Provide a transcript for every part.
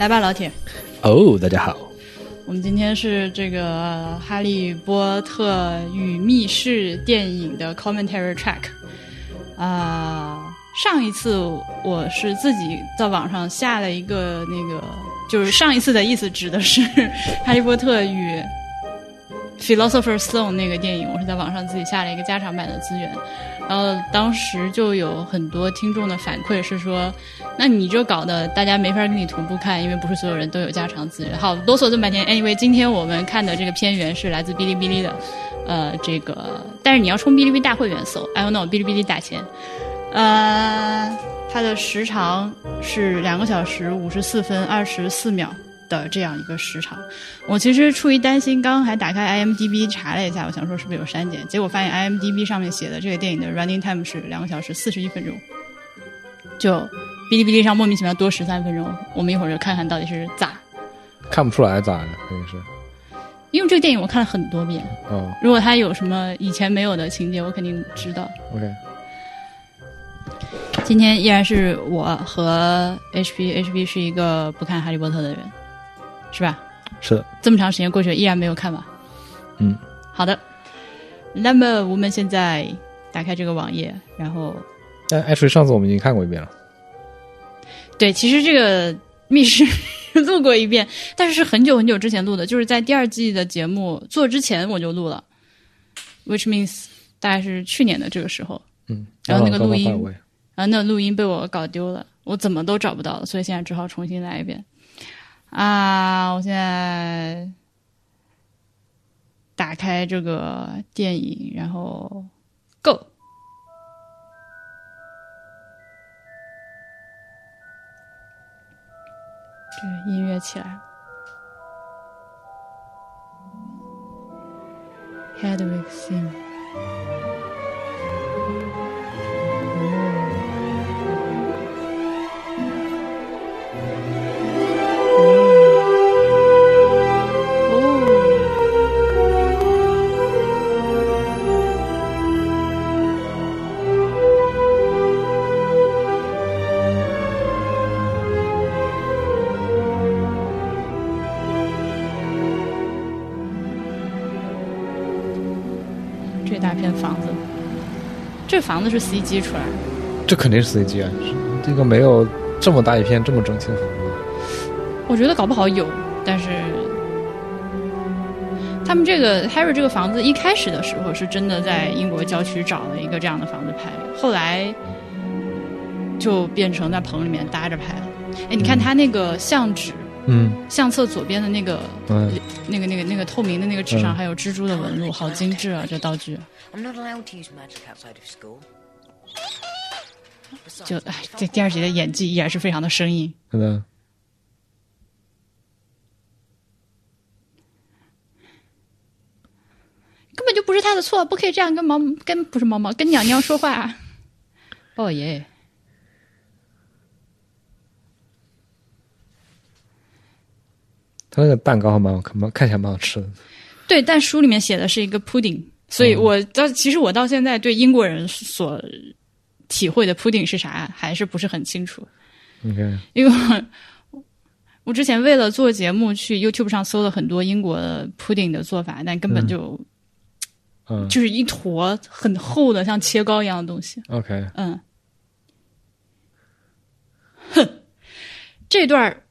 来吧，老铁。哦，大家好。我们今天是这个《哈利波特与密室》电影的 commentary track。啊，上一次我是自己在网上下了一个那个，就是上一次的意思指的是 《哈利波特与 Philosopher Stone》那个电影，我是在网上自己下了一个加长版的资源。然后当时就有很多听众的反馈是说，那你这搞的大家没法跟你同步看，因为不是所有人都有加长资源。好，啰嗦这么半天，anyway，今天我们看的这个片源是来自哔哩哔哩的，呃，这个，但是你要充哔哩哔哩大会员搜，I don't know，哔哩哔哩打钱，呃，它的时长是两个小时五十四分二十四秒。的这样一个时长，我其实出于担心，刚刚还打开 IMDB 查了一下，我想说是不是有删减，结果发现 IMDB 上面写的这个电影的 running time 是两个小时四十一分钟，就哔哩哔哩上莫名其妙多十三分钟，我们一会儿就看看到底是咋。看不出来咋的，肯定是。因为这个电影我看了很多遍，哦，如果它有什么以前没有的情节，我肯定知道。OK，今天依然是我和 HB，HB 是一个不看哈利波特的人，是吧？是的，这么长时间过去了，依然没有看完。嗯，好的。那么我们现在打开这个网页，然后但 actually 上次我们已经看过一遍了。对，其实这个密室录过一遍，但是是很久很久之前录的，就是在第二季的节目做之前我就录了，which means 大概是去年的这个时候，嗯，然后那个录音然后那录音被我搞丢了，我怎么都找不到了，所以现在只好重新来一遍。啊，我现在打开这个电影，然后 Go。这个音乐起来。Hedwig Sim。这房子是 CG 出来的。这肯定是 CG 啊，这个没有这么大一片这么整齐的房子。我觉得搞不好有，但是他们这个 Harry 这个房子一开始的时候是真的在英国郊区找了一个这样的房子拍，后来就变成在棚里面搭着拍了。哎，你看他那个相纸，嗯相册左边的那个、嗯，那个、那个、那个透明的那个纸上嗯还有蜘蛛的纹路，好精致啊！这道具 I'm not allowed to use magic outside of school. 就哎，这第二集的演技依然是非常的生硬。可能根本就不是他的错，不可以这样跟毛跟不是毛毛跟娘娘说话。哦耶！他那个蛋糕还蛮好看，蛮看起来蛮好吃的。对，但书里面写的是一个 pudding，所以我到其实我到现在对英国人所体会的 pudding 是啥还是不是很清楚，OK，因为我我之前为了做节目去 YouTube 上搜了很多英国的 pudding 的做法，但根本就、嗯。就是一坨很厚的像切糕一样的东西。，OK，嗯，哼，这段儿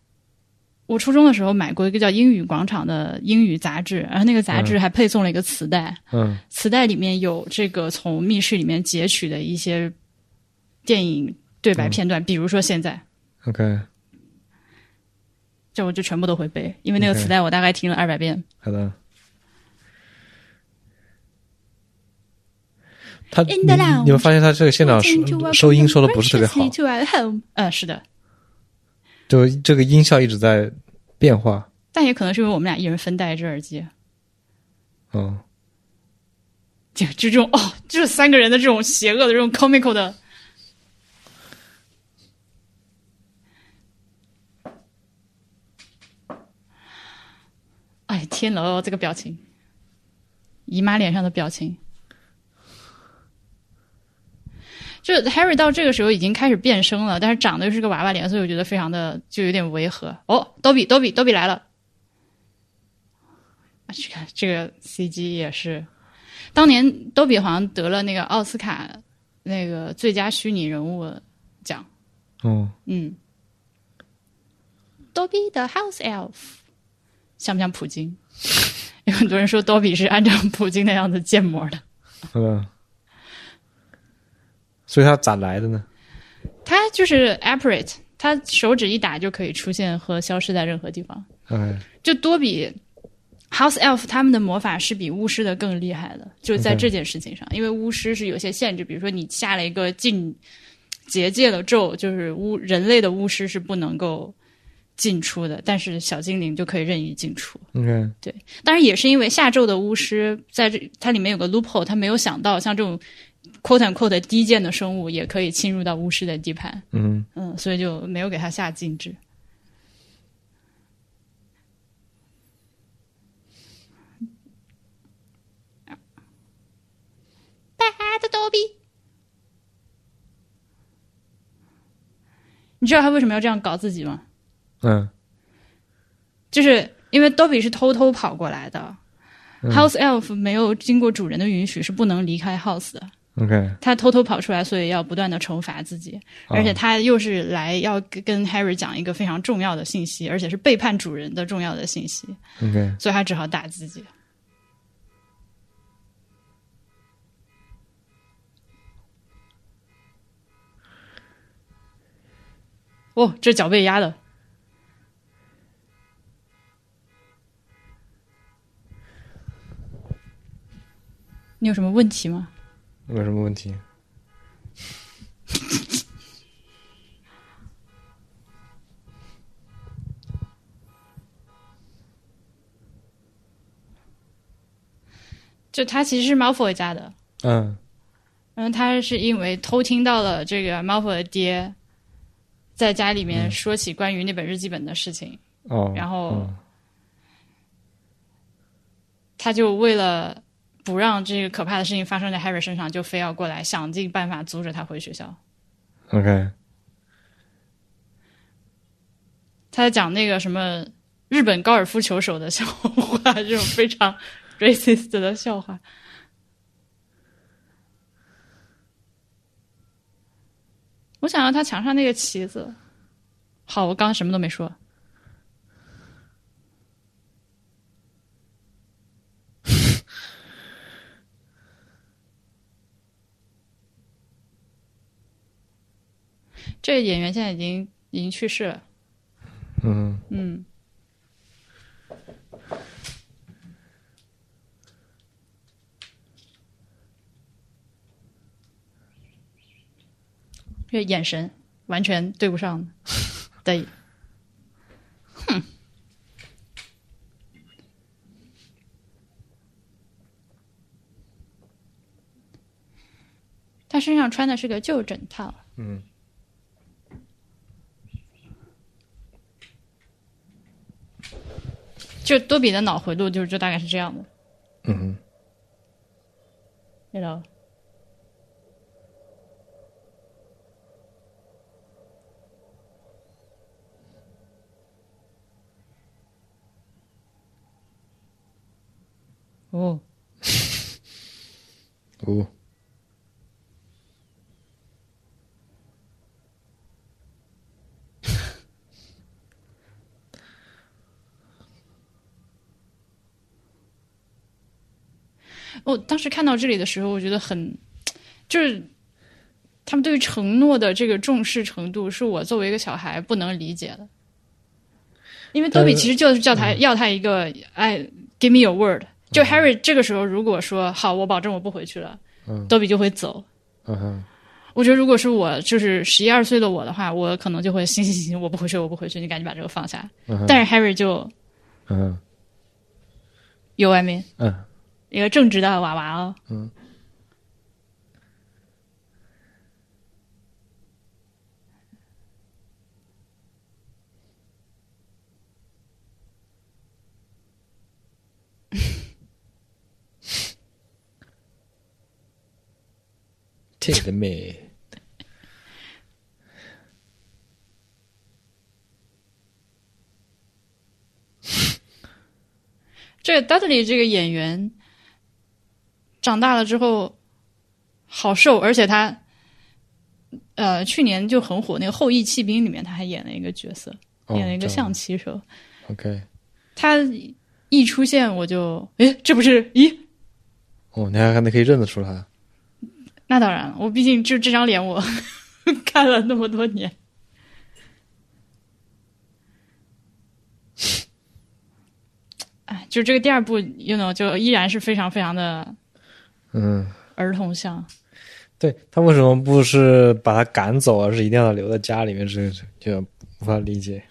我初中的时候买过一个叫《英语广场》的英语杂志，然后那个杂志还配送了一个磁带，嗯。磁带里面有这个从密室里面截取的一些电影对白片段，比如说现在，，OK，这我就全部都会背，因为那个磁带我大概听了二百遍。好的。他你们发现他这个现场收收音收的不是特别好？呃，是的，就这个音效一直在变化。但也可能是因为我们俩一人分戴一只耳机，嗯，就就这种哦，就是三个人的这种邪恶的这种 comical 的。哎天呐，这个表情，姨妈脸上的表情。就 Harry 到这个时候已经开始变声了，但是长得又是个娃娃脸，所以我觉得非常的就有点违和。哦，多比，多比，多比来了！啊，去看这个 CG 也是，当年多比好像得了那个奥斯卡那个最佳虚拟人物奖。哦，嗯，多比的 House Elf 像不像普京？有很多人说多比是按照普京那样子建模的。嗯，所以它咋来的呢？它就是 apparate，它手指一打就可以出现和消失在任何地方。哎，就多比 House Elf 他们的魔法是比巫师的更厉害的，就在这件事情上因为巫师是有些限制，比如说你下了一个禁结界的咒，就是巫人类的巫师是不能够进出的，但是小精灵就可以任意进出。OK，当然也是因为下咒的巫师在这它里面有个 loophole，他没有想到像这种 quote and quote 低贱的生物也可以侵入到巫师的地盘，嗯，嗯，所以就没有给他下禁制。Bad Dobby，你知道他为什么要这样搞自己吗？嗯就是因为 Dobby 是偷偷跑过来的、嗯 h o u s e Elf 没有经过主人的允许是不能离开 House 的。，OK，他偷偷跑出来，所以要不断的惩罚自己，而且他又是来要跟跟 Harry 讲一个非常重要的信息，而且是背叛主人的重要的信息，OK，所以他只好打自己。哦，这脚被压的。你有什么问题吗？有什么问题？就他其实是 Malfoy 家的，嗯。然后他是因为偷听到了这个 Malfoy 的爹在家里面说起关于那本日记本的事情，哦，然后嗯他就为了不让这个可怕的事情发生在 Harry 身上，就非要过来想尽办法阻止他回学校。OK，他在讲那个什么日本高尔夫球手的笑话，这种非常 racist 的笑话。我想要他墙上那个旗子。好，我刚刚什么都没说。这个演员现在已经已经去世了。嗯嗯，这眼神完全对不上的。哼，他身上穿的是个旧枕套。嗯就多比的脑回路就是就大概是这样的，嗯。知道。哦，哦，我当时看到这里的时候，我觉得很，就是他们对于承诺的这个重视程度，是我作为一个小孩不能理解的。因为多比其实就是叫他、要他一个哎，give me your word。就 Harry 这个时候如果说好，我保证我不回去了，嗯多比就会走。嗯哼，我觉得如果是我，就是十一二岁的我的话，我可能就会行行行，我不回去，我不回去，你赶紧把这个放下。嗯，但是 Harry 就嗯哼有外面嗯一个正直的娃娃哦。嗯。Take me。这 Dudley 这个演员，长大了之后好瘦，而且他呃去年就很火，那个《后羿弃兵》里面他还演了一个角色，哦演了一个象棋手。OK，他一出现我就诶，这不是咦？哦，你还还可以认得出来。那当然了，我毕竟就这张脸我 看了那么多年。哎，就这个第二部，you know，就依然是非常非常的嗯，儿童像。对他为什么不是把他赶走，而是一定要留在家里面？这个就无法理解。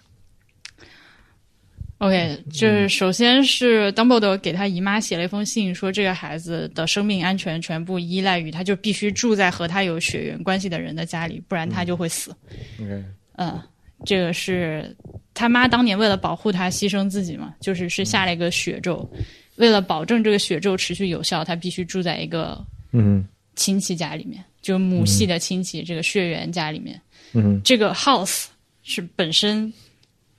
OK，就是首先是 Dumbledore 给他姨妈写了一封信，说这个孩子的生命安全全部依赖于他，就必须住在和他有血缘关系的人的家里，不然他就会死。OK，嗯，这个是他妈当年为了保护他牺牲自己嘛，就是是下了一个血咒，为了保证这个血咒持续有效，他必须住在一个嗯亲戚家里面，就母系的亲戚、这个血缘家里面。嗯这个 house 是本身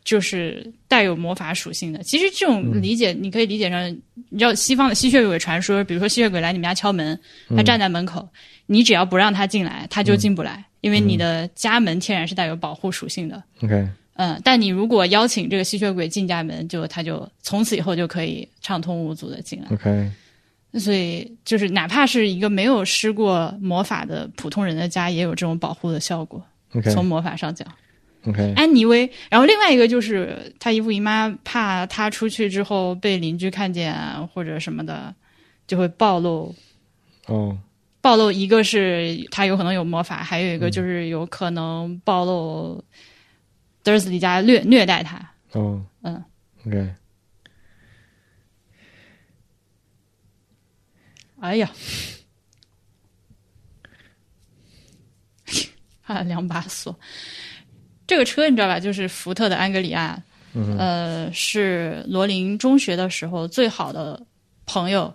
就是带有魔法属性的。其实这种理解，你可以理解成，你知道西方的吸血鬼传说，比如说吸血鬼来你们家敲门，他站在门口，你只要不让他进来，他就进不来，因为你的家门天然是带有保护属性的。，OK，嗯，但你如果邀请这个吸血鬼进家门，就他就从此以后就可以畅通无阻的进来。OK，所以就是哪怕是一个没有施过魔法的普通人的家，也有这种保护的效果。OK，从魔法上讲。OK，安妮薇，然后另外一个就是他姨父姨妈怕他出去之后被邻居看见啊，或者什么的，就会暴露。哦，暴露一个是他有可能有魔法，还有一个就是有可能暴露德尔斯里家虐虐待他。哦，嗯，OK，哎呀，啊，两把锁。这个车你知道吧？就是福特的安格里亚，呃，是罗琳中学的时候最好的朋友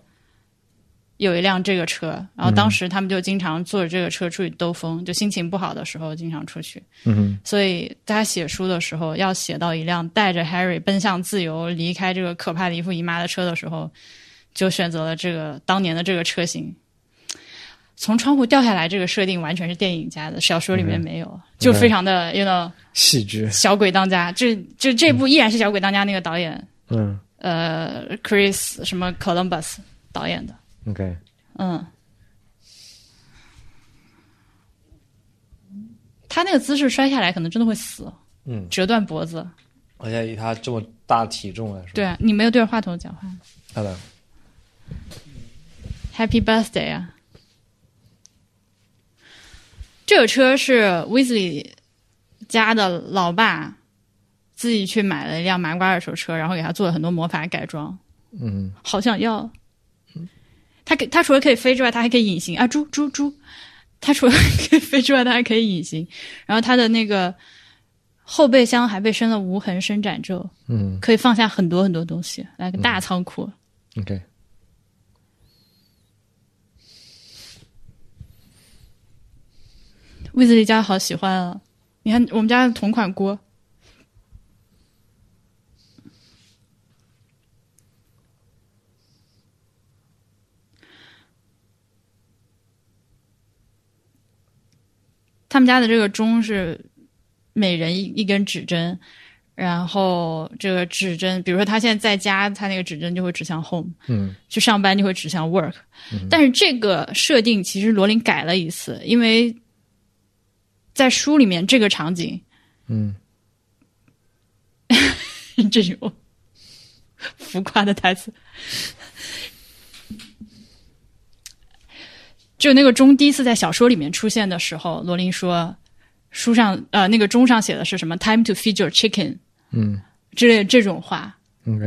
有一辆这个车，然后当时他们就经常坐着这个车出去兜风，就心情不好的时候经常出去。嗯所以他写书的时候，要写到一辆带着 Harry 奔向自由、离开这个可怕的姨父姨妈的车的时候，就选择了这个当年的这个车型。从窗户掉下来这个设定完全是电影家的，小说里面没有，就非常的 you know 戏剧，小鬼当家。这就这部依然是小鬼当家那个导演，嗯呃，Chris 什么 Columbus 导演的，，OK，嗯，他那个姿势摔下来可能真的会死，嗯，折断脖子。而且以他这么大体重来说，对，啊，你没有对着话筒讲话。他的 Happy birthday 啊！这个车是 Weasley 家的老爸自己去买了一辆麻瓜二手车，然后给他做了很多魔法改装，嗯好想要。它可它除了可以飞之外，它还可以隐形啊！猪猪猪，它除了可以飞之外，它还可以隐形。然后它的那个后备箱还被伸了无痕伸展咒，嗯可以放下很多很多东西，来个大仓库。，OK，威兹利家好喜欢啊！你看我们家的同款锅，他们家的这个钟是每人一一根指针，然后这个指针，比如说他现在在家，他那个指针就会指向 home，嗯。去上班就会指向 work，、但是这个设定其实罗琳改了一次，因为在书里面这个场景，嗯。这种 浮夸的台词，就那个钟第一次在小说里面出现的时候，罗琳说，书上呃那个钟上写的是什么 “time to feed your chicken” 嗯之类的这种话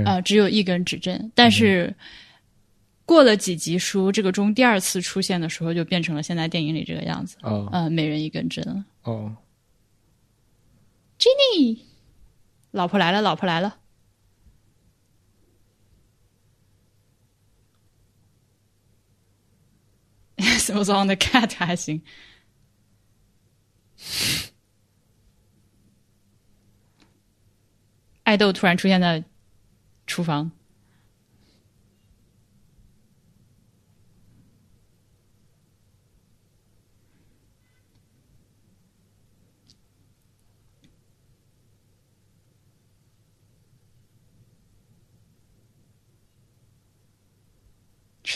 呃，只有一根指针，但是。过了几集书，这个钟第二次出现的时候，就变成了现在电影里这个样子。哦呃，每人一根针了。哦，Jenny，老婆来了，老婆来了。Yes it was on the cat 还行。爱豆突然出现在厨房。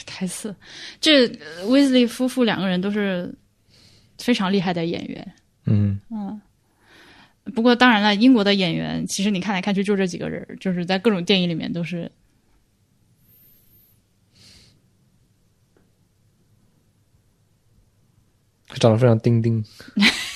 台词。这呃威斯利夫妇两个人都是非常厉害的演员。嗯不过当然了，英国的演员其实你看来看去就这几个人，就是在各种电影里面都是。长得非常丁丁。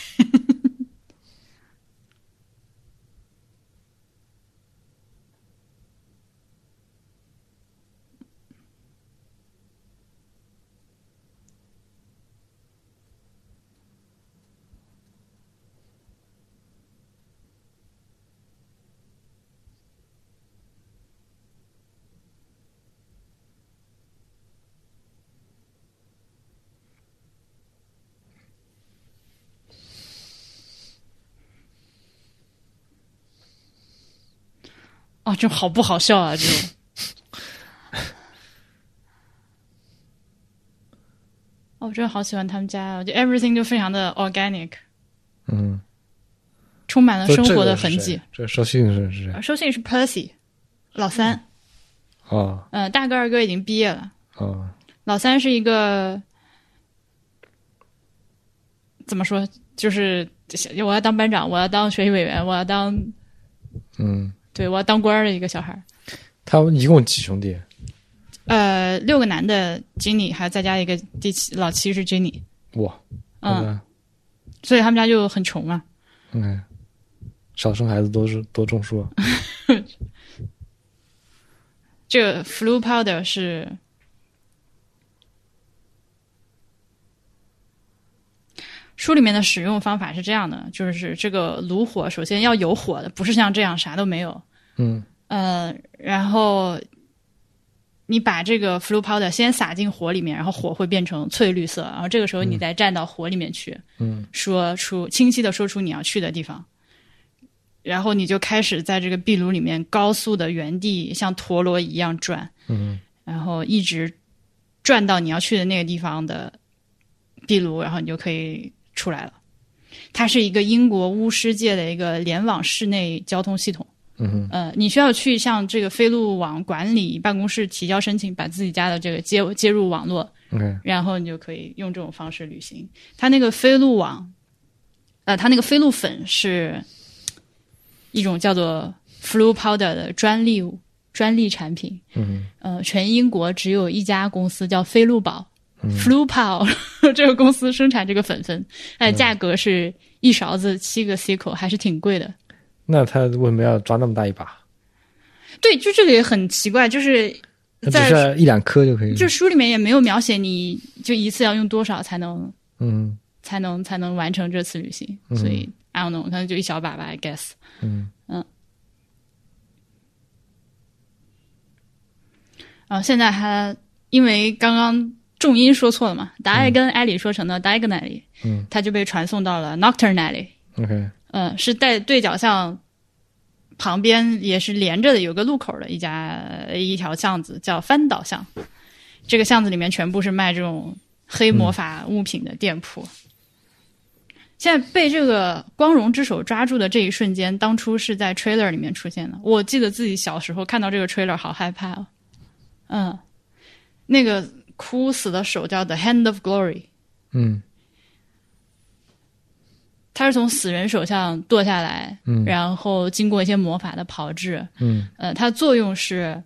哦，这好不好笑啊？这种。哦，我真的好喜欢他们家啊！就 everything 就非常的 organic，嗯，充满了生活的痕迹。这收信是是谁？呃收信是 Percy，老三，啊呃，大哥二哥已经毕业了，啊老三是一个怎么说？就是我要当班长，我要当学习委员，我要当嗯，对我要当官儿的一个小孩。他们一共几兄弟？呃，六个男的 Jenny，还再加一个第七老七是 Jenny，哇，嗯，所以他们家就很穷啊。嗯，少生孩子多是多种树啊。这个 flu powder 是书里面的使用方法是这样的，就是这个炉火首先要有火的，不是像这样啥都没有。嗯。呃，然后你把这个 flu powder 先撒进火里面，然后火会变成翠绿色，然后这个时候你再站到火里面去，嗯。说出清晰的说出你要去的地方，然后你就开始在这个壁炉里面高速的原地像陀螺一样转，嗯。然后一直转到你要去的那个地方的壁炉，然后你就可以出来了。它是一个英国巫师界的一个联网室内交通系统。嗯哼呃，你需要去向这个飞路网管理办公室提交申请，把自己家的这个接接入网络然后你就可以用这种方式旅行。它那个飞路网，呃，它那个飞路粉是一种叫做 Flu Powder 的专利专利产品。嗯呃，全英国只有一家公司叫飞路宝、嗯 Flu Pow，这个公司生产这个粉粉，呃，价格是一勺子七个 C 口，还是挺贵的。那他为什么要抓那么大一把？对，就这个也很奇怪，就是在是一两颗就可以。就书里面也没有描写你就一次要用多少才能嗯。才能才能完成这次旅行，嗯。所以 I don't know，可能就一小把吧，I guess。嗯。嗯。啊，现在还因为刚刚重音说错了嘛，达艾跟艾里说成了 diagonally，嗯。他就被传送到了 nocturnally，，OK，嗯，是带对角巷旁边也是连着的，有个路口的一家一条巷子叫翻倒巷，这个巷子里面全部是卖这种黑魔法物品的店铺。现在被这个光荣之手抓住的这一瞬间，当初是在 trailer 里面出现的。我记得自己小时候看到这个 trailer 好害怕哦。嗯，那个哭死的手叫 The Hand of Glory，嗯它是从死人手上剁下来，嗯。然后经过一些魔法的炮制，嗯。呃，它的作用是，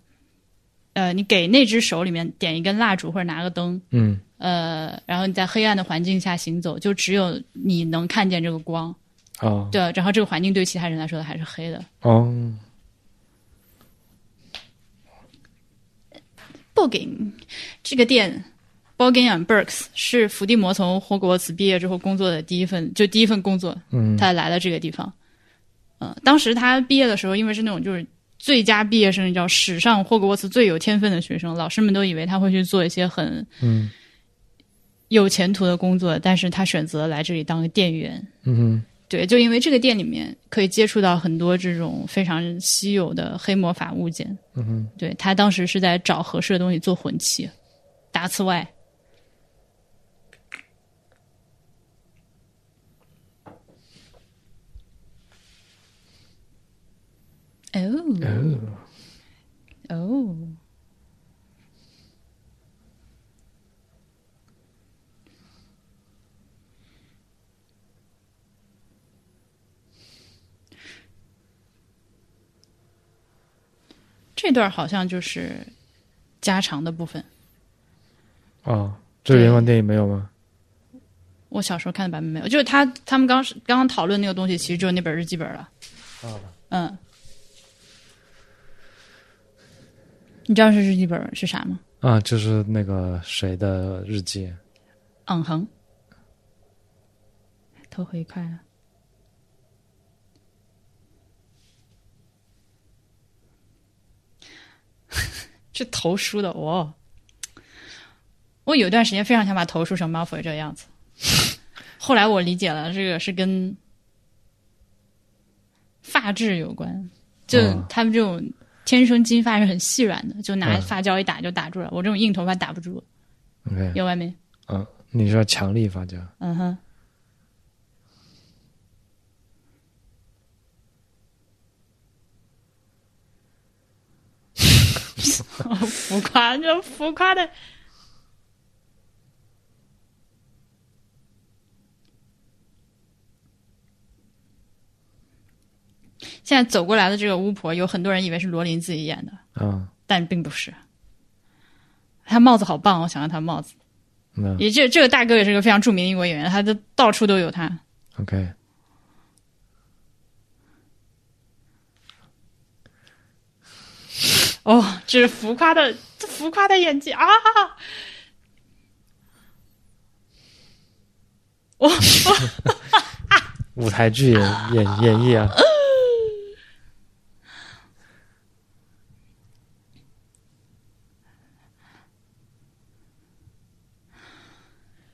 呃，你给那只手里面点一根蜡烛或者拿个灯，嗯。呃，然后你在黑暗的环境下行走，就只有你能看见这个光，哦。对，然后这个环境对其他人来说还是黑的。哦。Boggin 这个店，Boggin and Burks 是伏地魔从霍格沃茨毕业之后工作的第一份，就第一份工作，嗯他来了这个地方。嗯、当时他毕业的时候，因为是那种就是最佳毕业生，你知道史上霍格沃茨最有天分的学生，老师们都以为他会去做一些很嗯有前途的工作，但是他选择来这里当个店员。嗯哼对，就因为这个店里面可以接触到很多这种非常稀有的黑魔法物件。嗯哼对他当时是在找合适的东西做魂器，打此外。哦。哦。这段好像就是加长的部分。啊，这个原版电影没有吗？我小时候看的版本没有，就是他他们刚刚刚讨论那个东西，其实就那本日记本了。嗯。你知道是日记本是啥吗？啊，就是那个谁的日记，嗯哼，头回快了。这头梳的哦，我有一段时间非常想把头梳成 Malfoy 这个样子，后来我理解了，这个是跟发质有关，就嗯。他们这种天生金发是很细软的，就拿嗯发胶一打就打住了。我这种硬头发打不住，OK，有外面，嗯，你说强力发胶，嗯哼。浮夸，这浮夸的。现在走过来的这个巫婆，有很多人以为是罗琳自己演的，嗯，但并不是。他帽子好棒，我想要他帽子。那也这这个大哥也是个非常著名的英国演员，他的到处都有他。OK，哦，这是浮夸的，这浮夸的演技啊！我 舞台剧演演演绎啊，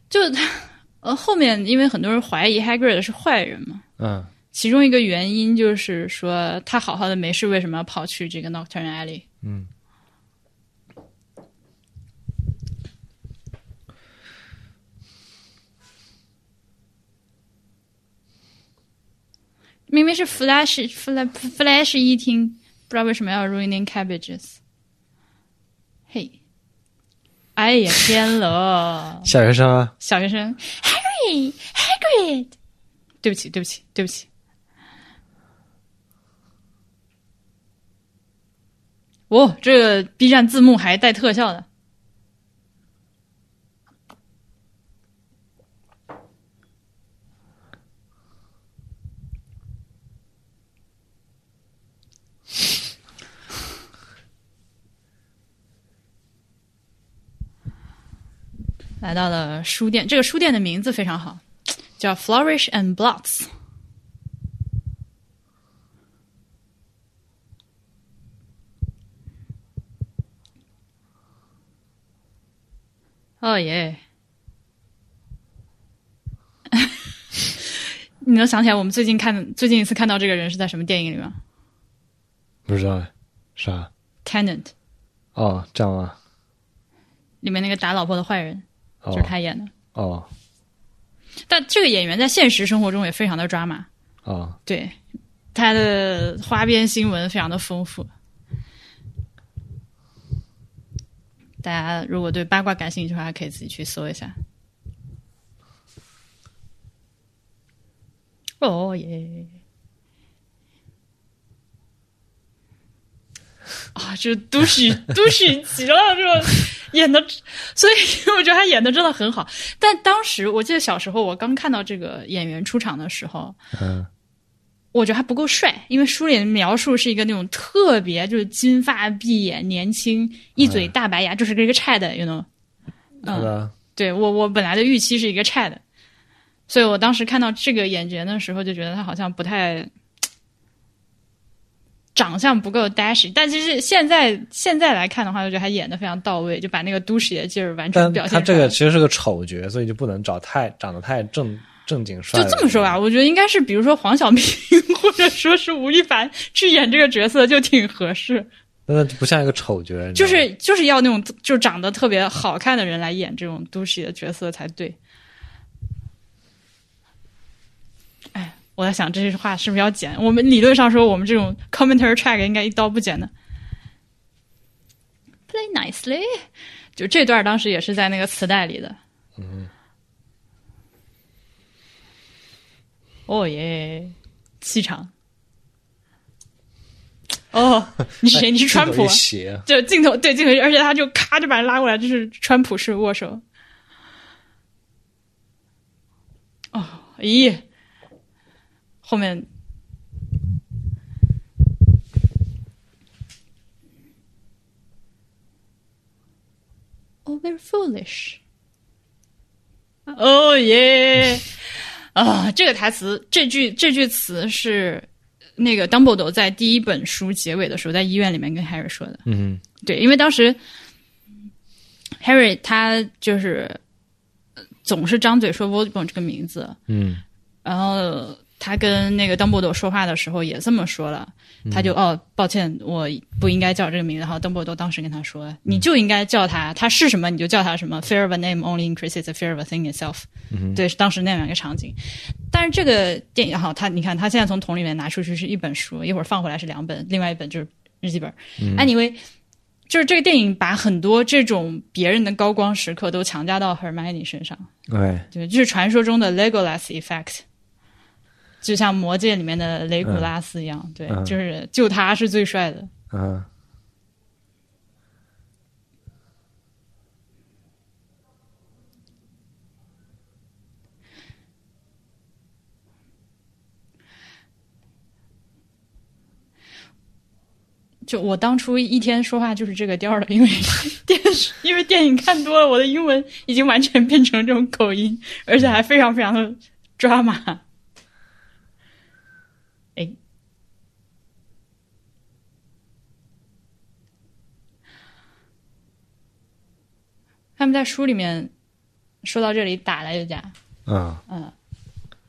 就他呃后面，因为很多人怀疑 Hagrid 是坏人嘛，嗯，其中一个原因就是说他好好的没事，为什么要跑去这个 Nocturn Alley？嗯，明明是 Flash，Flash，Flash 一听不知道为什么要 Ruining Cabbages。嘿，哎呀天了！小学生啊，小学生 Harry Hagrid，对不起，对不起，对不起。哦，这个 B 站字幕还带特效的。来到了书店，这个书店的名字非常好，叫 Flourish and Blots。哦耶！你能想起来我们最近看最近一次看到这个人是在什么电影里吗不知道啥？Tenant 哦，这样啊，里面那个打老婆的坏人哦就是他演的。哦但这个演员在现实生活中也非常的抓马，啊，对他的花边新闻非常的丰富。大家如果对八卦感兴趣的话，可以自己去搜一下。哦耶！啊，这都市都市极了，这个 演的，所以 我觉得他演的真的很好。但当时我记得小时候我刚看到这个演员出场的时候，嗯我觉得还不够帅，因为书里的描述是一个那种特别就是金发碧眼、年轻、一嘴大白牙，就是这个 Chad，you know。嗯，对我我本来的预期是一个 Chad，所以我当时看到这个演员的时候，就觉得他好像不太长相不够 dash，但其实现在现在来看的话，我觉得他演的非常到位，就把那个都市的劲儿完全表现出来。他这个其实是个丑角，所以就不能找太长得太正正经帅就。这么说吧，我觉得应该是比如说黄晓明或者说是吴亦凡去演这个角色就挺合适，那就不像一个丑角，就是就是要那种就长得特别好看的人来演这种都市的角色才对。哎，我在想这句话是不是要剪？我们理论上说，我们这种 commentary track 应该一刀不剪的。Play nicely，就这段当时也是在那个磁带里的。嗯。哦耶，气场。哦，你是谁？你是川普就镜头对镜头，而且他就咔就把人拉过来，就是川普式握手。哦，咦，后面 Oh, they're foolish。Oh yeah！啊，这个台词，这句这句词是那个 Dumbledore 在第一本书结尾的时候，在医院里面跟 Harry 说的。嗯对，因为当时 Harry 他就是呃总是张嘴说 Voldemort 这个名字，嗯然后他跟那个 Dumbledore 说话的时候也这么说了，他就、哦，抱歉，我不应该叫这个名字。然后 Dumbledore 当时跟他说，你就应该叫他，他是什么你就叫他什么。Fear of a name only increases the fear of a thing itself。对，是当时那样一个场景。但是这个电影哈，他你看他现在从桶里面拿出去是一本书，一会儿放回来是两本，另外一本就是日记本。anyway。就是这个电影把很多这种别人的高光时刻都强加到 Hermione 身上，哎，对，就是传说中的 Legolas effect，就像《魔戒》里面的雷古拉斯一样，对，嗯就是就他是最帅的。嗯就我当初一天说话就是这个调儿的，因为 电视，因为电影看多了，我的英文已经完全变成这种口音，而且还非常非常的抓马。哎，他们在书里面说到这里打了一架，嗯嗯，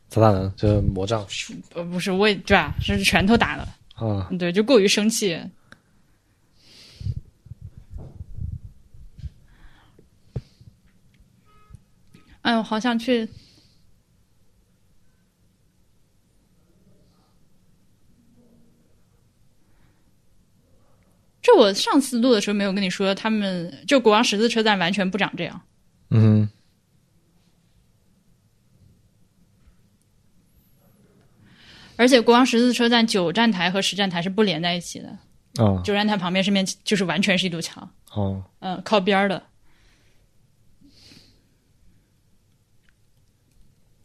咋打的？就是魔杖呃，不是我也对吧？是拳头打的，啊，对，就过于生气。哎我，好想去。这我上次录的时候没有跟你说，他们就国王十字车站完全不长这样。嗯而且国王十字车站九站台和十站台是不连在一起的，哼啊九站台旁边是面就是完全是一堵墙，哦嗯，靠边儿的。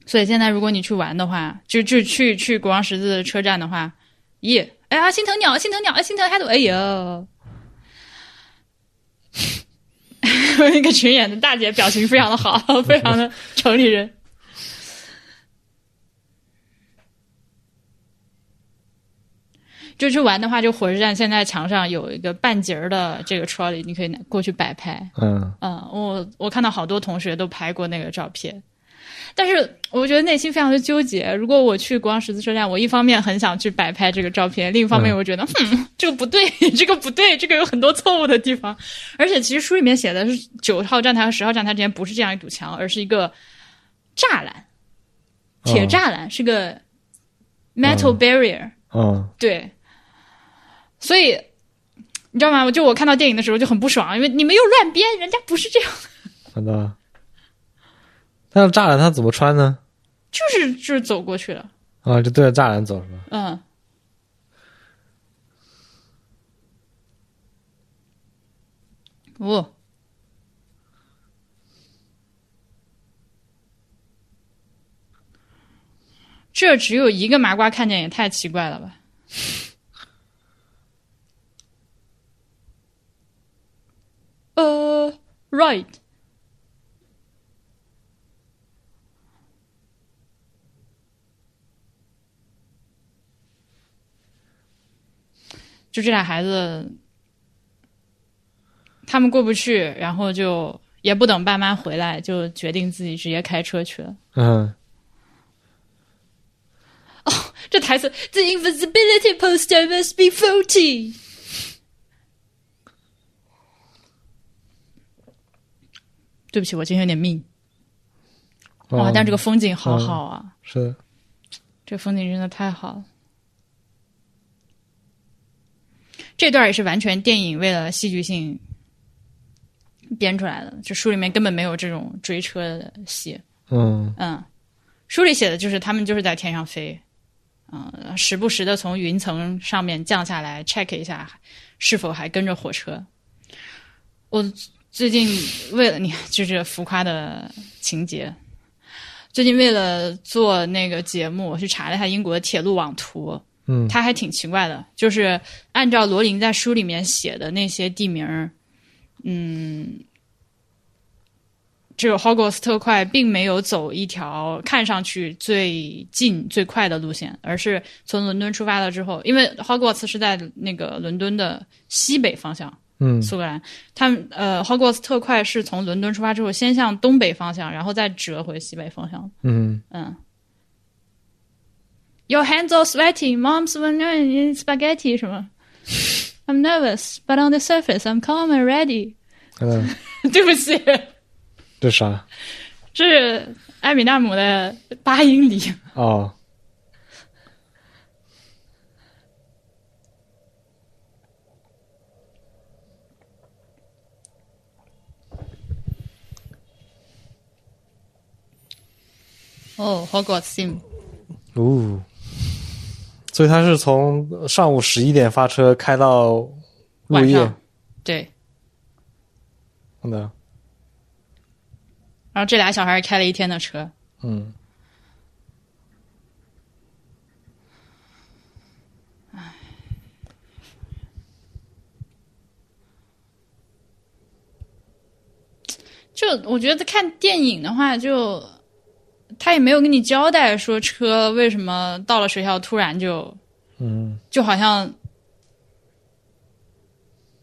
所以现在如果你去玩的话，就就去去国王十字车站的话，咦，哎呀，心疼鸟，心疼鸟，心疼海斗，哎呦！那个群演的大姐表情非常的好，非常的城里人。就去玩的话，就火车站现在墙上有一个半截儿的这个 trolley，你可以拿过去摆拍。嗯嗯，我我看到好多同学都拍过那个照片，但是我觉得内心非常的纠结。如果我去国王十字车站，我一方面很想去摆拍这个照片，另一方面嗯我觉得，哼，这个不对，这个不对，这个有很多错误的地方。而且其实书里面写的是九号站台和十号站台之间不是这样一堵墙，而是一个栅栏，铁栅栏，是个 metal barrier。嗯对，所以你知道吗？我就我看到电影的时候就很不爽，因为你们又乱编，人家不是这样，好的。那栅栏他怎么穿呢？就是就是走过去了。啊，就对着栅栏走是吧？嗯，哦，这只有一个麻瓜看见也太奇怪了吧？呃，right。就这俩孩子，他们过不去，然后就也不等爸妈回来，就决定自己直接开车去了。嗯哦这台词，The invisibility poster must be faulty。对不起，我今天有点命。哇，哦但这个风景好好啊，是的，这风景真的太好了。这段也是完全电影为了戏剧性编出来的，就书里面根本没有这种追车的戏。嗯嗯，书里写的就是他们就是在天上飞，嗯，时不时的从云层上面降下来 check 一下是否还跟着火车。我最近为了你就是浮夸的情节，最近为了做那个节目，我去查了一下英国的铁路网图，嗯它还挺奇怪的，就是按照罗琳在书里面写的那些地名儿，嗯，这个 Hogwarts 特快并没有走一条看上去最近最快的路线，而是从伦敦出发了之后，因为 Hogwarts 是在那个伦敦的西北方向，嗯苏格兰，他们呃 Hogwarts 特快是从伦敦出发之后，先向东北方向，然后再折回西北方向。嗯嗯。Your hands are sweaty, mom's when in spaghetti 什么？I'm nervous, but on the surface I'm calm and ready 嗯，对不起，这啥？这是艾米纳姆的八英里。哦，哦、h o g w a r t s Sim，哦， 所以他是从上午十一点发车开到入夜。晚上，对。好的，然后这俩小孩开了一天的车，嗯。就我觉得看电影的话就，他也没有跟你交代说车为什么到了学校突然就嗯就好像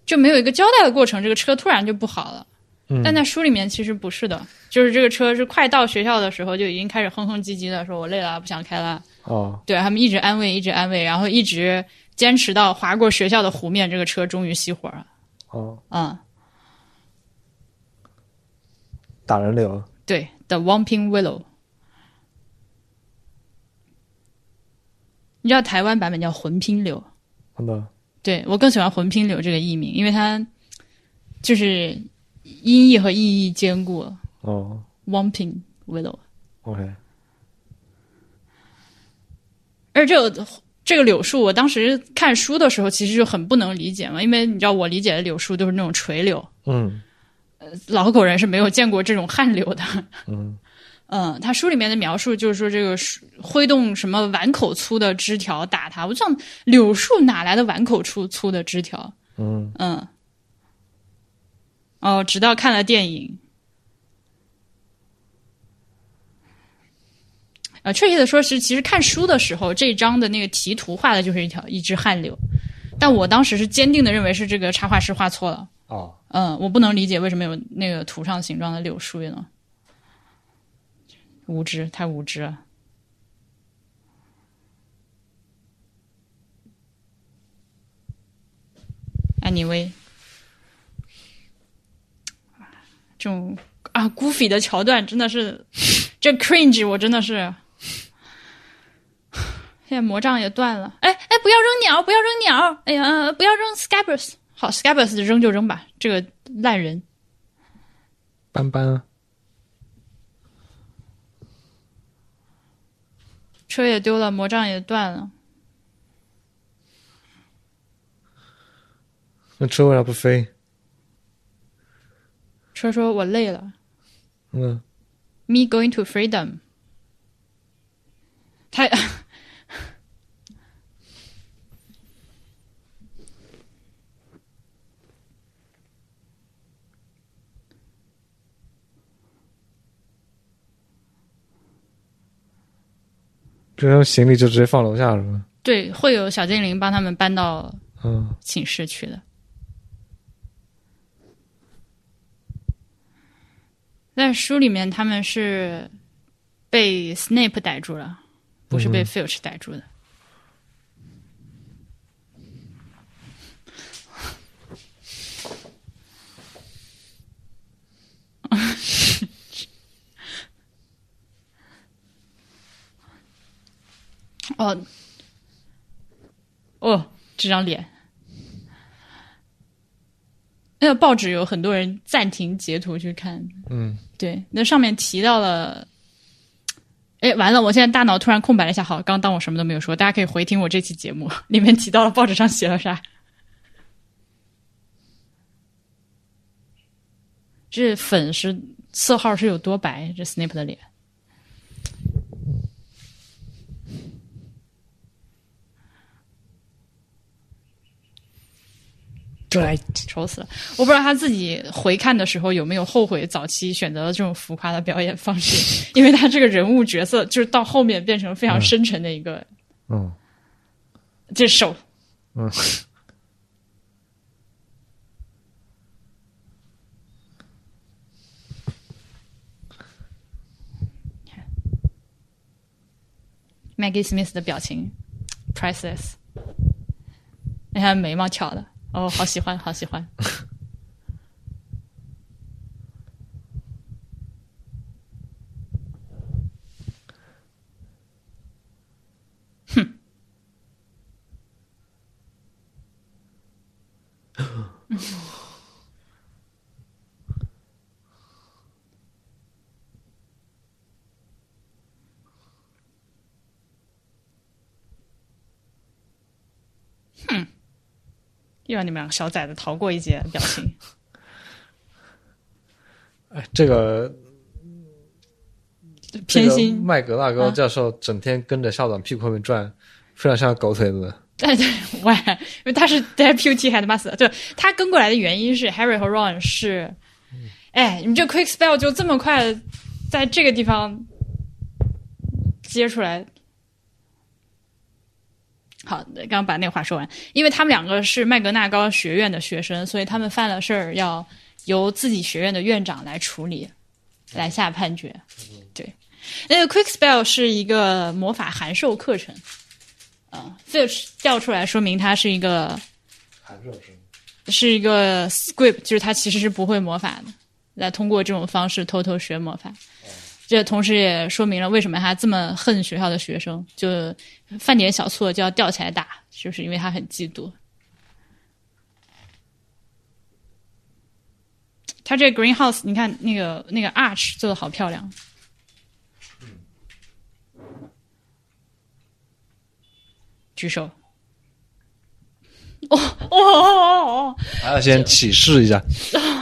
就没有一个交代的过程，这个车突然就不好了。嗯，但在书里面其实不是的，就是这个车是快到学校的时候就已经开始哼哼唧唧的说：“我累了，不想开了。哦”对他们一直安慰，一直安慰，然后一直坚持到划过学校的湖面，这个车终于熄火了。哦，嗯，打人流，对，The Wamping Willow。你知道台湾版本叫魂拼柳，好的，对我更喜欢魂拼柳这个译名，因为它就是音译和意义兼顾。哦。Wamping Willow，，OK，而这个这个柳树，我当时看书的时候其实就很不能理解嘛，因为你知道我理解的柳树都是那种垂柳，嗯。老狗人是没有见过这种旱柳的。嗯嗯，他书里面的描述就是说，这个树挥动什么碗口粗的枝条打他。我就想，柳树哪来的碗口粗粗的枝条？嗯嗯，哦，直到看了电影，呃，确切的说是，其实看书的时候，这一章的那个题图画的就是一条一只旱柳，但我当时是坚定的认为是这个插画师画错了。哦，嗯，我不能理解为什么有那个图上形状的柳树呢？无知，太无知了。安妮薇，这种啊，Goofy 的桥段真的是，这 cringe 我真的是，现在魔杖也断了。哎哎，不要扔鸟，不要扔鸟！哎呀，不要扔 Scabbers。好，Scabbers 扔就扔吧，这个烂人。斑斑，啊车也丢了，魔杖也断了。那车为啥不飞？车说：“我累了。嗯 ”Me going to freedom。他这种行李就直接放楼下是吗？对会有小精灵帮他们搬到嗯寝室去的。在书里面，他们是被 Snape 逮住了，不是被 Filch 逮住的。哦，哦，这张脸，那个报纸有很多人暂停截图去看，嗯对，那上面提到了哎，完了！我现在大脑突然空白了一下。好，刚当我什么都没有说，大家可以回听我这期节目，里面提到了报纸上写了啥。这粉是色号是有多白？这 Snape 的脸，对，丑死了！我不知道他自己回看的时候有没有后悔早期选择了这种浮夸的表演方式，因为他这个人物角色就是到后面变成非常深沉的一个，嗯。这手，嗯，Maggie Smith 的表情，priceless。你看眉毛挑的，哦，好喜欢，好喜欢。又让你们两个小崽子逃过一劫，表情。哎，这个偏心个麦格纳高啊教授整天跟着校长屁股后面转，非常像狗腿子。哎对，喂，因为他是 deputy headmaster，对他跟过来的原因是 Harry 和 Ron 是，哎，你们这 quick spell 就这么快在这个地方接出来。好，刚刚把那话说完，因为他们两个是麦格纳高学院的学生，所以他们犯了事儿要由自己学院的院长来处理，来下判决。对，那个 quick spell 是一个魔法函授课程。啊，Filch 调出来说明他是一个函授生是一个 script，就是他其实是不会魔法的，来通过这种方式偷偷学魔法。这同时也说明了为什么他这么恨学校的学生，就犯点小错就要吊起来打，就是因为他很嫉妒。他这 greenhouse，你看那个那个 arch 做的好漂亮。举手。哦哦哦哦哦！还要先启示一下，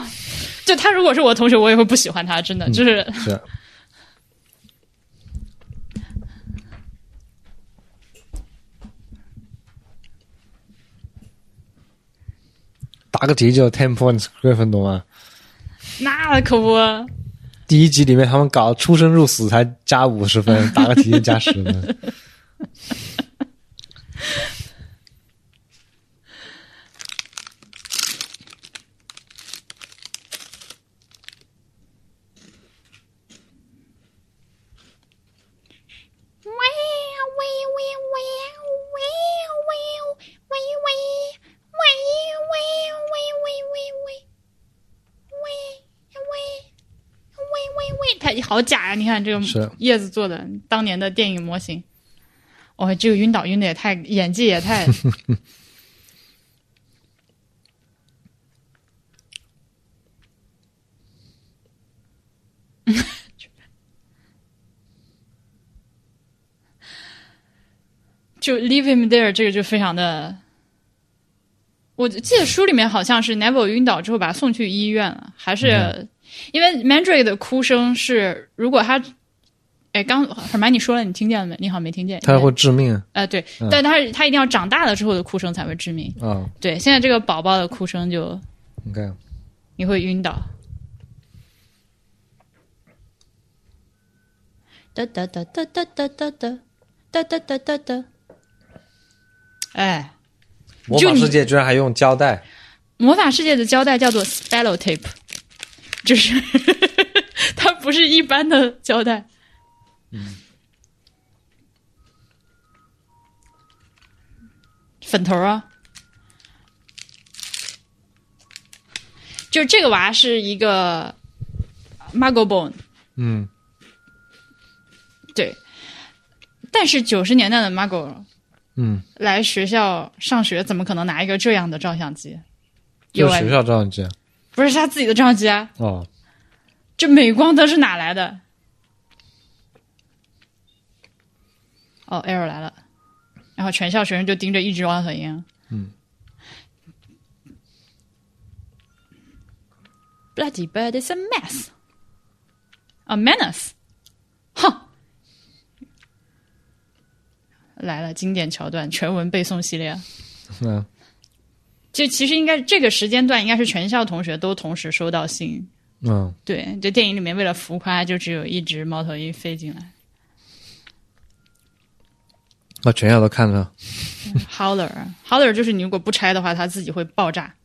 就他如果是我同学，我也会不喜欢他，真的就是。是答个题就 ten points 格分多吗？那可不，第一集里面他们搞出生入死才加五十分，答个题就加十分。好假呀、你看这个叶子做的，当年的电影模型。哦，这个晕倒晕的也太，演技也太 就 leave him there，这个就非常的。我记得书里面好像是 Neville 晕倒之后把他送去医院了，还是、嗯因为 Mandrake 的哭声是，如果他，哎，刚什么你说了，你听见了没？你好像没听见。他会致命呃，对，嗯但他他一定要长大了之后的哭声才会致命。啊！对，现在这个宝宝的哭声就你看，你会晕倒。哒哒哒哒哒哒哒哒哒哒哒哒哒。哎，魔法世界居然还用胶带，魔法世界的胶带叫做 Spello Tape，就是 它不是一般的胶带。粉头啊，就这个娃是一个 Muggle Bone，嗯，对，但是九十年代的 Muggle 嗯，来学校上学，怎么可能拿一个这样的照相机？就学校照相机不是他自己的照相机啊，哦，这镁光灯是哪来的？哦，error 来了，然后全校学生就盯着一只猫头鹰。嗯。Bloody bird is a mess. A menace. 哼，来了，经典桥段，全文背诵系列。嗯就其实应该这个时间段应该是全校同学都同时收到信。嗯对，就电影里面为了浮夸，就只有一只猫头鹰飞进来。啊，全校都看了。Howler，Howler 就是你如果不拆的话，它自己会爆炸。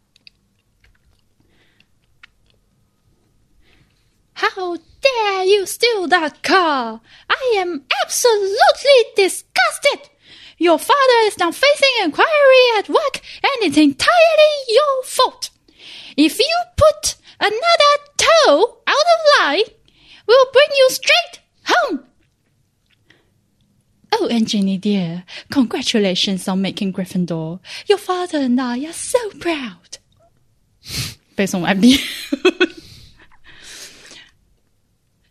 How dare you steal that car? I am absolutely disgusted. Your father is now facing inquiry at work, and it's entirely your fault. If you put another toe out of line, we'll bring you straight home. Oh, and Jenny dear, congratulations on making Gryffindor. Your father and I are so proud. 背诵完毕。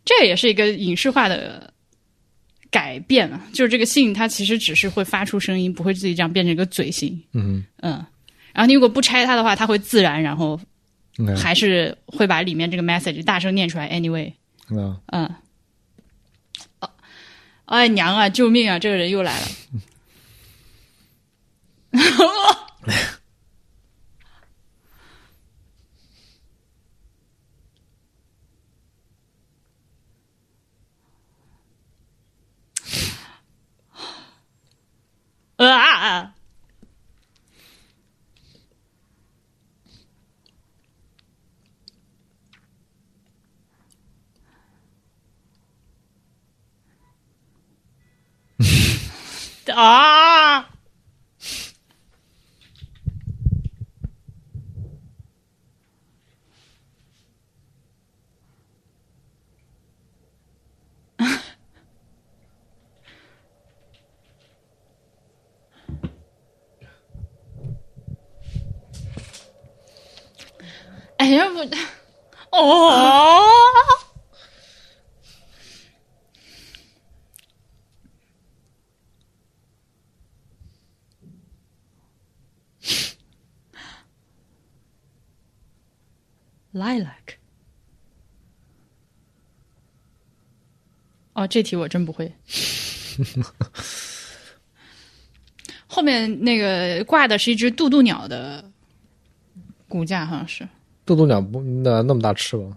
这也是一个影视化的 改变了，就是这个信它其实只是会发出声音，不会自己这样变成一个嘴型。嗯嗯，然后你如果不拆它的话，它会自然，然后嗯还是会把里面这个 message 大声念出来。Anyway，嗯嗯，哦，哎娘啊，救命啊！这个人又来了。啊！啊！哎呀，我哦。Lilac。哦，这题我真不会。后面那个挂的是一只渡渡鸟的骨架，好像是。渡渡鸟不那那么大翅膀，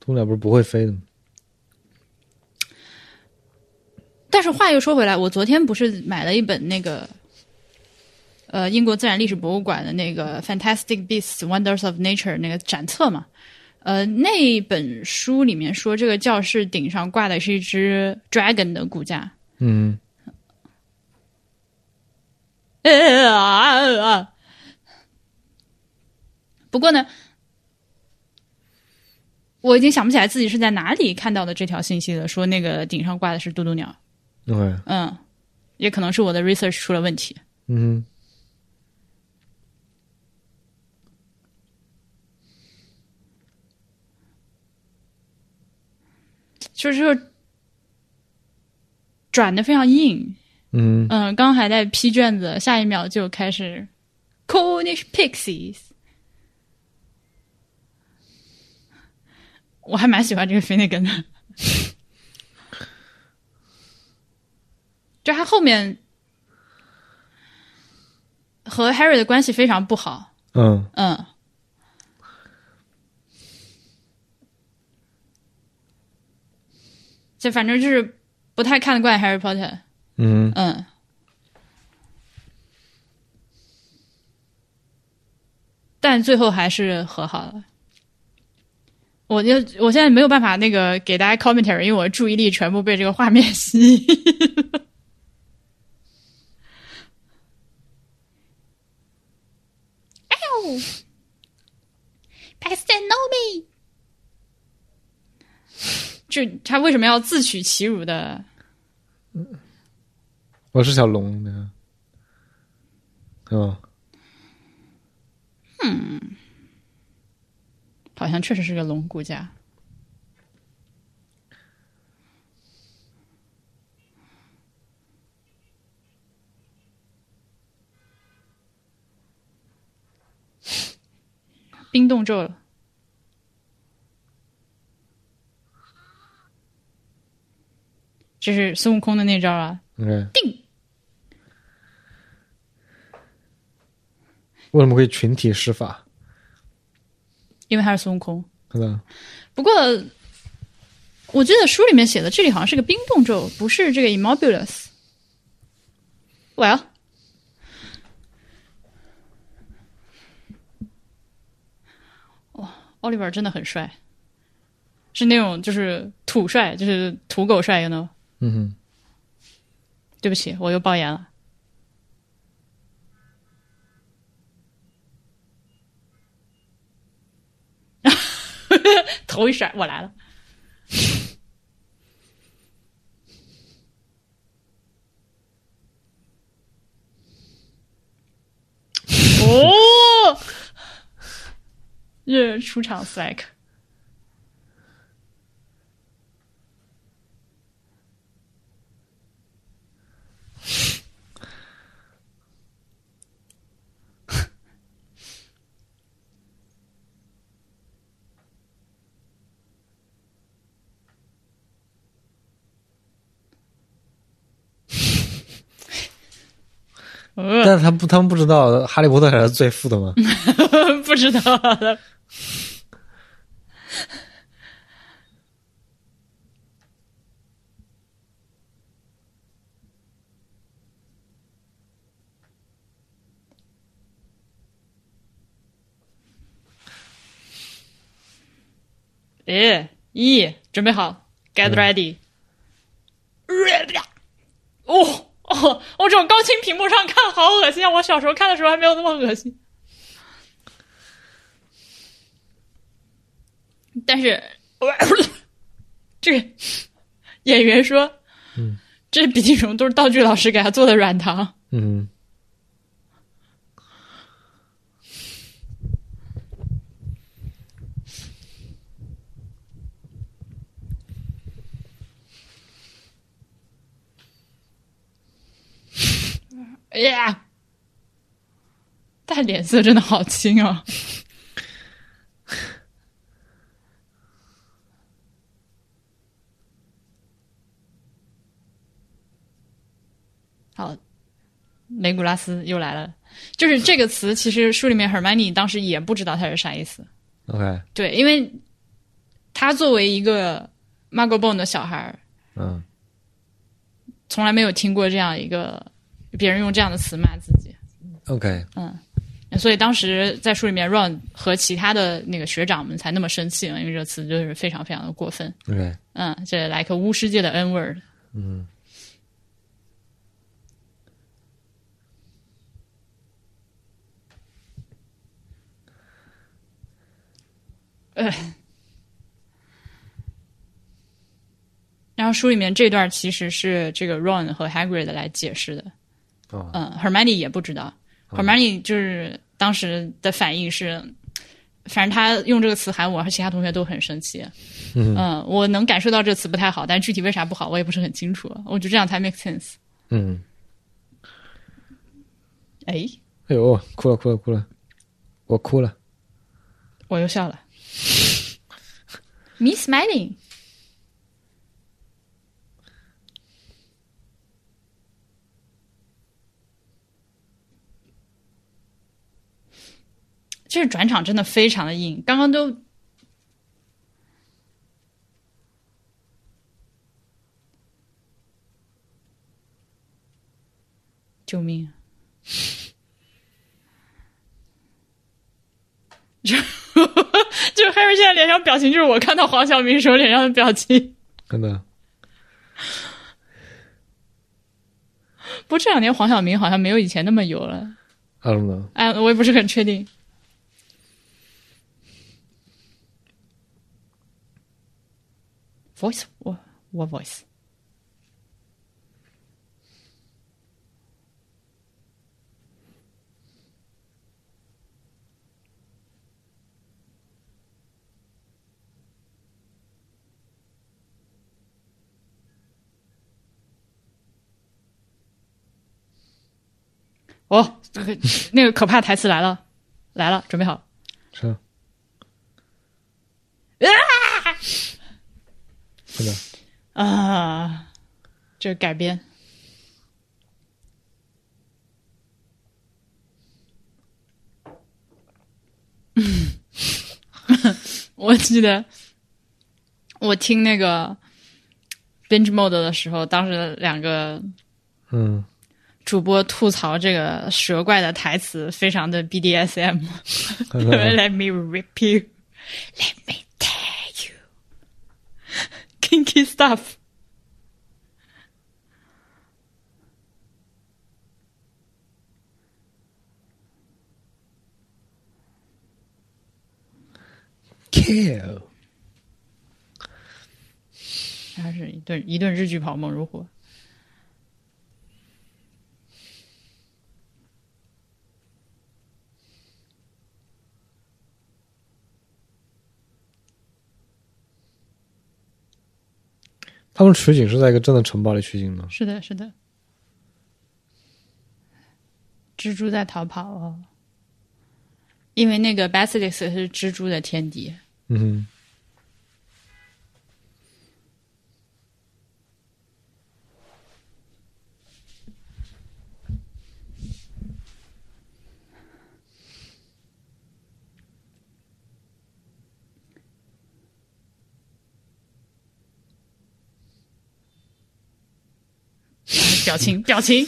渡渡鸟不是不会飞的吗？但是话又说回来，我昨天不是买了一本那个，呃，英国自然历史博物馆的那个《Fantastic Beasts: Wonders of Nature》那个展册嘛。呃，那本书里面说，这个教室顶上挂的是一只 dragon 的骨架。嗯呃啊啊！不过呢，我已经想不起来自己是在哪里看到的这条信息了，说那个顶上挂的是嘟嘟鸟。，OK，嗯，也可能是我的 research 出了问题。嗯就是转的非常硬，嗯嗯，刚还在批卷子，下一秒就开始 Cornish Pixies。我还蛮喜欢这个 Finnegan 的，就他后面和 Harry 的关系非常不好，嗯。嗯，就反正就是不太看得惯 Harry Potter，嗯。嗯。但最后还是和好了。我就我现在没有办法那个给大家 commentary，因为我的注意力全部被这个画面吸引。哎呦！P a s t know me，就他为什么要自取其辱的？我是小龙的，哦，好像确实是个龙骨架。冰冻咒了。这是孙悟空的那招啊！嗯，定。为什么会群体施法？因为他是孙悟空。不过，我记得书里面写的，这里好像是个冰冻咒，不是这个 Immobulus。Well，哇，奥利弗真的很帅，是那种就是土帅，就是土狗帅，you know？嗯哼，对不起，我又爆言了。头一甩，我来了。哦，耶出场 slack。呃，但是他不，他们不知道哈利波特才是最富的吗？不知道了。哎，一准备好，get ready，ready，。哦哦，我这种高清屏幕上看好恶心啊！我小时候看的时候还没有那么恶心。但是，这个演员说，嗯，这鼻涕虫都是道具老师给他做的软糖。嗯，哎呀，但脸色真的好青哦。好，雷古拉斯又来了。就是这个词，其实书里面 Hermione 当时也不知道它是啥意思。OK，对，因为他作为一个 Muggle Born 的小孩儿，嗯从来没有听过这样一个别人用这样的词骂自己。，OK，嗯所以当时在书里面，Ron 和其他的那个学长们才那么生气嘛，因为这个词就是非常非常的过分。OK，嗯，这来个巫师界的 N word。嗯然后书里面这段其实是这个 Ron 和 Hagrid 来解释的。哦，嗯，Hermione 也不知道、h e r m i o n e 就是当时的反应是，反正他用这个词喊我，和其他同学都很生气。嗯我能感受到这词不太好，但具体为啥不好，我也不是很清楚。我觉得这样才 make sense。嗯，哎，哎呦，哭了哭了哭了，我哭了。我又笑了。Me smiling。这个转场真的非常的硬，刚刚都救命！啊 就 就 Harry 现在脸上表情，就是我看到黄晓明时候脸上的表情。真的，不过这两年黄晓明好像没有以前那么油了，I don't know。哎，我也不是很确定。Voice，我我 voice。哦，这 个那个可怕台词来了，来了，准备好。是，啊，这个改编。我记得我听那个 binge mode 的时候，当时两个嗯，主播吐槽这个蛇怪的台词非常的 BDSM。Let me rip you. Let me. Kinky stuff. ，kill，还是一顿一顿日剧跑猛如虎。 他们取景是在一个真的城堡里取景吗。是的，是的。蜘蛛在逃跑哦，因为那个 Basilisk 是蜘蛛的天敌。嗯哼，表情，表情，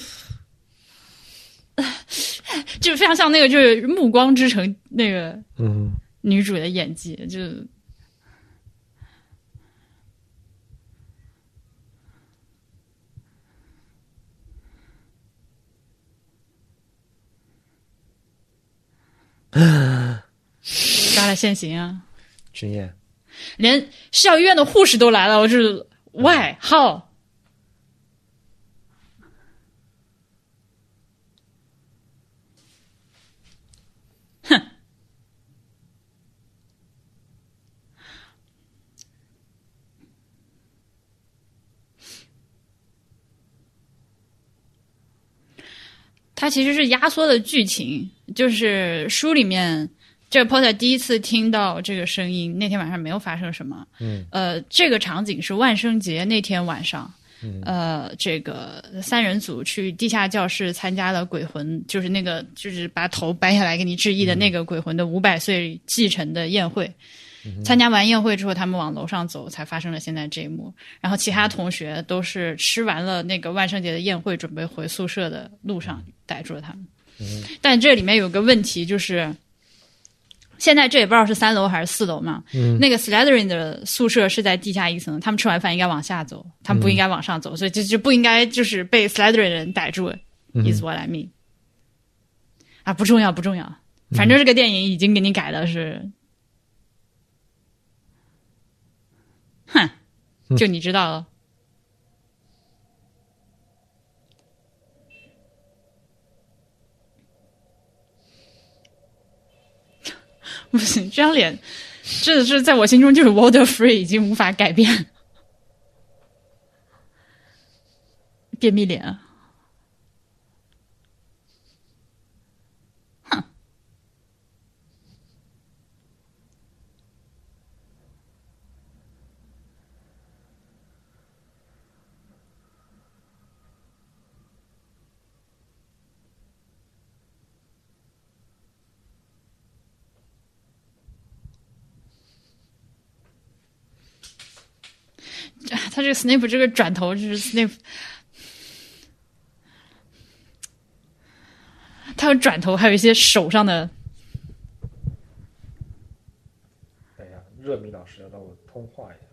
就非常像那个就是《暮光之城》那个嗯，女主的演技，就抓了现行啊！军演。连校医院的护士都来了，我就是 why how？哼，它其实是压缩的剧情，就是书里面这个 porter 第一次听到这个声音，那天晚上没有发生什么。嗯，呃，这个场景是万圣节那天晚上。呃，这个三人组去地下教室参加了鬼魂，就是那个就是把头掰下来给你致意的那个鬼魂的五百岁继承的宴会。参加完宴会之后，他们往楼上走，才发生了现在这一幕。然后其他同学都是吃完了那个万圣节的宴会，准备回宿舍的路上逮住了他们。但这里面有个问题，就是现在这也不知道是三楼还是四楼嘛。那个 Slytherin 的宿舍是在地下一层，他们吃完饭应该往下走，他们不应该往上走，所以就就不应该就是被 Slytherin 人逮住。Is what I mean。啊，不重要，不重要，反正这个电影已经给你改的是，哼，就你知道了。不行，这张脸这是在我心中就是 Water Free，已经无法改变。便秘脸啊，哼，他这个 Snape 这个转头就是 Snape，他有转头，还有一些手上的，等一下，热米老师要让我通话一下。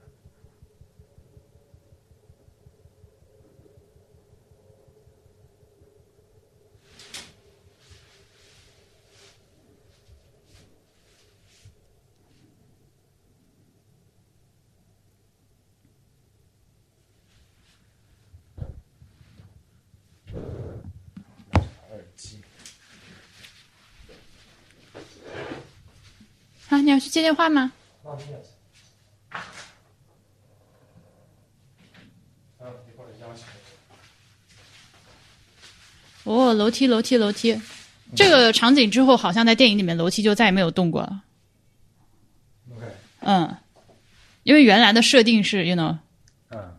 你要去接电话吗？哦，楼梯，楼梯，楼梯。这个场景之后，好像在电影里面楼梯就再也没有动过了。OK。嗯，因为原来的设定是，You know？嗯。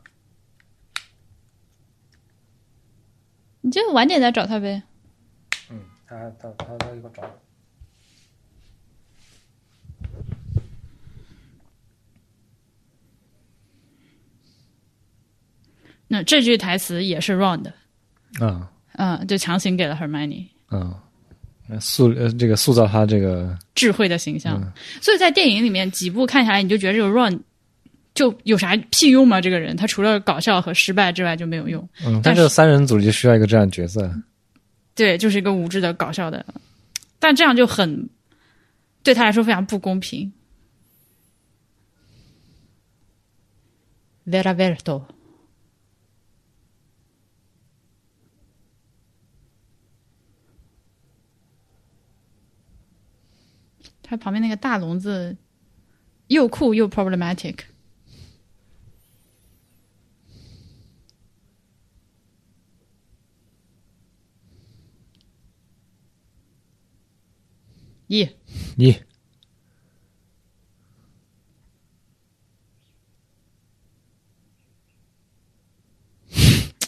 你就晚点再找他呗。嗯，他他他他给我找。那这句台词也是 Ron 的，啊嗯，就强行给了 Hermione 嗯，塑呃这个塑造他这个智慧的形象。所以在电影里面几部看下来，你就觉得这个 Ron 就有啥屁用吗？这个人他除了搞笑和失败之外就没有用。嗯，但是三人组就需要一个这样的角色。对，就是一个无知的搞笑的，但这样就很对他来说非常不公平。Vera Verto，他旁边那个大笼子又酷又 problematic。一，一，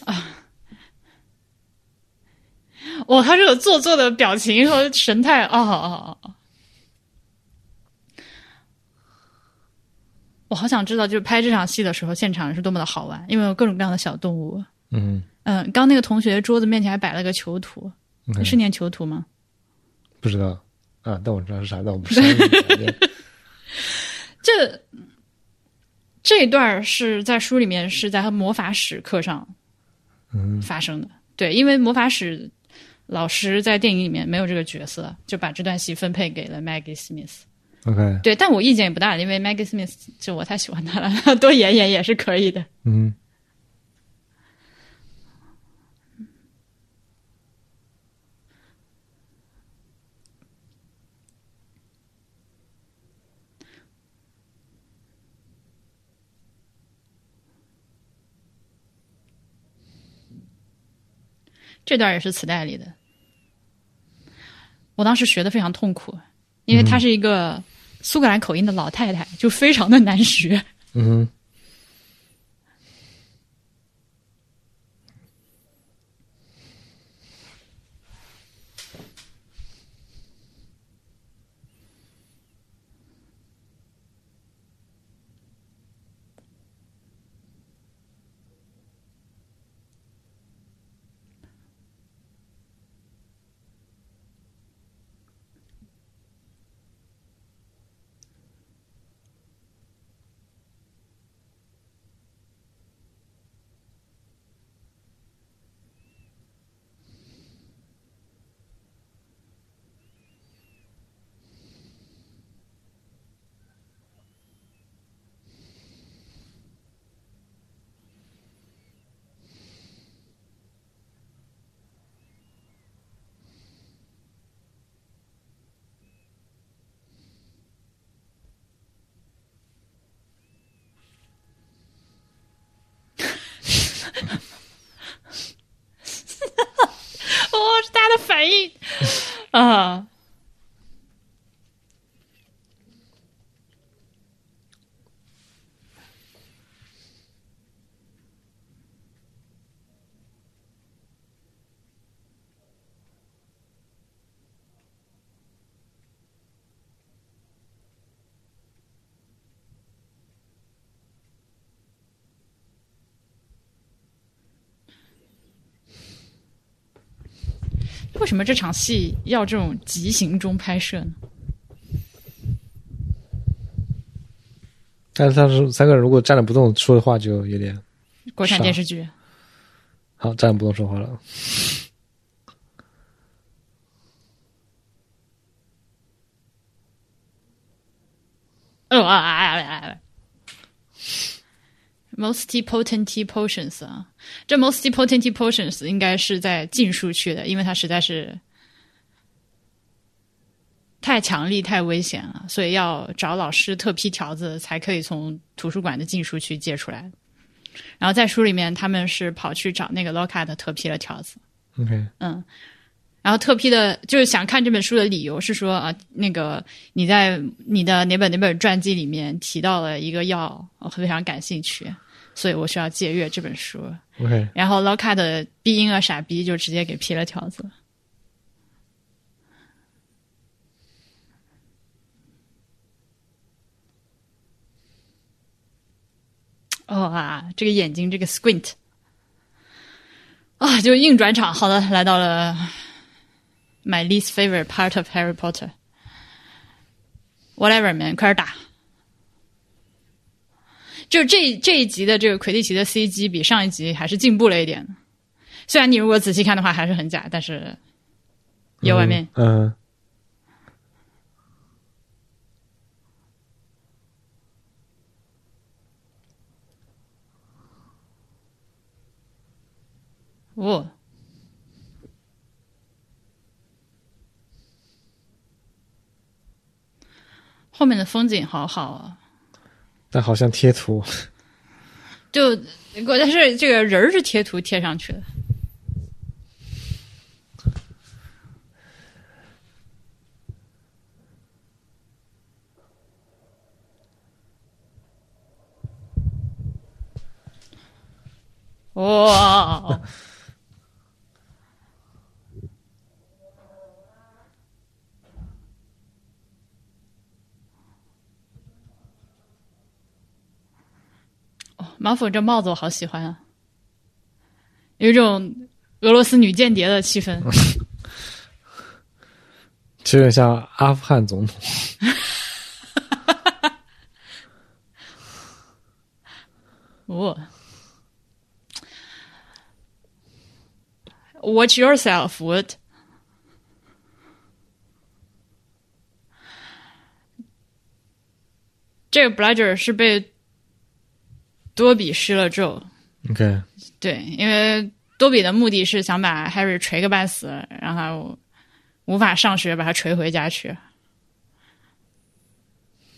啊，哇，他这个做作的表情和神态啊啊啊！啊我好想知道，就是拍这场戏的时候，现场是多么的好玩，因为有各种各样的小动物。嗯，嗯，刚那个同学桌子面前还摆了个囚徒是念囚徒吗？不知道啊，但我知道是啥，但我不知道是。这这一段是在书里面是在魔法史课上嗯发生的。对，因为魔法史老师在电影里面没有这个角色，就把这段戏分配给了 Maggie Smith。OK，对，但我意见也不大，因为 Maggie Smith 就我太喜欢他了，多演演也是可以的。嗯。这段也是磁带里的，我当时学的非常痛苦，因为它是一个苏格兰口音的老太太，就非常的难学。嗯哼哦，是大家的反应啊！为什么这场戏要这种急行中拍摄呢？但是他是三个人如果站着不动说的话，就有点国产电视剧好，站着不动说话了。哦啊！Most potent potions 啊，这 most potent potions 应该是在禁书区的，因为它实在是太强力、太危险了，所以要找老师特批条子才可以从图书馆的禁书区借出来。然后在书里面，他们是跑去找那个 Lockhart 特批了条子，OK，嗯，然后特批的，就是想看这本书的理由是说啊，那个你在你的哪本哪本传记里面提到了一个药，我非常感兴趣，所以我需要借阅这本书。OK，然后 Lockhart 的逼婴儿傻逼就直接给批了条子。哦啊，这个眼睛，这个 squint 啊，就硬转场。好的，来到了 my least favorite part of Harry Potter。Whatever man，快点打！就这这一集的这个魁地奇的 CG 比上一集还是进步了一点。虽然你如果仔细看的话还是很假，但是有外面嗯，哦，后面的风景好好啊，但好像贴图，就关键是这个人儿是贴图贴上去的。哇！哦，马府这帽子我好喜欢啊，有一种俄罗斯女间谍的气氛。其实有点像阿富汗总统。Oh. Watch yourself, Wood. 这个 Blazer 是被多比施了咒，OK，对，因为多比的目的是想把 Harry 锤个半死，让他无法上学，把他锤回家去，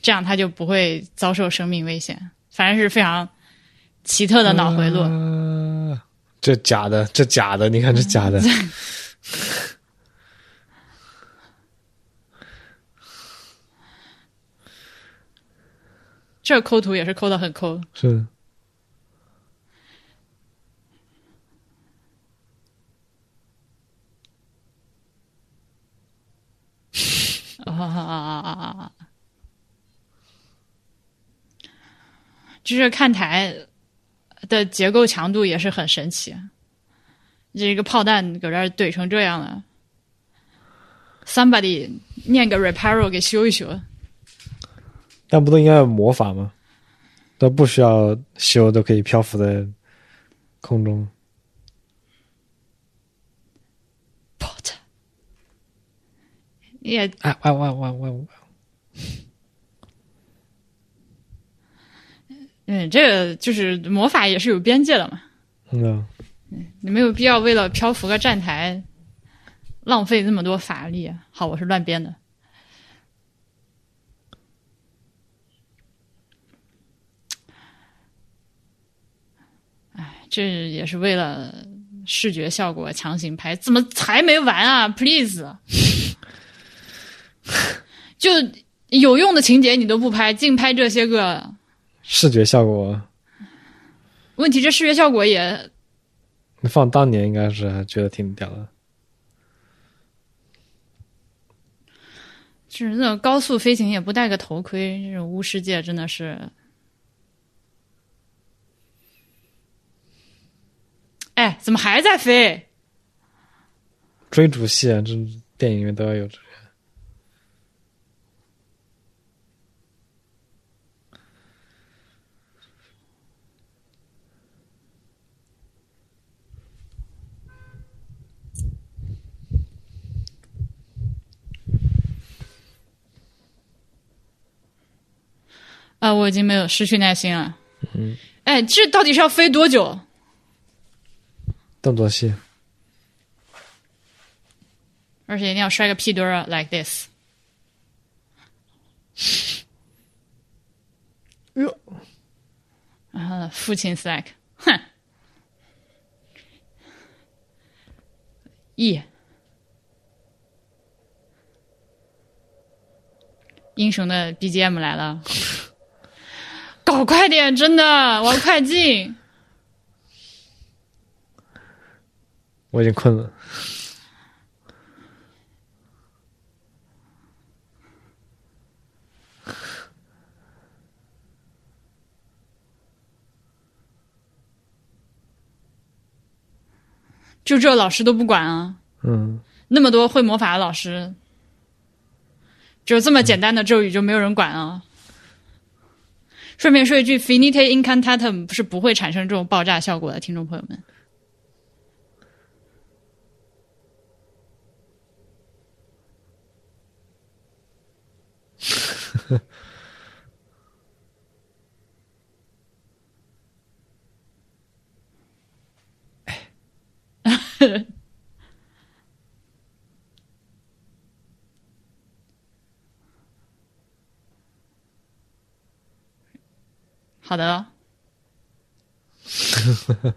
这样他就不会遭受生命危险。反正是非常奇特的脑回路。啊这假的，这假的，你看这假的，这抠图也是抠的很抠。是的啊，就是看台的结构强度也是很神奇，这个炮弹搁这儿怼成这样了，somebody 念个 repair 给修一修。但不都应该有魔法吗？都不需要修，都可以漂浮在空中。也哎，哇哇哇哇！嗯，这个就是魔法也是有边界的嘛，嗯，你没有必要为了漂浮个站台浪费那么多法力。好，我是乱编的。哎，这也是为了视觉效果强行拍，怎么还没完啊？Please，就有用的情节你都不拍，净拍这些个。视觉效果，问题这视觉效果也你放当年应该是还觉得挺屌的。就是那种高速飞行也不戴个头盔，这种巫师界真的是，哎，怎么还在飞？追逐戏啊，这电影里面都要有这个。啊，我已经没有失去耐心了。嗯，哎，这到底是要飞多久？动作戏，而且一定要摔个屁墩儿，like this。哟，然后呢，父亲 slack，哼，E，英雄的 BGM 来了，搞哦，快点，真的，我要快进。我已经困了。就这老师都不管啊？嗯，那么多会魔法的老师，就这么简单的咒语就没有人管啊？顺便说一句，Finite Incantatum 是不会产生这种爆炸效果的，听众朋友们。好的。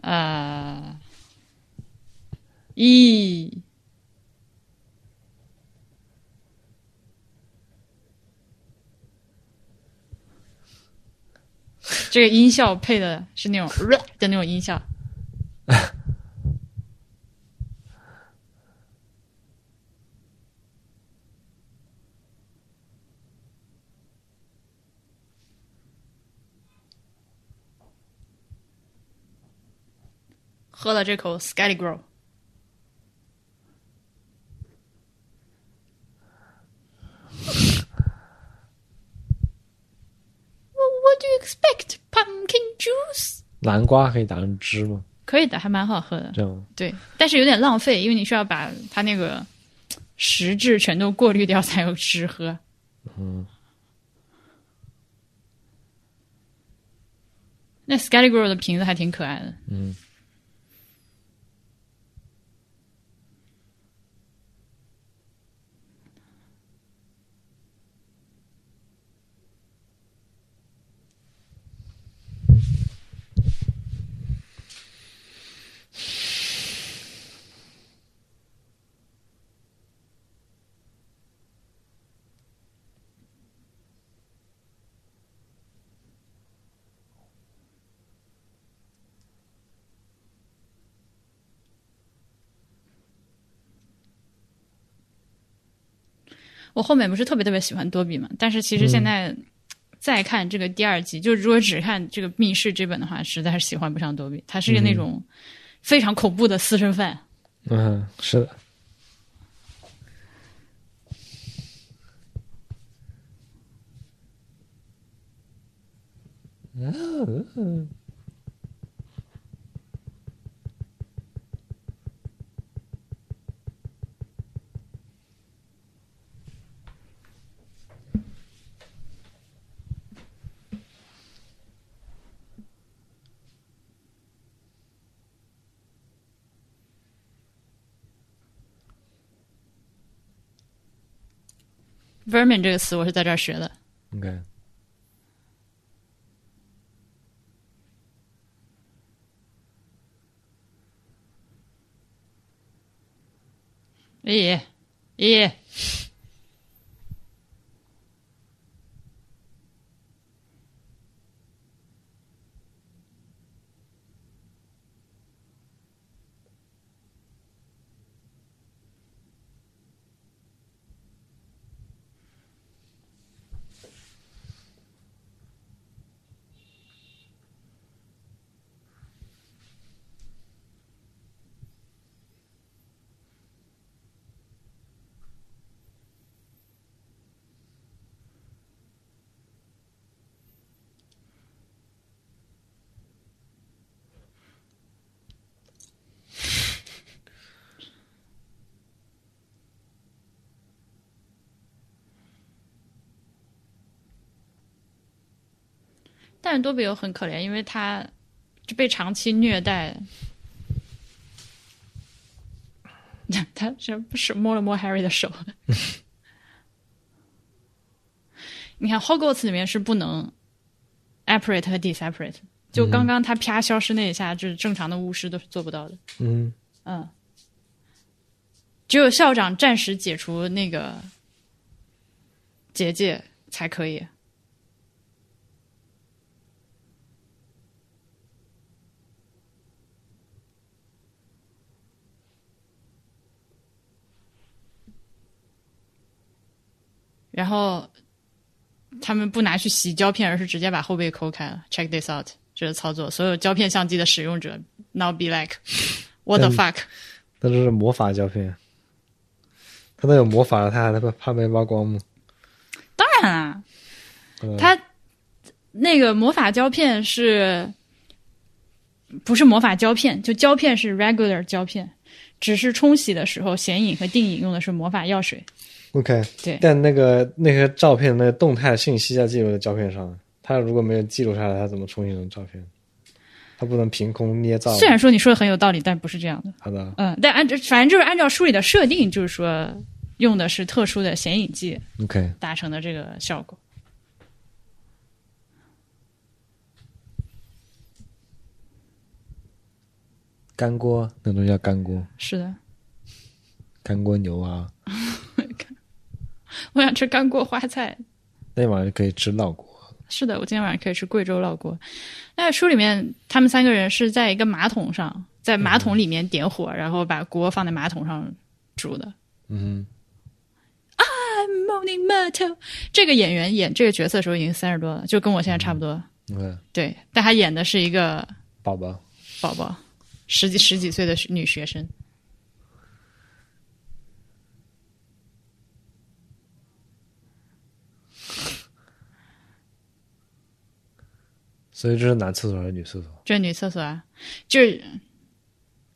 呃，一，这个音效配的是那种的那种音效。喝了这口 Skelly Grow。What do you expect? Pumpkin juice？南瓜可以打成汁吗？可以的，还蛮好喝的。这样对，但是有点浪费，因为你需要把它那个实质全都过滤掉才有汁喝。嗯，那 Skelly Grow 的瓶子还挺可爱的。嗯。我后面不是特别特别喜欢多比嘛，但是其实现在再看这个第二集，就如果只看这个密室这本的话，实在是喜欢不上多比，他是个那种非常恐怖的私生饭。嗯，是的。嗯。Vermin 这个词我是在这儿学的。OK，咦咦，但是多比又很可怜，因为他就被长期虐待。他是不是摸了摸 Harry 的手？你看 Hogwarts 里面是不能 apparate 和 deseparate，就刚刚他啪消失那一下，就是正常的巫师都是做不到的。嗯嗯，只有校长暂时解除那个结界才可以。然后他们不拿去洗胶片，而是直接把后背抠开了。Check this out，这是操作。所有胶片相机的使用者，now be like what the 嗯 fuck？那这是魔法胶片，他都有魔法了，他还怕怕被挖光吗？当然啦，嗯它那个魔法胶片是不是魔法胶片？就胶片是 regular 胶片，只是冲洗的时候显影和定影用的是魔法药水。OK，对但那个那些照片那个动态信息要记录在胶片上，他如果没有记录下来，他怎么重新成照片？他不能凭空捏造。虽然说你说的很有道理，但不是这样的。好的嗯，但按照反正就是按照书里的设定，就是说用的是特殊的显影剂，OK，达成的这个效果。干锅那东西叫干锅，是的，干锅牛蛙，我想吃干锅花菜。那晚上可以吃烙锅。是的，我今天晚上可以吃贵州烙锅。那书里面他们三个人是在一个马桶上，在马桶里面点火，然后把锅放在马桶上煮的。嗯 I'm morning metal 这个演员演这个角色的时候已经三十多了，就跟我现在差不多。嗯对，但他演的是一个宝宝，宝宝，十几十几岁的女学生。所以这是男厕所还是女厕所？这是女厕所啊，就是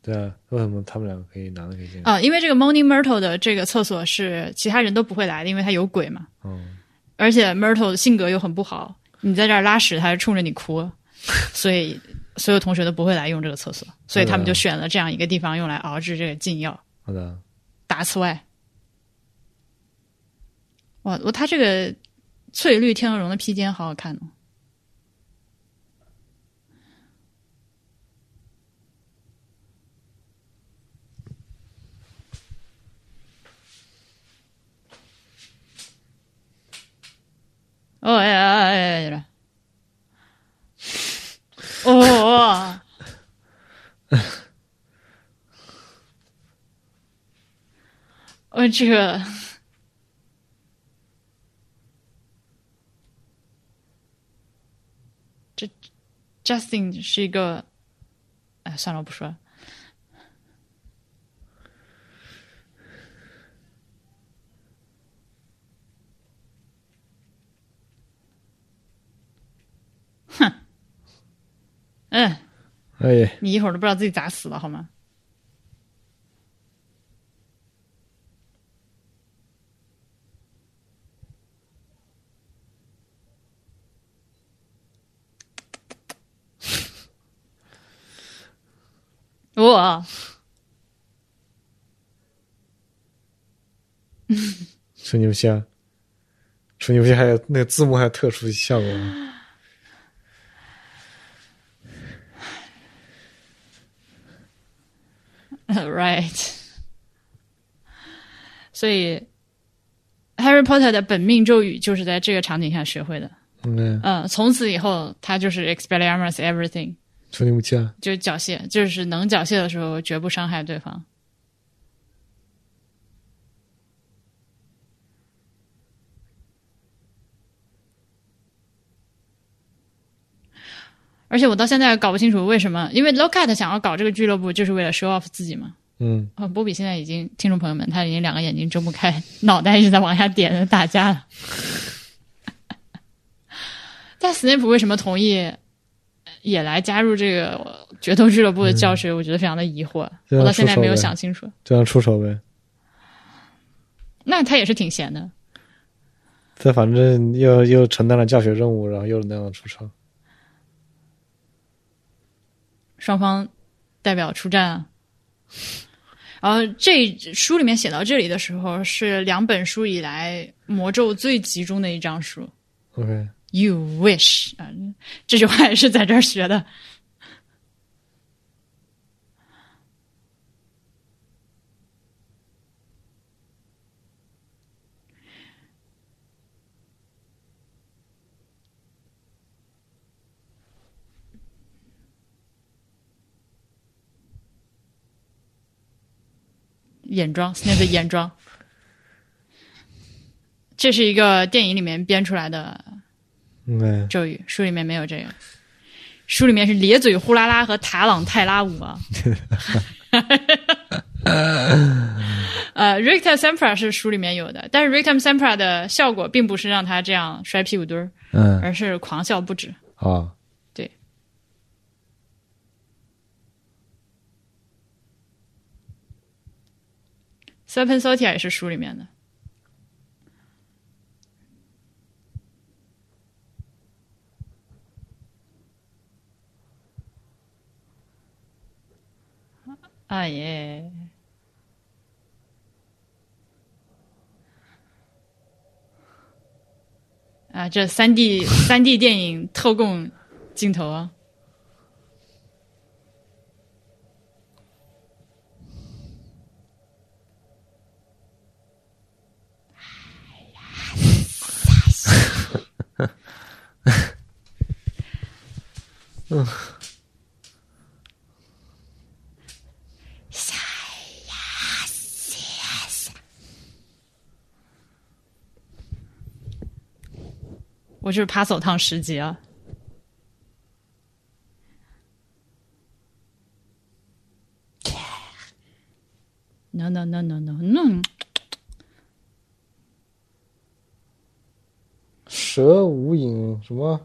对啊，为什么他们两个可以，男的可以进来？啊、因为这个 Morning Myrtle 的这个厕所是其他人都不会来的，因为他有鬼嘛。嗯，而且 Myrtle 的性格又很不好，你在这儿拉屎，他是冲着你哭，所以所有同学都不会来用这个厕所，所以他们就选了这样一个地方用来熬制这个禁药好的，打此外。哇，我他这个翠绿天鹅绒的披肩好好看哦。哦哎哎哎！哦，我 这个这 Justin 是一个，哎，算了，我不说了。嗯，哎，你一会儿都不知道自己咋死了，好吗？我，吹牛皮啊！吹牛皮还有那个字幕还有特殊效果。right，所以 Harry Potter 的本命咒语就是在这个场景下学会的。嗯，嗯，从此以后他就是 Expelliarmus everything，处理武器啊！就是缴械，就是能缴械的时候绝不伤害对方。而且我到现在搞不清楚为什么，因为 Lockhart 想要搞这个俱乐部就是为了 show off 自己嘛。嗯，啊，波比现在已经，听众朋友们，他已经两个眼睛睁不开，脑袋一直在往下点，打架了。但斯内普为什么同意也来加入这个决斗俱乐部的教学？我觉得非常的疑惑，我到现在没有想清楚。这样出手呗。那他也是挺闲的，这反正又又承担了教学任务，然后又那样出手。双方代表出战啊。然后这书里面写到这里的时候，是两本书以来魔咒最集中的一章书。OK，You wish 啊，这句话也是在这儿学的。眼妆，Snape 的 眼妆。这是一个电影里面编出来的嗯，咒语，书里面没有这个。书里面是咧嘴呼啦啦和塔朗泰拉舞啊。呃，Rictum Sempra 是书里面有的，但是 Rictum Sempra 的效果并不是让他这样摔屁股墩儿，嗯，而是狂笑不止。啊，对。Serpent Sotia 也是书里面的。啊耶！啊，这三 D 三 D 电影特供镜头啊！我就是爬走趟十级啊！No no no no no no！蛇无影什么？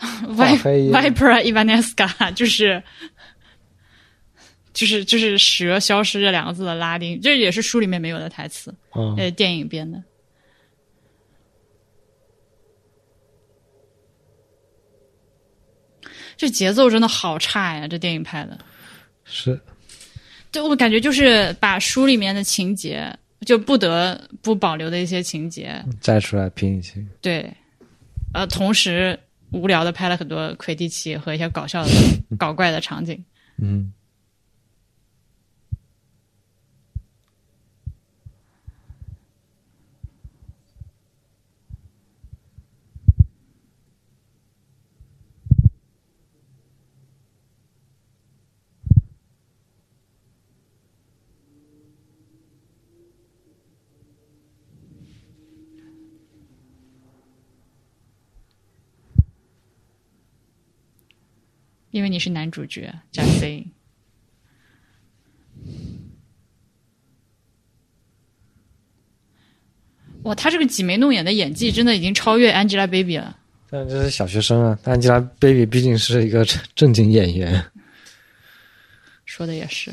Vipera Ivanesca 就是就是就是蛇消失这两个字的拉丁，这也是书里面没有的台词，啊，呃，电影编的。这节奏真的好差呀！这电影拍的，是就我感觉就是把书里面的情节就不得不保留的一些情节，摘出来拼一起。对，呃，同时无聊的拍了很多魁地奇和一些搞笑的、搞怪的场景。嗯，因为你是男主角，加 C。哇，他这个挤眉弄眼的演技真的已经超越 Angelababy 了。但这是小学生啊，Angelababy 毕竟是一个正正经演员。说的也是。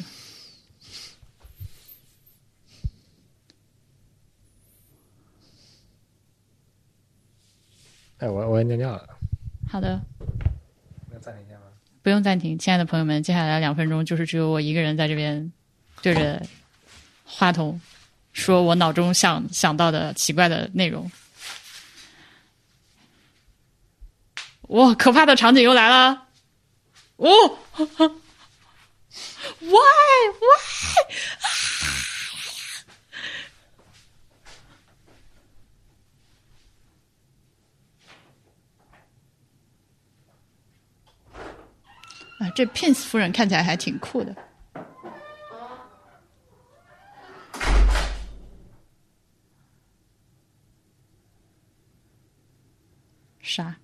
哎，我我要尿尿了，好的？不用暂停，亲爱的朋友们，接下来两分钟就是只有我一个人在这边对着话筒说我脑中想想到的奇怪的内容。哇，可怕的场景又来了！哦，why why？啊，这 Pins 夫人看起来还挺酷的。啥？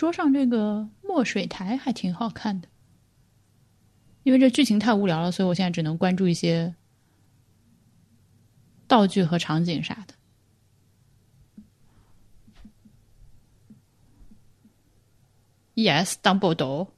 桌上这个墨水台还挺好看的，因为这剧情太无聊了，所以我现在只能关注一些道具和场景啥的。E.S. Dumbledore。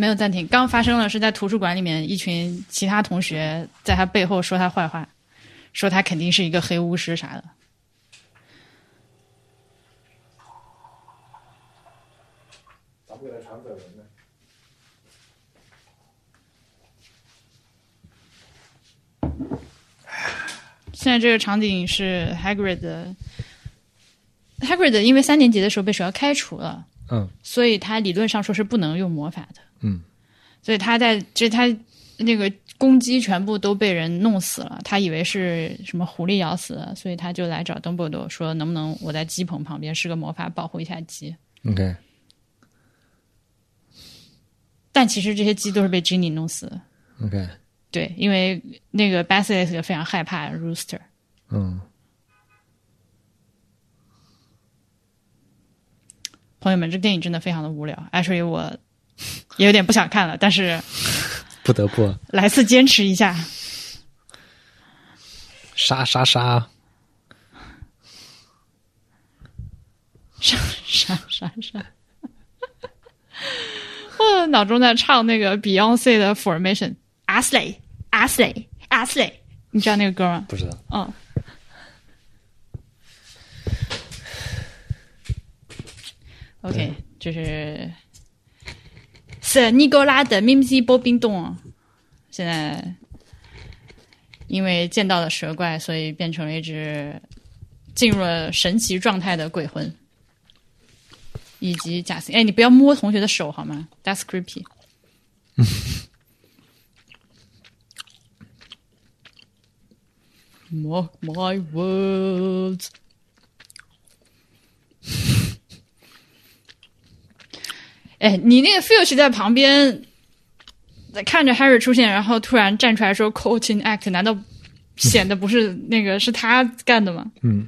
没有暂停，刚发生了，是在图书馆里面，一群其他同学在他背后说他坏话，说他肯定是一个黑巫师啥的。咱们给他传绯闻呢。现在这个场景是 Hagrid 的，Hagrid 因为三年级的时候被学校开除了，嗯所以他理论上说是不能用魔法的。嗯，所以他在这他那个公鸡全部都被人弄死了，他以为是什么狐狸咬死的，所以他就来找邓布利多说，能不能我在鸡棚旁边施个魔法保护一下鸡？OK，但其实这些鸡都是被 Ginny 弄死的。OK，对，因为那个 Basilisk 非常害怕 Rooster。嗯，朋友们，这电影真的非常的无聊，actually 我也有点不想看了，但是 不得不来次坚持一下。杀杀杀！杀杀杀杀！我脑中在唱那个 Beyonce 的 Formation，Ashley Ashley Ashley，你知道那个歌吗？不知道。嗯。OK，就是是尼古拉的 Mimsy 波冰冻，现在因为见到了蛇怪，所以变成了一只进入了神奇状态的鬼魂。以及贾斯，哎，你不要摸同学的手好吗？That's creepy。Mark my words。哎，你那个 Filch 在旁边在看着 Harry 出现，然后突然站出来说 “coaching act”，难道显得不是那个是他干的吗？嗯，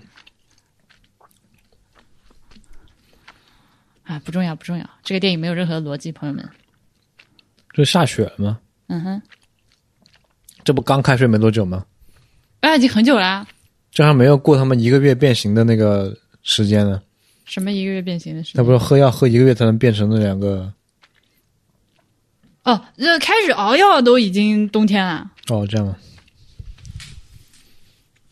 啊，不重要，不重要。这个电影没有任何逻辑，朋友们。这下雪了吗？嗯哼，这不刚开学没多久吗？啊，已经很久啦、这还没有过他们一个月变形的那个时间呢。什么一个月变形的事那不是喝药喝一个月才能变成那两个？哦，那开始熬药都已经冬天了哦，这样吗？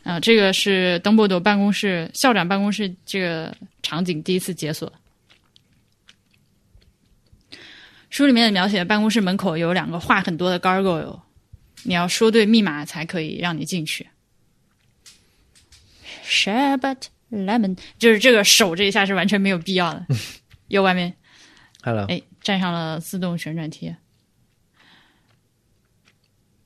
啊！这个是登布利多办公室校长办公室这个场景第一次解锁。书里面的描写，办公室门口有两个话很多的 gargoyle，你要说对密码才可以让你进去。Sherbet lemon，就是这个手这一下是完全没有必要的。右外面，Hello，哎，站上了自动旋转梯。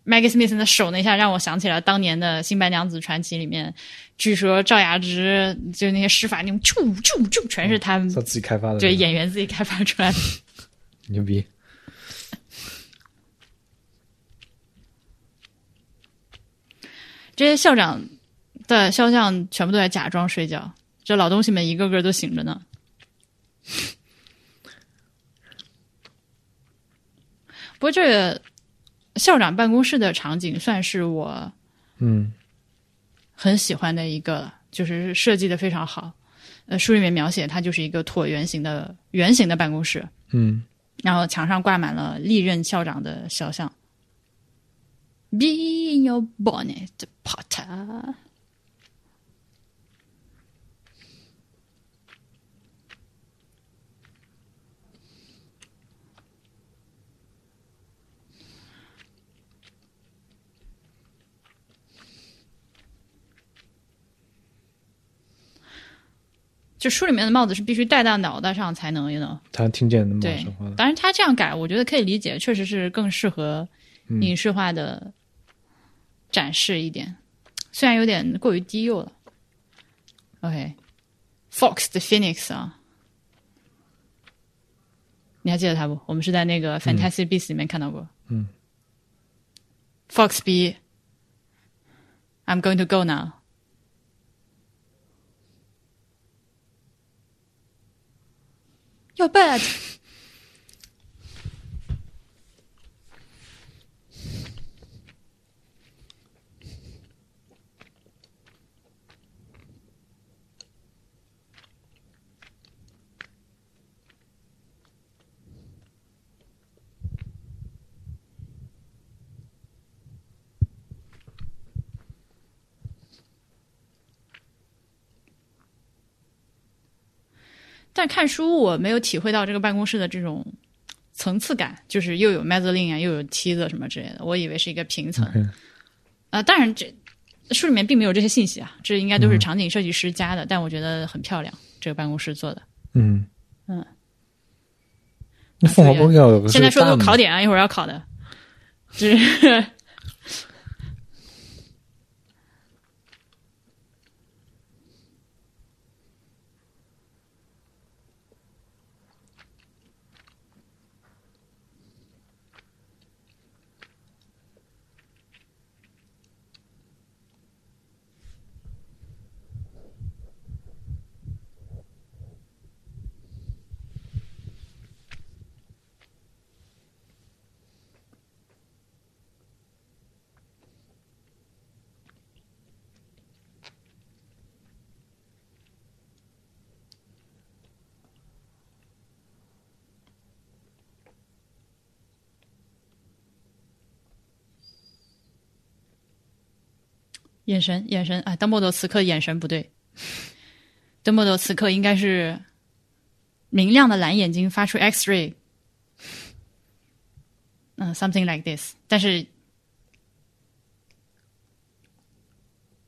Maggie Smith 的手那一下让我想起了当年的《新白娘子传奇》里面，据说赵雅芝就那些施法那种啾啾啾，全是他们他自己开发的。对演员自己开发出来的。牛逼。这些校长的肖像全部都在假装睡觉，这老东西们一个个都醒着呢。不过这个校长办公室的场景算是我嗯很喜欢的一个，就是设计的非常好。呃，书里面描写它就是一个椭圆形的圆形的办公室，嗯，然后墙上挂满了历任校长的肖像。Be in your bonnet, Potter。就书里面的帽子是必须戴到脑袋上才能的，他听见的吗对。当然他这样改，我觉得可以理解，确实是更适合影视化的展示一点，虽然有点过于低幼了。OK，Fox、the Phoenix 啊，你还记得他不？我们是在那个 Fantastic Beasts 里面看到过。嗯，Fox B。I'm going to go now. You're bad. 在看书，我没有体会到这个办公室的这种层次感，就是又有 mezzanine 啊，又有梯子什么之类的。我以为是一个平层。啊、当然这书里面并没有这些信息啊，这应该都是场景设计师加的，但我觉得很漂亮，这个办公室做的。嗯嗯。那凤凰有个现在说的是个考点啊，一会儿要考的，就是眼神，眼神，哎，邓布利多此刻眼神不对，邓布利多此刻应该是明亮的蓝眼睛发出 X ray，嗯、s o m e t h i n g like this，但是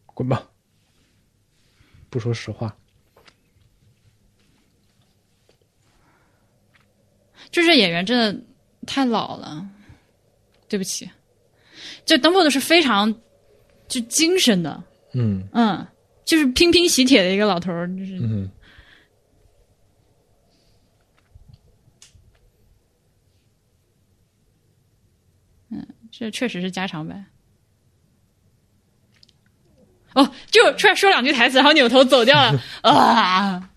滚吧，不说实话。就这演员真的太老了，对不起，这邓布利多是非常就精神的，嗯。嗯，就是拼拼喜帖的一个老头儿，就是。嗯，这确实是家常版。哦，就出来说两句台词，然后扭头走掉了。啊！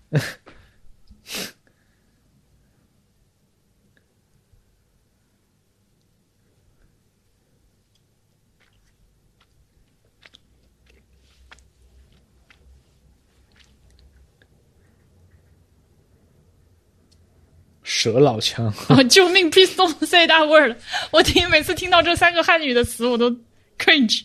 蛇老枪，哦，救命！Please don't say that word！我听每次听到这三个汉语的词，我都 cringe。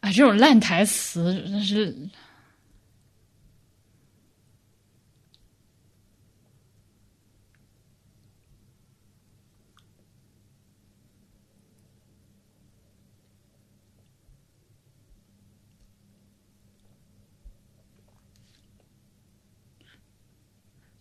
啊，这种烂台词真是。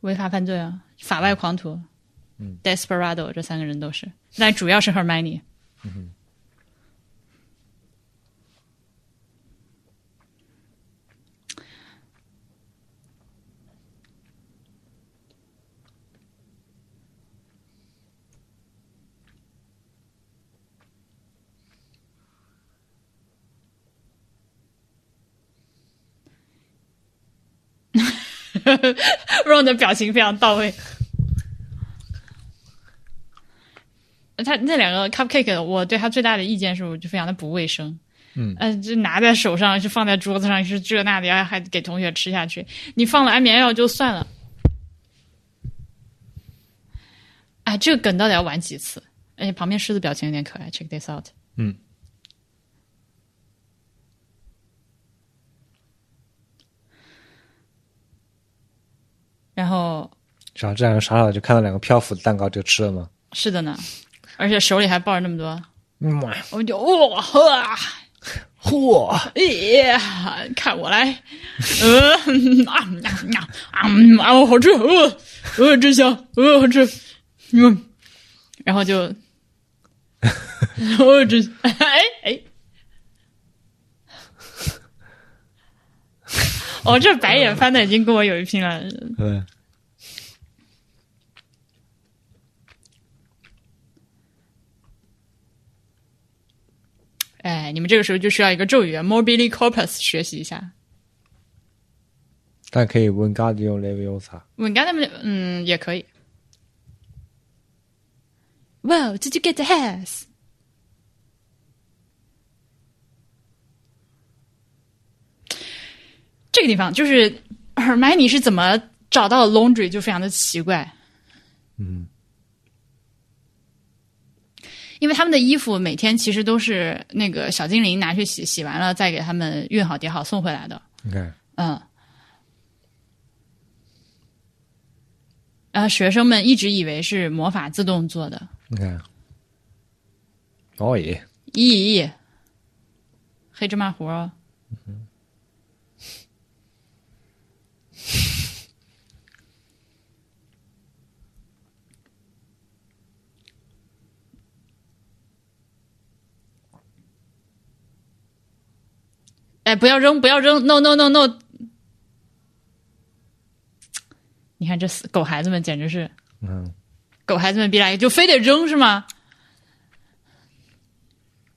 违法犯罪啊，法外狂徒，嗯，Desperado 这三个人都是，但主要是 Hermione。Ron 的表情非常到位。他那两个 cupcake，我对他最大的意见是，我就非常的不卫生。嗯呃，就拿在手上，是放在桌子上，是这那的，还给同学吃下去。你放了安眠药就算了，哎，这个梗到底要玩几次？而且旁边狮子表情有点可爱，check this out。嗯，然后然后这两个傻傻的就看到两个漂浮的蛋糕就吃了吗？是的呢，而且手里还抱着那么多，嗯，我们就哇呵。嚯，耶！看我来，呃啊啊啊啊！好吃，呃呃，真香，呃，好吃，嗯，然后就，哦，真，哎哎，我，这白眼翻的已经跟我有一拼了。对。哎，你们这个时候就需要一个咒语 m o b i l i corpus” 学习一下。但可以问 “Guardian Leviosa”。问 g u a r d 嗯，也可以。Well, did you get the house? 这个地方就是尔麦尼是怎么找到 laundry 就非常的奇怪。嗯，因为他们的衣服每天其实都是那个小精灵拿去洗，洗完了再给他们熨好叠好送回来的。你看，嗯。啊学生们一直以为是魔法自动做的，你看，哦耶，咦，黑芝麻糊儿。哎，不要扔，不要扔！No No No No！你看这死狗孩子们简直是嗯，狗孩子们逼来就非得扔是吗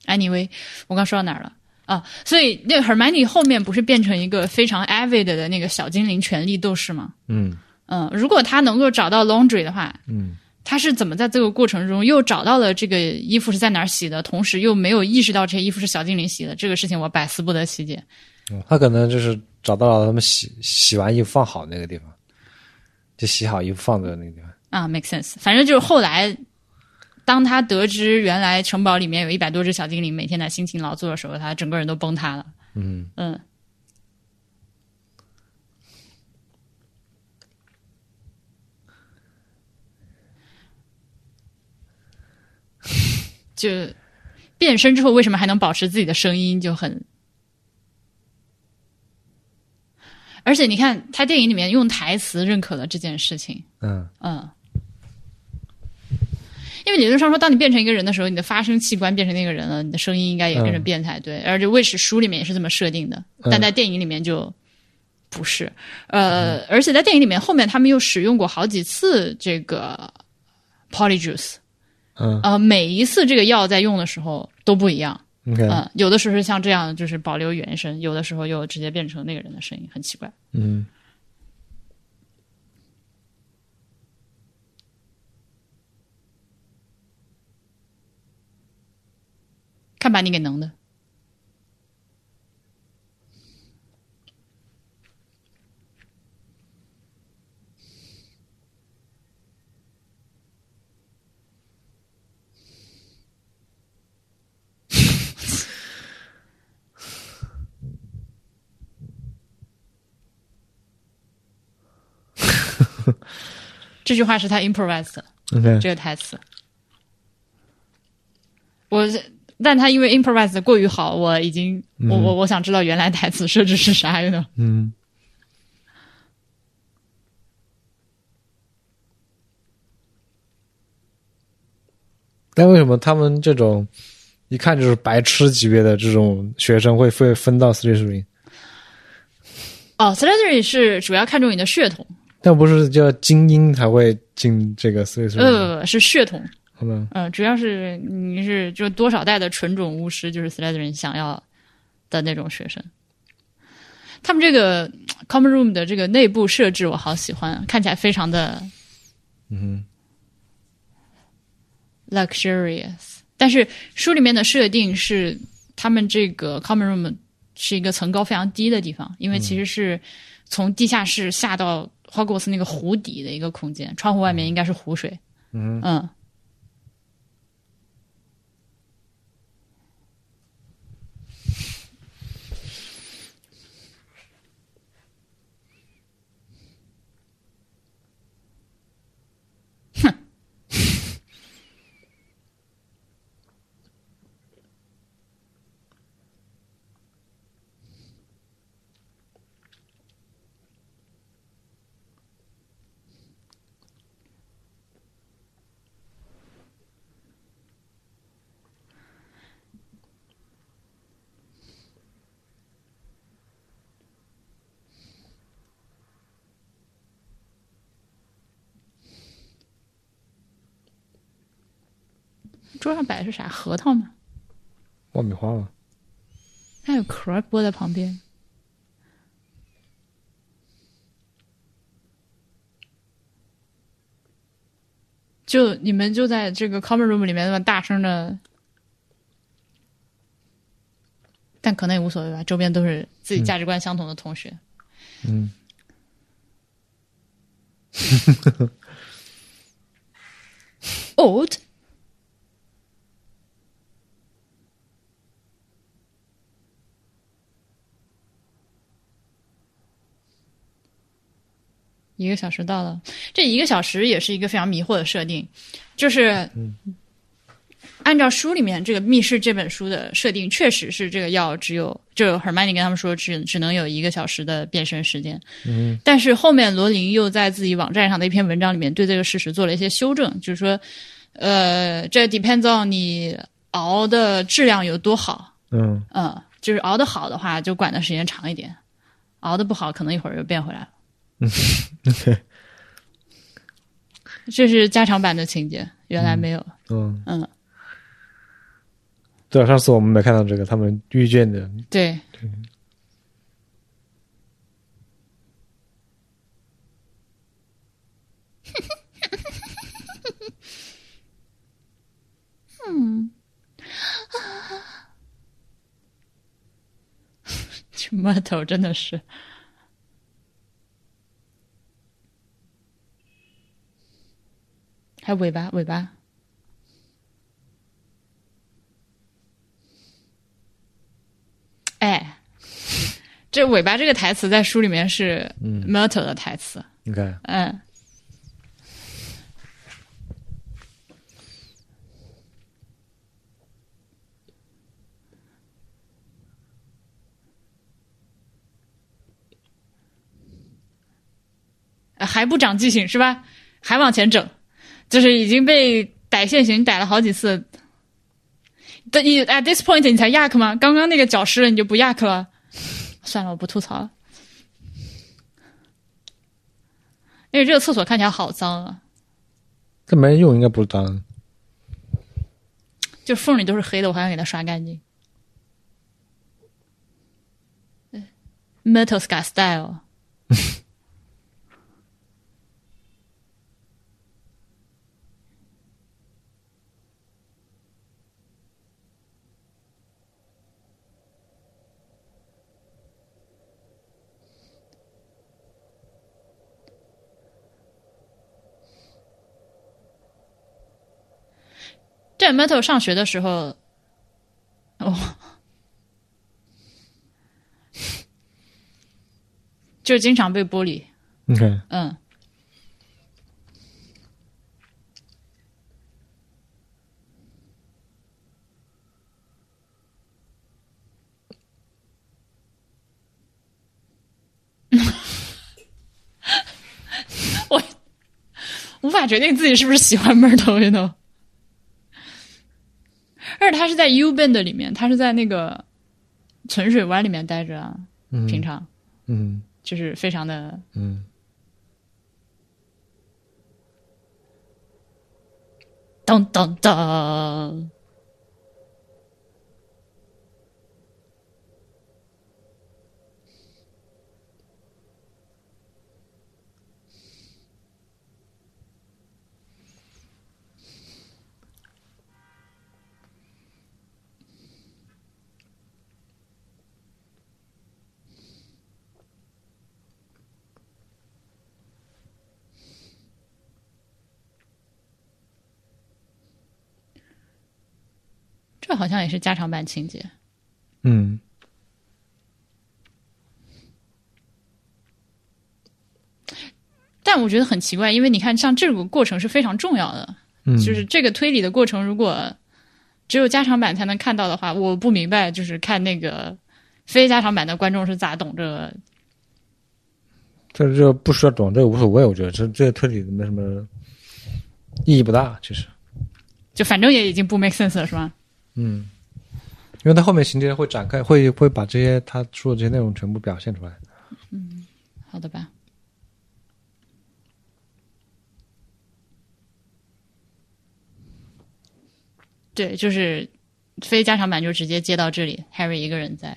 ？Anyway，我刚说到哪儿了啊？所以那 Hermione 后面不是变成一个非常 avid 的那个小精灵权力斗士吗？嗯嗯，如果他能够找到 laundry 的话，嗯，他是怎么在这个过程中又找到了这个衣服是在哪儿洗的，同时又没有意识到这些衣服是小精灵洗的？这个事情我百思不得其解。他可能就是找到了他们洗洗完衣服放好那个地方，就洗好衣服放在那个地方。啊，make sense。反正就是后来，当他得知原来城堡里面有一百多只小精灵每天在辛勤劳作的时候，他整个人都崩塌了。嗯嗯。就变身之后，为什么还能保持自己的声音，就很。而且你看，他电影里面用台词认可了这件事情。嗯嗯，因为理论上说，当你变成一个人的时候，你的发声器官变成那个人了，你的声音应该也跟着嗯变才对。而且《卫士书》里面也是这么设定的，嗯但在电影里面就不是。呃，而且在电影里面后面他们又使用过好几次这个 Polyjuice，嗯呃，每一次这个药在用的时候都不一样。嗯，有的时候是像这样，就是保留原声；有的时候又直接变成那个人的声音，很奇怪。嗯看把你给能的。这句话是他 improvised 的。，OK，这个台词。我，但他因为 improvise 的过于好，我已经，我我我想知道原来台词设置是啥的？嗯。但为什么他们这种一看就是白痴级别的这种学生会会分到 Slytherin？哦，Slytherin 是主要看重你的血统，但不是叫精英才会进这个 Slytherin？呃，是血统，好吧，嗯、主要是你是就多少代的纯种巫师，就是 Slytherin 想要的那种学生。他们这个 common room 的这个内部设置我好喜欢，看起来非常的嗯 luxurious。但是书里面的设定是，他们这个 common room 是一个层高非常低的地方，因为其实是从地下室下到花果是那个湖底的一个空间，窗户外面应该是湖水。嗯嗯。桌上摆的是啥？核桃吗？爆米花吗，它有壳播在旁边。就你们就在这个 common room 里面那么大声的，但可能也无所谓吧，周边都是自己价值观相同的同学。嗯，old。一个小时到了，这一个小时也是一个非常迷惑的设定，就是按照书里面这个《密室》这本书的设定，确实是这个药只有就 Hermione 跟他们说只只能有一个小时的变身时间，嗯，但是后面罗琳又在自己网站上的一篇文章里面对这个事实做了一些修正，就是说，呃，这 depends on 你熬的质量有多好，嗯。嗯，就是熬得好的话，就管的时间长一点；熬得不好，可能一会儿又变回来了。，OK，这是加长版的情节，原来没有。嗯。嗯，对啊，上次我们没看到这个，他们遇见的，对，嗯，这木头真的是。还有尾巴，尾巴。哎，这尾巴这个台词在书里面是嗯 Myrtle 的台词。你看，嗯，呃还不长记性是吧？还往前整，就是已经被逮现行逮了好几次。但你 at this point 你才 yak 吗？刚刚那个脚湿了你就不 yak 了？算了，我不吐槽了。因为这个厕所看起来好脏啊，这没人用，应该不是脏。就缝里都是黑的，我还想给它刷干净。Metal Sky Style，这 Metal 上学的时候，哦，就经常被玻璃，OK，，嗯，我无法决定自己是不是喜欢 Myrtle，you know。而且他是在 U Band 里面，他是在那个存水湾里面待着啊，嗯。平常。嗯。就是非常的嗯，噔噔噔。这好像也是加长版情节。嗯，但我觉得很奇怪，因为你看，像这个过程是非常重要的，嗯就是这个推理的过程，如果只有加长版才能看到的话，我不明白，就是看那个非加长版的观众是咋懂这个。这这不需要懂，这个无所谓，我觉得这这个推理没什么意义不大，其实，就反正也已经不 make sense 了，是吧？嗯，因为他后面情节会展开，会会把这些他说的这些内容全部表现出来。嗯好的吧。对，就是非加长版就直接接到这里，Harry 一个人在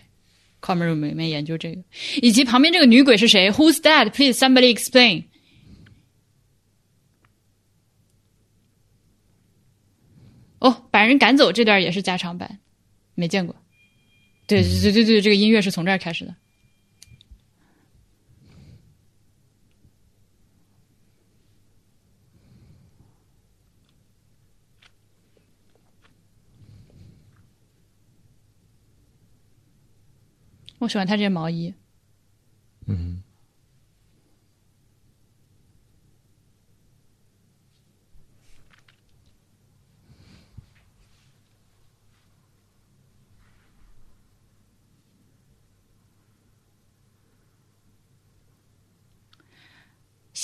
common room 里面研究这个，以及旁边这个女鬼是谁？Who's that? Please somebody explain。哦，把人赶走这段也是加长版，没见过。对对对对对，这个音乐是从这儿开始的。我喜欢他这件毛衣。嗯，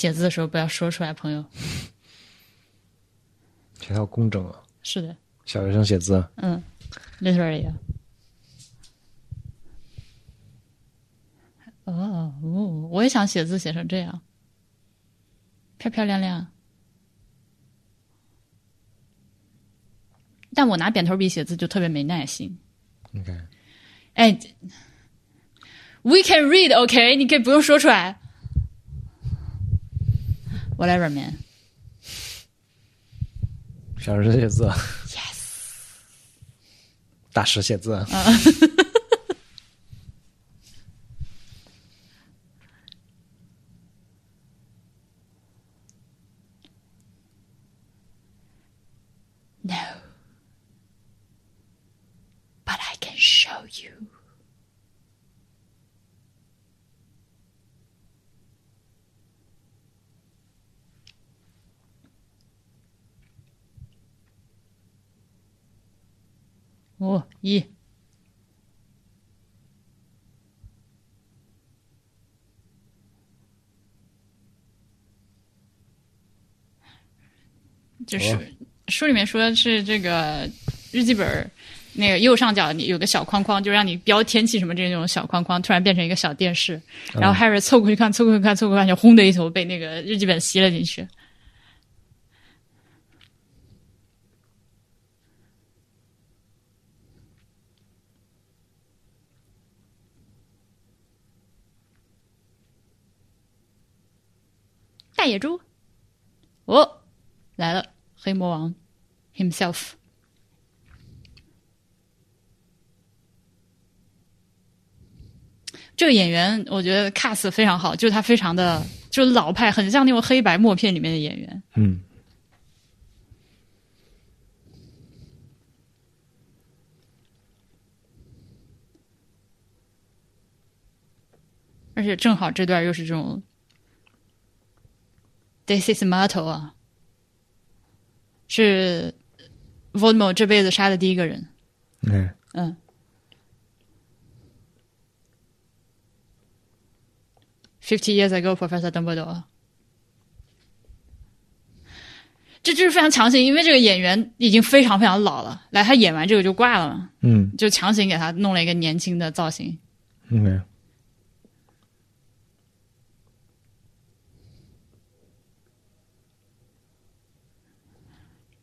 写字的时候不要说出来，朋友。写要工整啊，是的，小学生写字，嗯，literally 啊。哦哦，我也想写字写成这样，漂漂亮亮。但我拿扁头笔写字就特别没耐心。你看，哎，We can read, OK？你可以不用说出来。Whatever, man. 小石写字 Yes. 大师写字. But I can show you. 哦，一，就是哦书里面说的是这个日记本儿那个右上角你有个小框框，就让你标天气什么这种小框框，突然变成一个小电视，然后 Harry 凑过去看，凑过去看，凑过去看，就轰的一头被那个日记本吸了进去。大野猪，哦，来了，黑魔王 himself。这个演员我觉得 cast 非常好，就是他非常的就是老派，很像那种黑白默片里面的演员。嗯，而且正好这段又是这种 “This is Motto” 啊，是 Voldemort 这辈子杀的第一个人。你看，嗯。Fifty years ago, Professor Dumbledore。这就是非常强行，因为这个演员已经非常非常老了，来他演完这个就挂了嘛，嗯，就强行给他弄了一个年轻的造型。你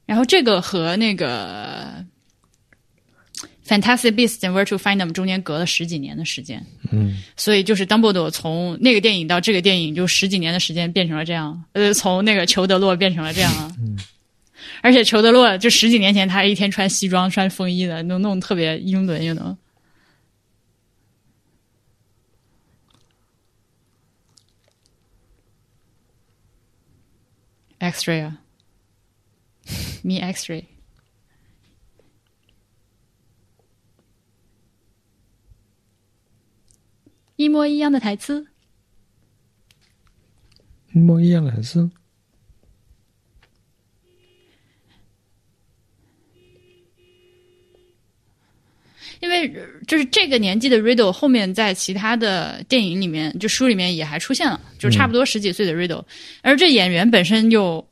然后这个和那个《Fantastic Beasts and Where to Find Them》中间隔了十几年的时间，嗯，所以就是 Dumbledore 从那个电影到这个电影，就十几年的时间变成了这样，呃，从那个裘德洛变成了这样啊。而且裘德洛就十几年前，他一天穿西装、穿风衣的，弄弄得特别英伦，you know。X-ray 啊 me X-ray。一模一样的台词，一模一样的台词，因为呃就是这个年纪的 Riddle 后面在其他的电影里面，就书里面也还出现了，就差不多十几岁的 Riddle，、而这演员本身又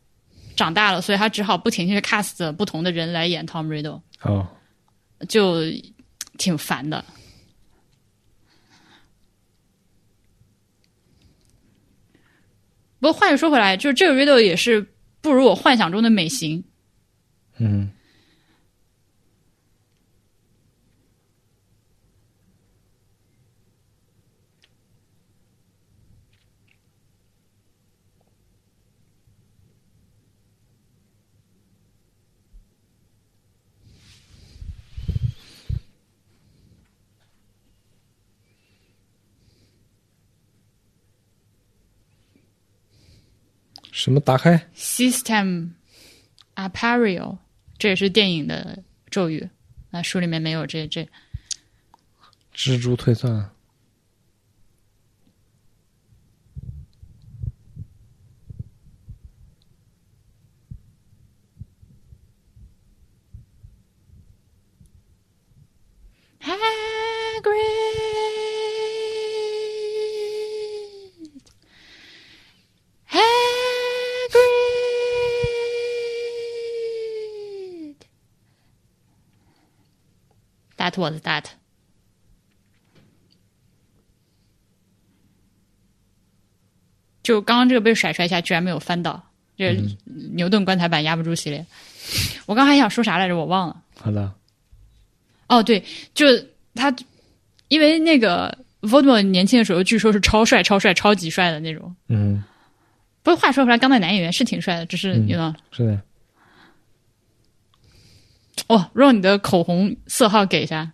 长大了，所以他只好不停去 cast 不同的人来演 Tom Riddle，哦，就挺烦的。不过话又说回来，就是这个 Riddle 也是不如我幻想中的美型。嗯，什么打开？System Apparel，这也是电影的咒语。那书里面没有这这。蜘蛛退散。Hagrid. Hagrid. That was that. 就刚刚这个被甩出来一下，居然没有翻倒，这牛顿棺材板压不住系列。我刚还想说啥来着，我忘了。好的，哦，对，就他，因为那个 Voldemort 年轻的时候，据说是超帅、超帅、超级帅的那种。嗯，不过话说回来，当代男演员是挺帅的，只是嗯你知道，是的，哦，让你的口红色号给一下。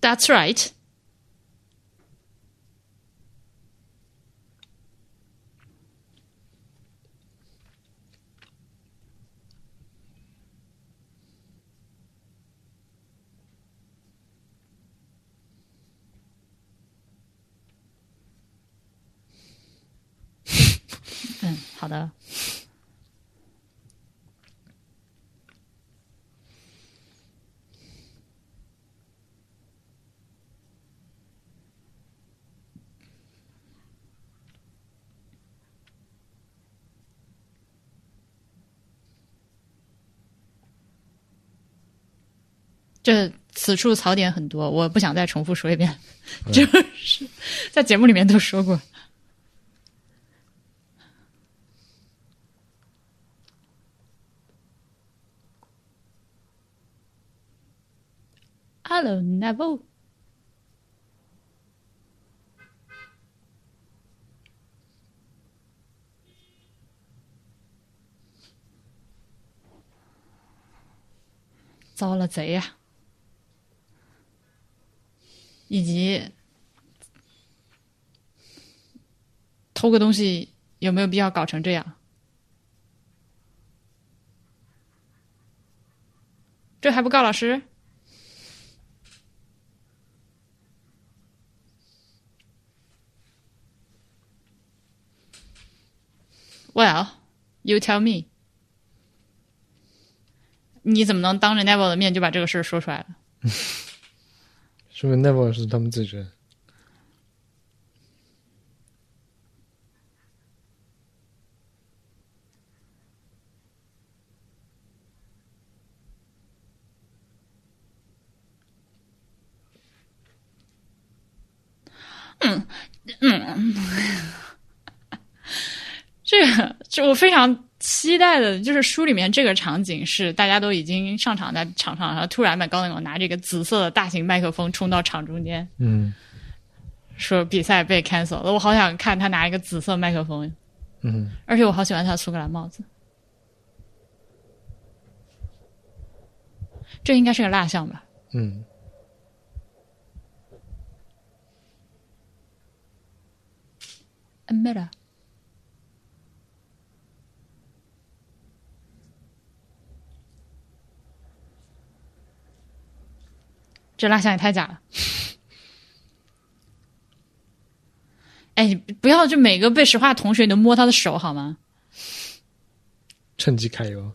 That's right. 嗯，好的。这此处槽点很多，我不想再重复说一遍，就是在节目里面都说过。Hello, Neville。遭了贼呀、以及偷个东西有没有必要搞成这样？这还不告老师？Well, you tell me。你怎么能当着 Neville 的面就把这个事儿说出来了？说明 Neville 是他们自己人。这个是我非常期待的，就是书里面这个场景是大家都已经上场在场上，然后突然麦高那种拿这个紫色的大型麦克风冲到场中间，嗯说比赛被 cancel 了。我好想看他拿一个紫色麦克风，嗯，而且我好喜欢他的苏格兰帽子。这应该是个蜡像吧？嗯，a 这蜡像也太假了！哎，你不要就每个被石化同学你都摸他的手好吗？趁机揩油。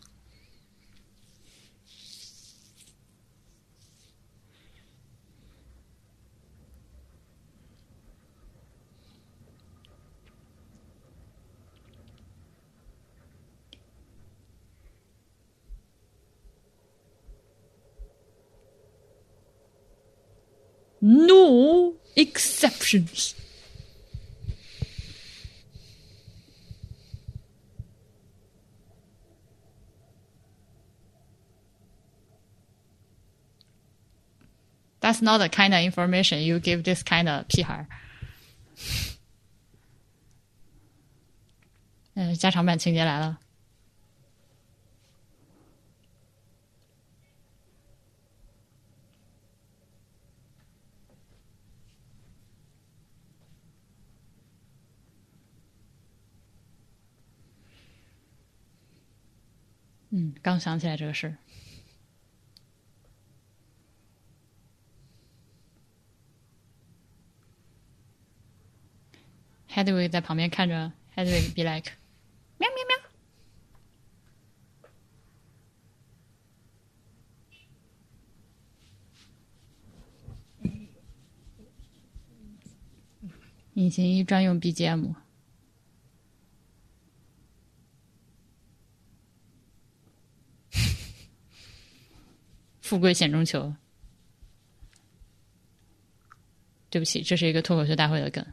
No exceptions. That's not the kind of information you give this kind of 屁孩儿。 呃，加长版情节来了。 刚想起来这个事儿。Hedwig 在旁边看着 Hedwig be like，喵喵喵。隐形衣专用 BGM。富贵险中求。对不起，这是一个脱口秀大会的梗。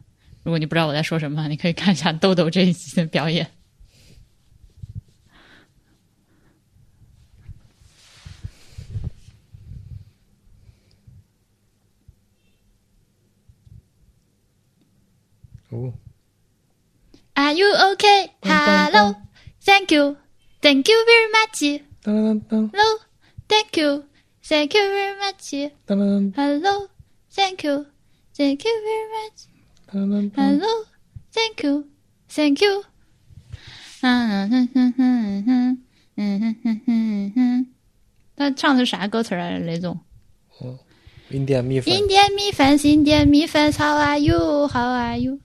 如果你不知道我在说什么，你可以看一下豆豆这一集的表演。哦，Are you okay? Hello, thank you, thank you very much. 当当当 Hello, thank you, thank you very much. 当当 Hello, thank you, thank you very much. 当当当，Hello, thank you, thank you. 嗯哼哼哼哼，嗯哼哼哼哼。他唱的是啥歌词来着？雷总？印第安米粉，印第安米饭，印第安米饭，How are you? How are you?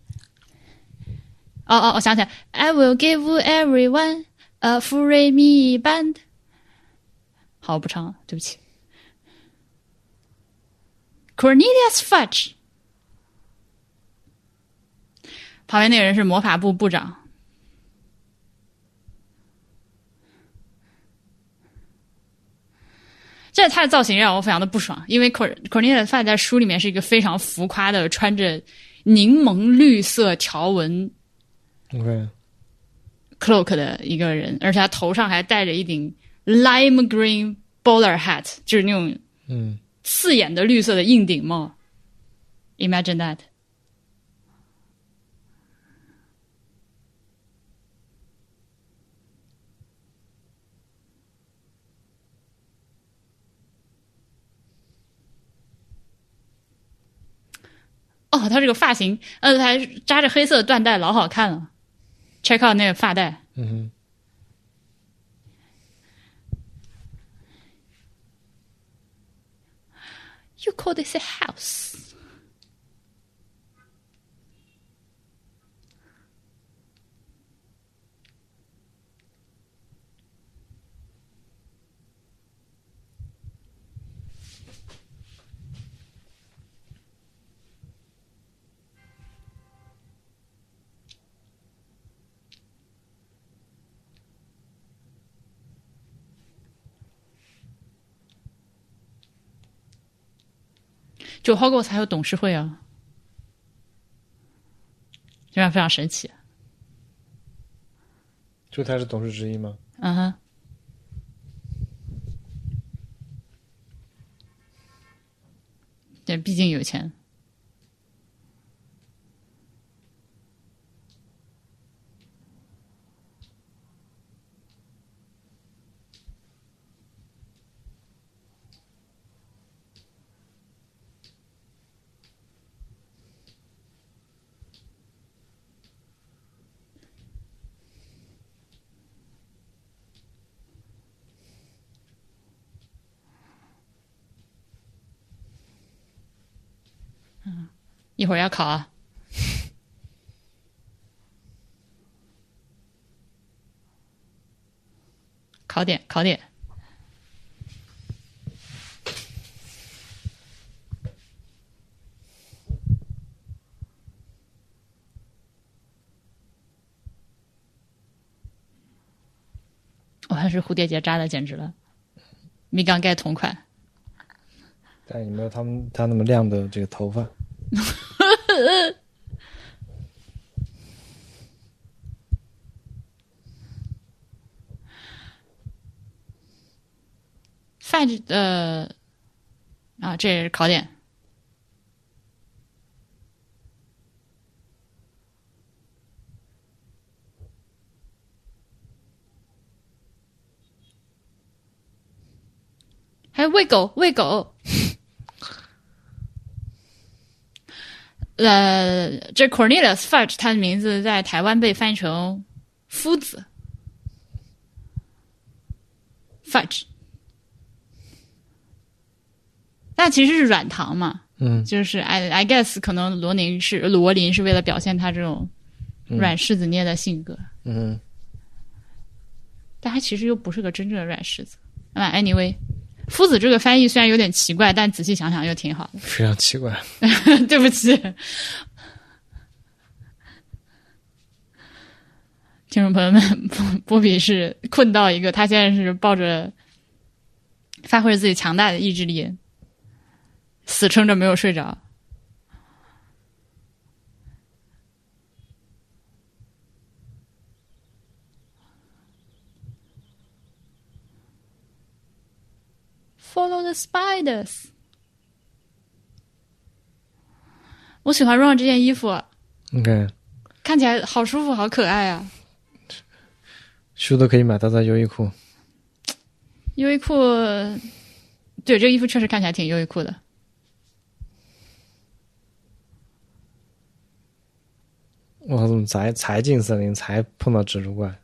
哦哦，我想起来，I will give everyone a free me band。好，不唱了，对不起。Cornelius Fudge，旁边那个人是魔法部部长。这他的造型让我非常的不爽，因为 Corn Cornelius Fudge 在书里面是一个非常浮夸的，穿着柠檬绿色条纹 OK，cloak 的一个人，而且他头上还戴着一顶 lime green bowler hat，就是那种嗯，刺眼的绿色的硬顶帽。Imagine that。哦，他这个发型，呃，他还扎着黑色缎带，老好看了。check out 那个发带，嗯哼，You call this a house? 就 Hogwarts 还有董事会啊，非常非常神奇。就他是董事之一吗？嗯哼，对，毕竟有钱。一会儿要考啊。考点，考点。哇，是蝴蝶结扎的简直了，米缸盖同款。但也没有他们他那么亮的这个头发。呃的呃啊这也是考点。还喂狗喂狗。呃，这 Cornelius Fudge 他的名字在台湾被翻译成夫子 Fudge，那其实是软糖嘛，嗯。就是 I I guess 可能罗宁是罗琳是为了表现他这种软柿子捏的性格，嗯，但他其实又不是个真正的软柿子。啊，anyway，夫子这个翻译虽然有点奇怪，但仔细想想又挺好的。非常奇怪。对不起，听众朋友们，波波比是困到一个，他现在是抱着发挥着自己强大的意志力，死撑着没有睡着。Follow the spiders。我喜欢 Ron 这件衣服，OK，看起来好舒服，好可爱啊！书都可以买到在优衣库。优衣库，对这个衣服确实看起来挺优衣库的。我怎么才才进森林才碰到蜘蛛怪？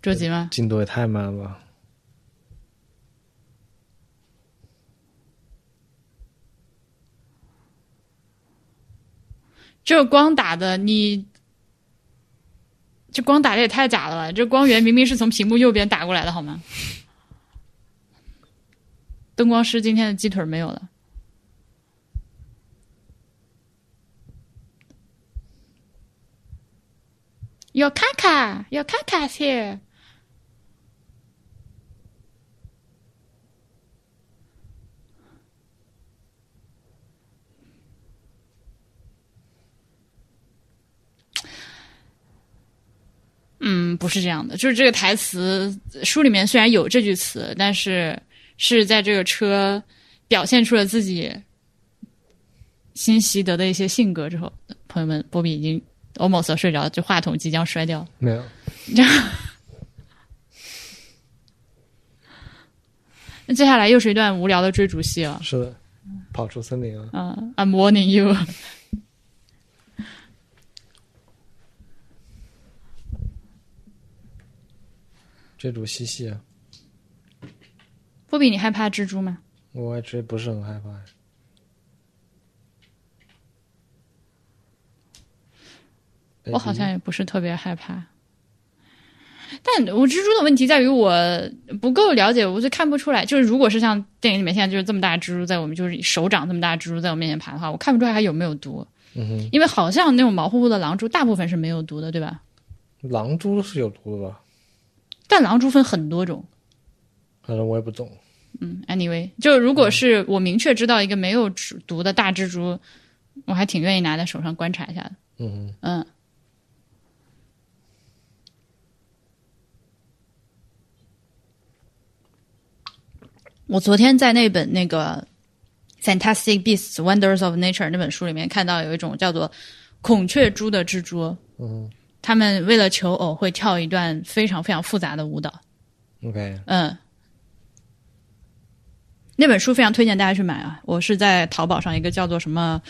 着急吗？进度也太慢了。这光打的你，这光打的也太假了吧！这光源明明是从屏幕右边打过来的，好吗？灯光师今天的鸡腿没有了。Your Kaka, your Kaka's here. 嗯，不是这样的，就是这个台词书里面虽然有这句词，但是是在这个车表现出了自己新习得的一些性格之后，朋友们，波比已经 almost 要睡着，就话筒即将摔掉。没有，那接下来又是一段无聊的追逐戏了。是的，跑出森林了。嗯、i m warning you。追逐嬉戏啊，波比，你害怕蜘蛛吗？我还追不是很害怕。我好像也不是特别害怕。但我蜘蛛的问题在于我不够了解，我就看不出来。就是如果是像电影里面现在就是这么大的蜘蛛在我们就是手掌这么大蜘蛛在我面前爬的话，我看不出来还有没有毒。嗯哼，因为好像那种毛乎乎的狼蛛大部分是没有毒的，对吧？狼蛛是有毒的吧？但狼蛛分很多种。反正我也不懂。嗯，anyway，就如果是我明确知道一个没有毒的大蜘蛛，我还挺愿意拿在手上观察一下的。嗯哼，嗯。我昨天在那本那个《Fantastic Beasts: Wonders of Nature》那本书里面看到有一种叫做孔雀蛛的蜘蛛，嗯它们为了求偶会跳一段非常非常复杂的舞蹈。，OK，嗯，那本书非常推荐大家去买啊！我是在淘宝上一个叫做什么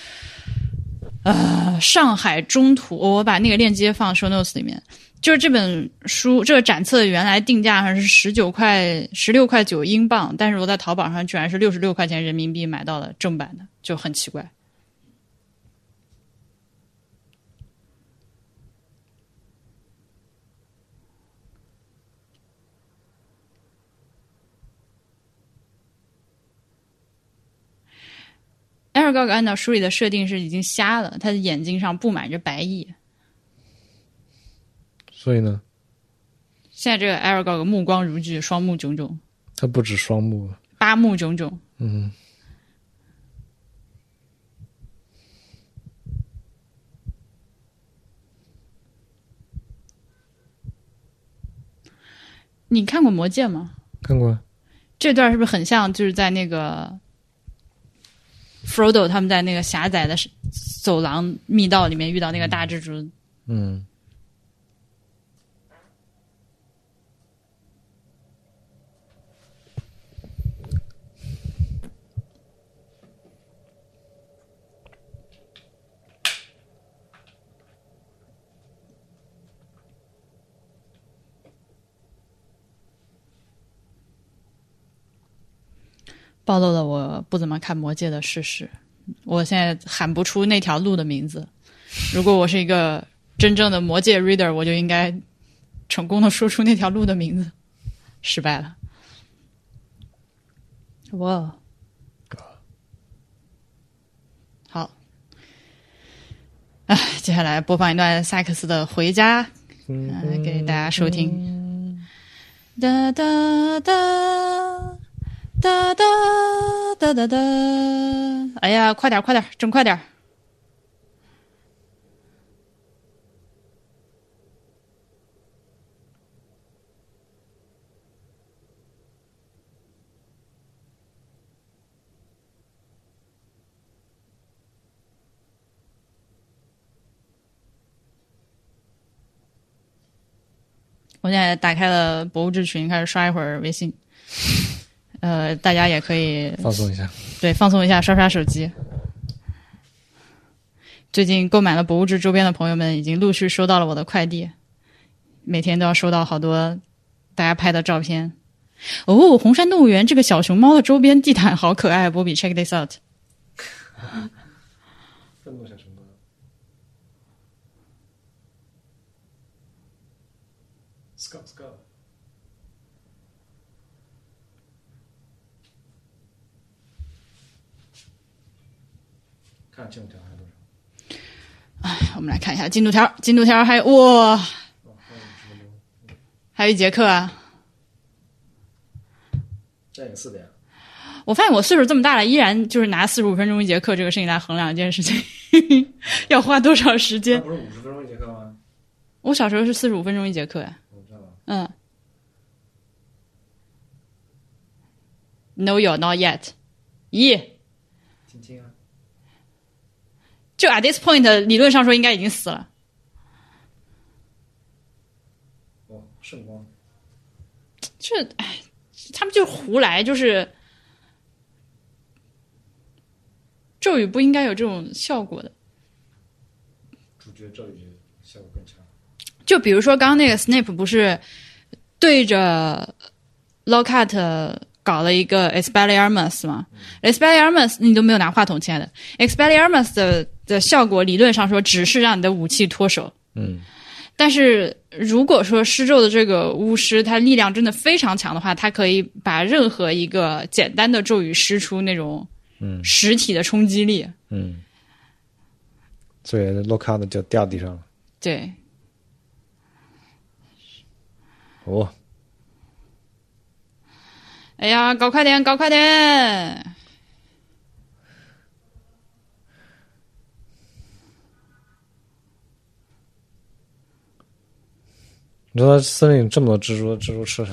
呃上海中途，我把那个链接放 show notes 里面。就是这本书，这个展册原来定价还是十九块、十六块九英镑，但是我在淘宝上居然是六十六块钱人民币买到了正版的，就很奇怪。Aragog 按照书里的设定是已经瞎了，他的眼睛上布满着白翼。所以呢，现在这个 Aragog 目光如炬，双目炯炯，他不止双目，八目炯炯。嗯，你看过《魔戒》吗？看过，这段是不是很像就是在那个 Frodo 他们在那个狭窄的走廊密道里面遇到那个大蜘蛛？嗯，暴露了我不怎么看《魔戒》的事实。我现在喊不出那条路的名字。如果我是一个真正的《魔戒》reader，我就应该成功的说出那条路的名字。失败了。哇，好。啊，接下来播放一段萨克斯的《回家》，嗯、给大家收听。哒哒哒哒哒哒哒哒！哎呀，快点快点，整快点！我现在打开了博物志群，开始刷一会儿微信。呃，大家也可以放松一下。对放松一下，刷刷手机。最近购买了博物志周边的朋友们，已经陆续收到了我的快递，每天都要收到好多大家拍的照片。哦，红山动物园这个小熊猫的周边地毯好可爱，波比，check this out。愤怒小熊猫。Scott Scott。看进度条还有多少？我们来看一下进度条，进度条还有哇，哦，还有一节课啊。这个四点。我发现我岁数这么大了，依然就是拿四十五分钟一节课这个事情来衡量一件事情，要花多少时间？不是五十分钟一节课吗？我小时候是四十五分钟一节课呀。嗯。No, you're not yet. 咦，听听啊。就 at this point，理论上说应该已经死了。哦，圣光。这哎，他们就是胡来，就是咒语不应该有这种效果的。主角咒语效果更强。就比如说刚刚那个 Snape 不是对着 Lockhart 搞了一个 Expelliarmus 吗、e x p e l l i a r m u s 你都没有拿话筒，亲爱的。Expelliarmus 的的效果理论上说只是让你的武器脱手，嗯，但是如果说施咒的这个巫师他力量真的非常强的话，他可以把任何一个简单的咒语施出那种嗯实体的冲击力。嗯。所以洛卡的就掉地上了。对，哦，哎呀，搞快点，搞快点！你说森林这么多蜘蛛，蜘蛛吃啥？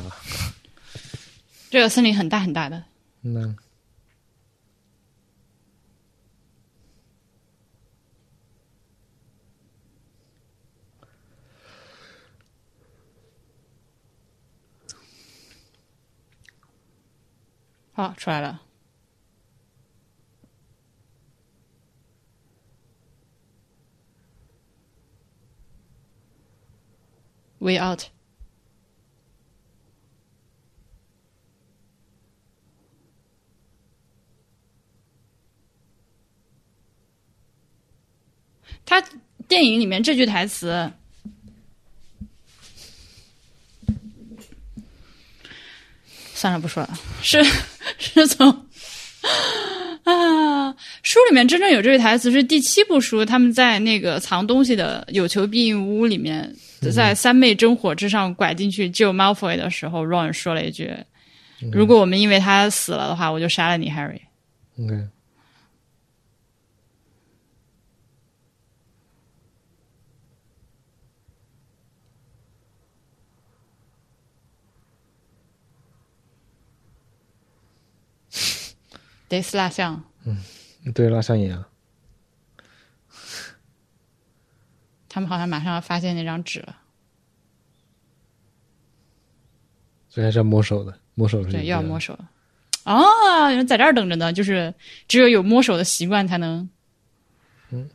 这个森林很大很大的，嗯，好，出来了。Way out。他电影里面这句台词，算了，不说了。是是从啊，书里面真正有这句台词是第七部书，他们在那个藏东西的有求必应屋里面，在三昧真火之上拐进去救 Malfoy 的时候，Ron 说了一句：“如果我们因为他死了的话，我就杀了你，Harry。OK，” 得死蜡像，对，蜡像眼啊。他们好像马上要发现那张纸了，所以还是要摸手的，摸手是对，又要摸手了。哦，有人在这儿等着呢，就是只有有摸手的习惯才能嗯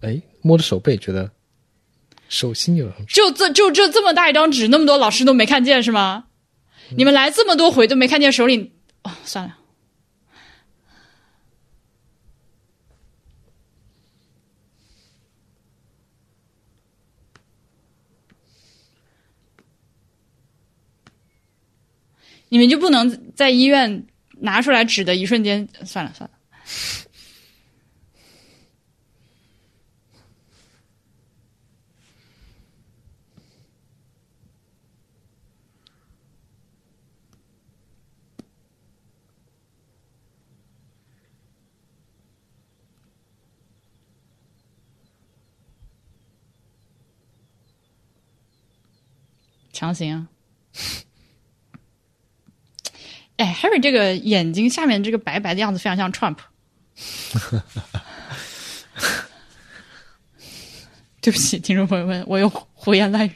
哎，摸着手背觉得手心有就这就这这么大一张纸，那么多老师都没看见是吗？你们来这么多回都没看见手里哦，算了，你们就不能在医院拿出来纸的一瞬间，算了算了。强行！哎，Harry 这个眼睛下面这个白白的样子非常像 Trump。对不起，听众朋友们，我又胡言乱语。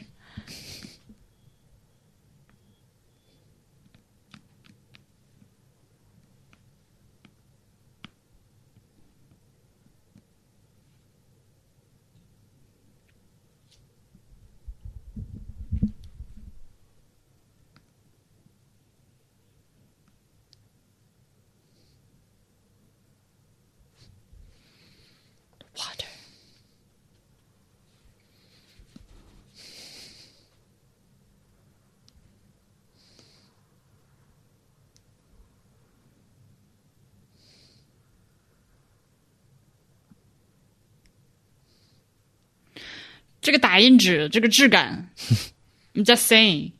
打印纸，这个质感，I'm just saying。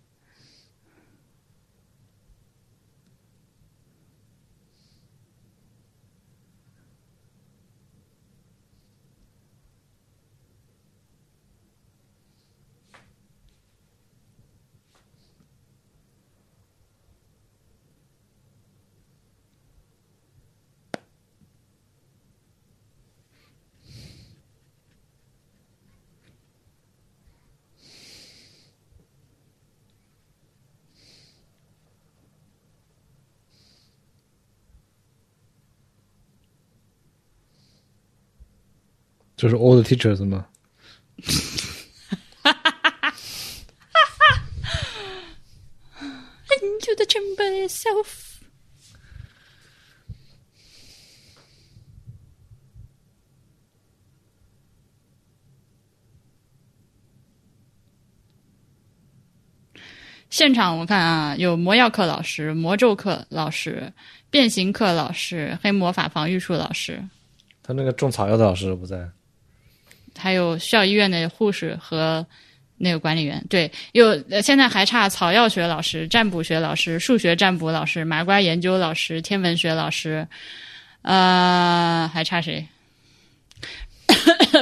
这是 all the teachers 吗？Into the chamber itself。现场我看啊，有魔药课老师、魔咒课老师、变形课老师、黑魔法防御术老师，他那个种草药的老师都不在。还有校医院的护士和那个管理员。对，有呃现在还差草药学老师、占卜学老师、数学占卜老师、麻瓜研究老师、天文学老师，呃，还差谁？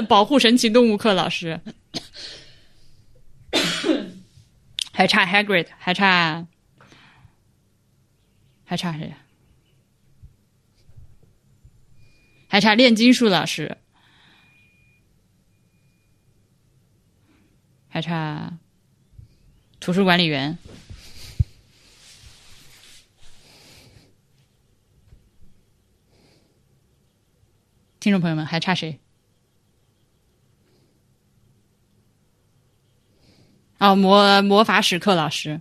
保护神奇动物课老师，还差 Hagrid，还差还差谁？还差炼金术老师。还差图书管理员。听众朋友们，还差谁？哦，魔魔法史课老师。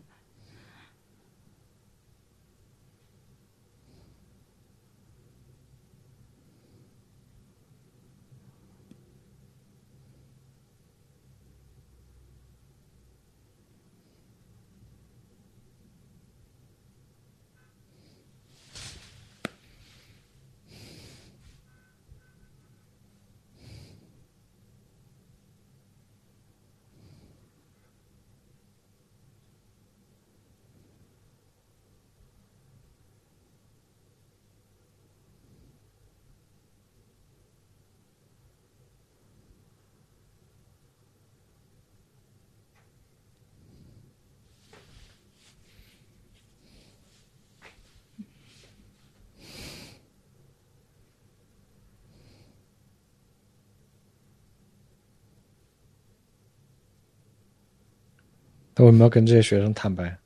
他为什么要跟这些学生坦白？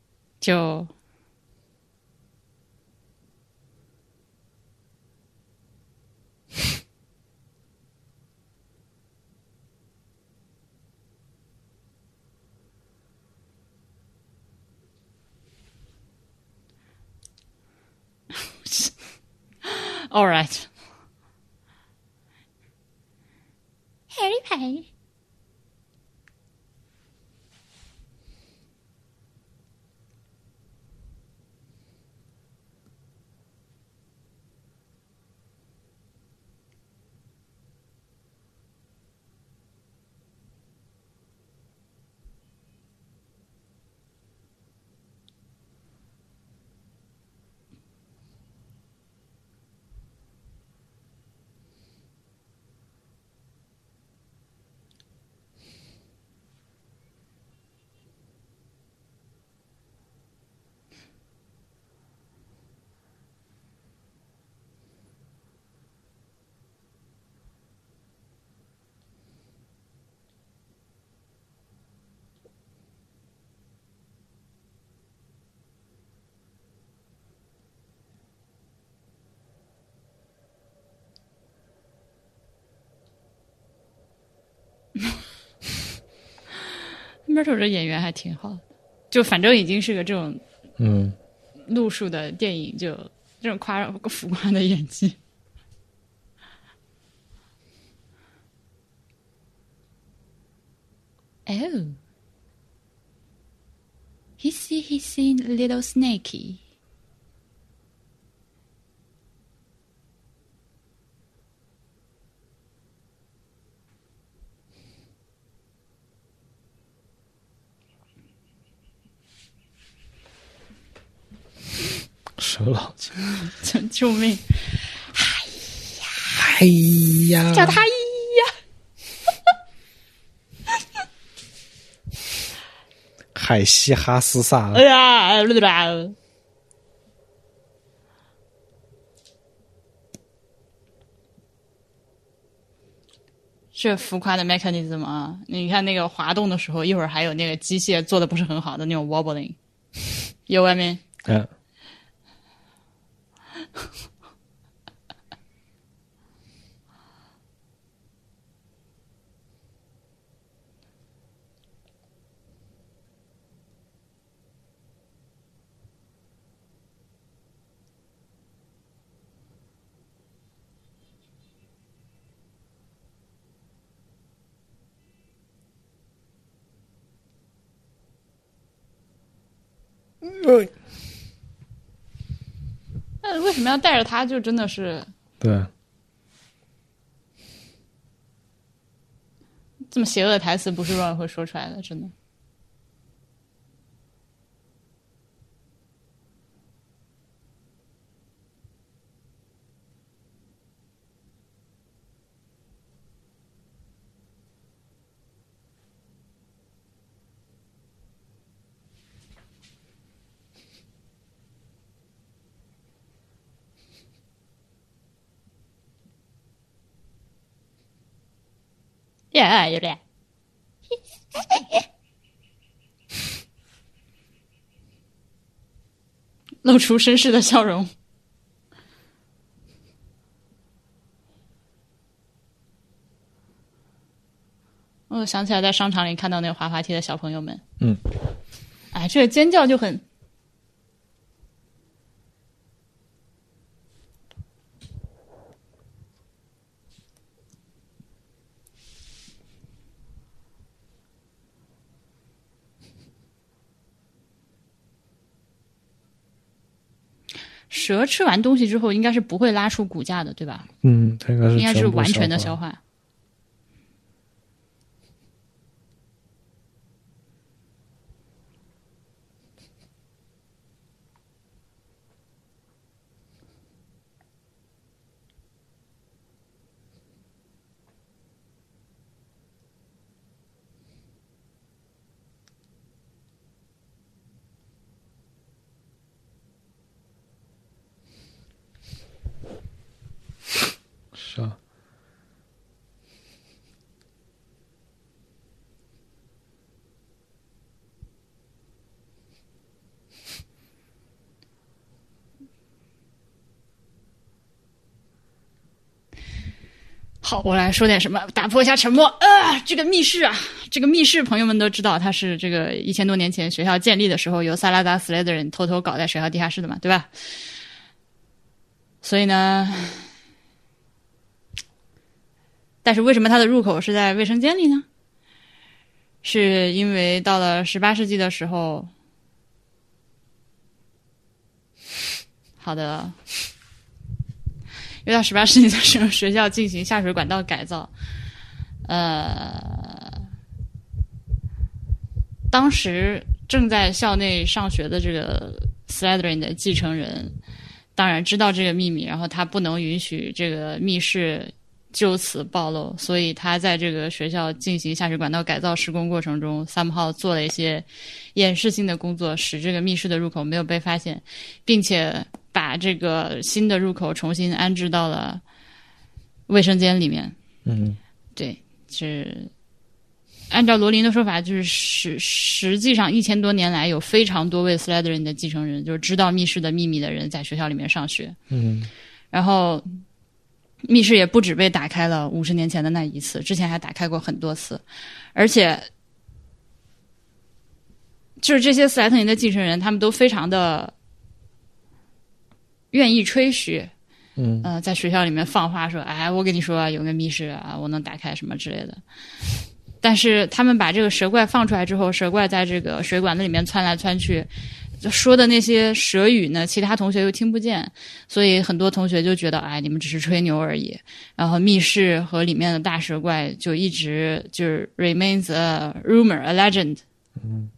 就，All right，Harry Potter。Myrtle 这演员还挺好的，就反正已经是个这种嗯，路数的电影，就这种夸浮夸的演技。Oh, he see he seen a little snaky. 手老筋。救救命！哎呀，哎呀叫他哎呀！海西哈斯萨哎呀，对吧？这浮夸的 mechanism 啊！你看那个滑动的时候，一会儿还有那个机械做的不是很好的那种 wobbling，有外面嗯，呃那为什么要带着他？就真的是对，这么邪恶的台词，不是 Ron 会说出来的，真的。呀，有点。露出绅士的笑容。我想起来在商场里看到那个滑滑梯的小朋友们，嗯，哎，这个尖叫就很蛇吃完东西之后，应该是不会拉出骨架的，对吧？嗯，它应该是应该是完全的消消化。我来说点什么，打破一下沉默。啊，这个密室啊，这个密室，朋友们都知道，它是这个一千多年前学校建立的时候，由萨拉达斯莱德人偷偷搞在学校地下室的嘛，对吧？所以呢，但是为什么它的入口是在卫生间里呢？是因为到了十八世纪的时候，好的，约到十八世纪的时候，学校进行下水管道改造，呃，当时正在校内上学的这个 Slytherin 的继承人，当然知道这个秘密，然后他不能允许这个密室就此暴露，所以他在这个学校进行下水管道改造施工过程中，somehow 做了一些掩饰性的工作，使这个密室的入口没有被发现，并且把这个新的入口重新安置到了卫生间里面。嗯对，是按照罗琳的说法，就是实实际上一千多年来有非常多位 Slytherin 的继承人，就是知道密室的秘密的人，在学校里面上学。嗯然后密室也不止被打开了五十年前的那一次，之前还打开过很多次，而且就是这些斯莱特林的继承人，他们都非常的愿意吹嘘，嗯呃，在学校里面放话说，哎，我跟你说啊，有个密室啊，我能打开什么之类的。但是他们把这个蛇怪放出来之后，蛇怪在这个水管子里面窜来窜去，就说的那些蛇语呢，其他同学又听不见，所以很多同学就觉得，哎，你们只是吹牛而已。然后密室和里面的大蛇怪就一直就是 remains a rumor, a legend。嗯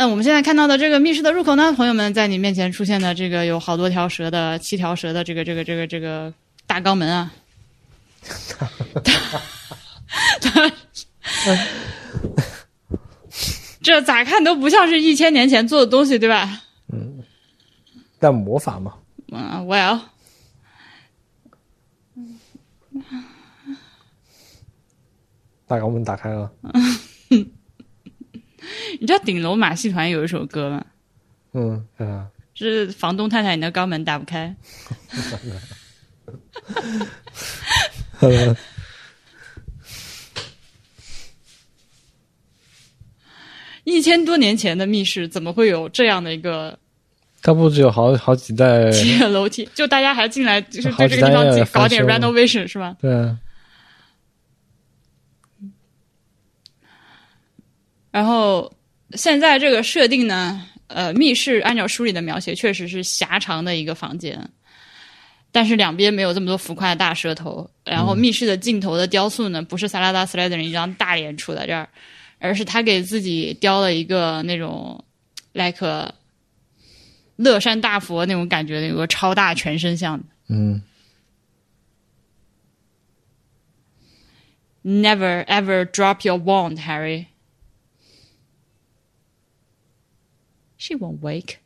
那我们现在看到的这个密室的入口呢，朋友们，在你面前出现的这个有好多条蛇的七条蛇的这个这个这个这个大肛门啊，这咋看都不像是一千年前做的东西，对吧？嗯但魔法嘛，嗯，Well，大肛门打开了，你知道顶楼马戏团有一首歌吗？嗯，是房东太太，你的肛门打不开。一千多年前的密室怎么会有这样的一个它不只有好好几代，阶楼梯？就大家还进来，就是好对这个地方搞点 renovation 是吧？对啊，然后现在这个设定呢，呃，密室按照书里的描写，确实是狭长的一个房间，但是两边没有这么多浮夸的大舌头。然后密室的尽头的雕塑呢，不是萨拉达斯莱德人一张大脸杵在这儿，而是他给自己雕了一个那种 like 乐山大佛那种感觉的，有个超大全身像。嗯，Never ever drop your wand, Harry. She won't wake.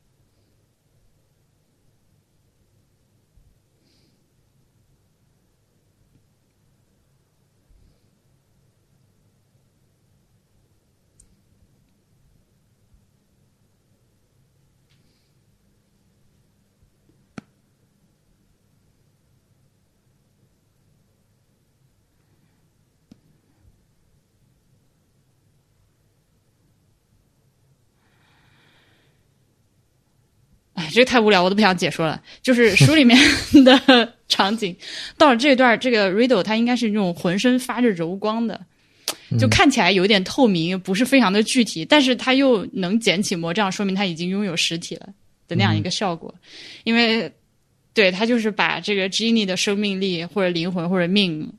哎，这个太无聊，我都不想解说了。就是书里面 的场景，到了这段，这个 Riddle 他应该是那种浑身发着柔光的，就看起来有点透明，不是非常的具体，但是他又能捡起魔杖，说明他已经拥有实体了的那样一个效果。因为对他就是把这个 Genie 的生命力或者灵魂或者命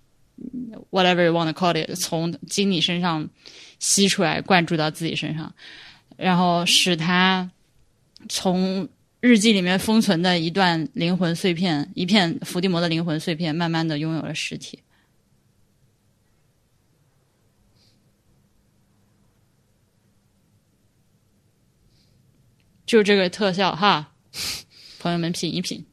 ，whatever you want to call it，从经理身上吸出来，灌注到自己身上，然后使他从日记里面封存的一段灵魂碎片，一片伏地魔的灵魂碎片，慢慢的拥有了实体。就这个特效哈，朋友们品一品。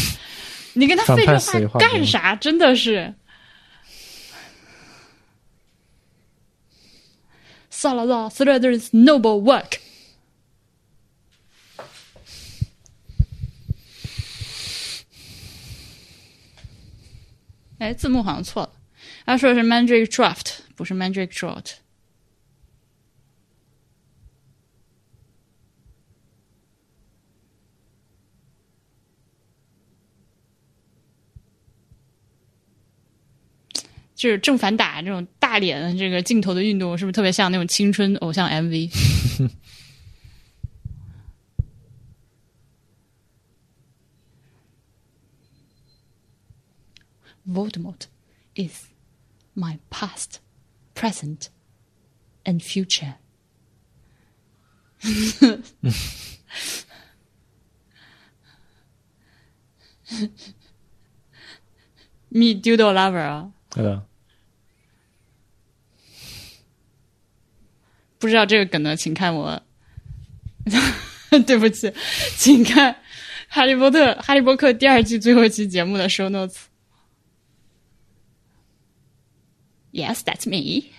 你跟他废这话干啥？真的是。Salazar Slytherin's noble work。哎，字幕好像错了，他说的是 Mandrake Draft，不是 Mandrake Draught。就是正反打这种大脸这个镜头的运动，是不是特别像那种青春偶像 MV？Voldemort is my past, present, and future. Me doodle lover 啊，对的，不知道这个梗的，请看我。对不起，请看《哈利波特》《哈利波特》第二季最后一期节目的 show notes。Yes, that's me.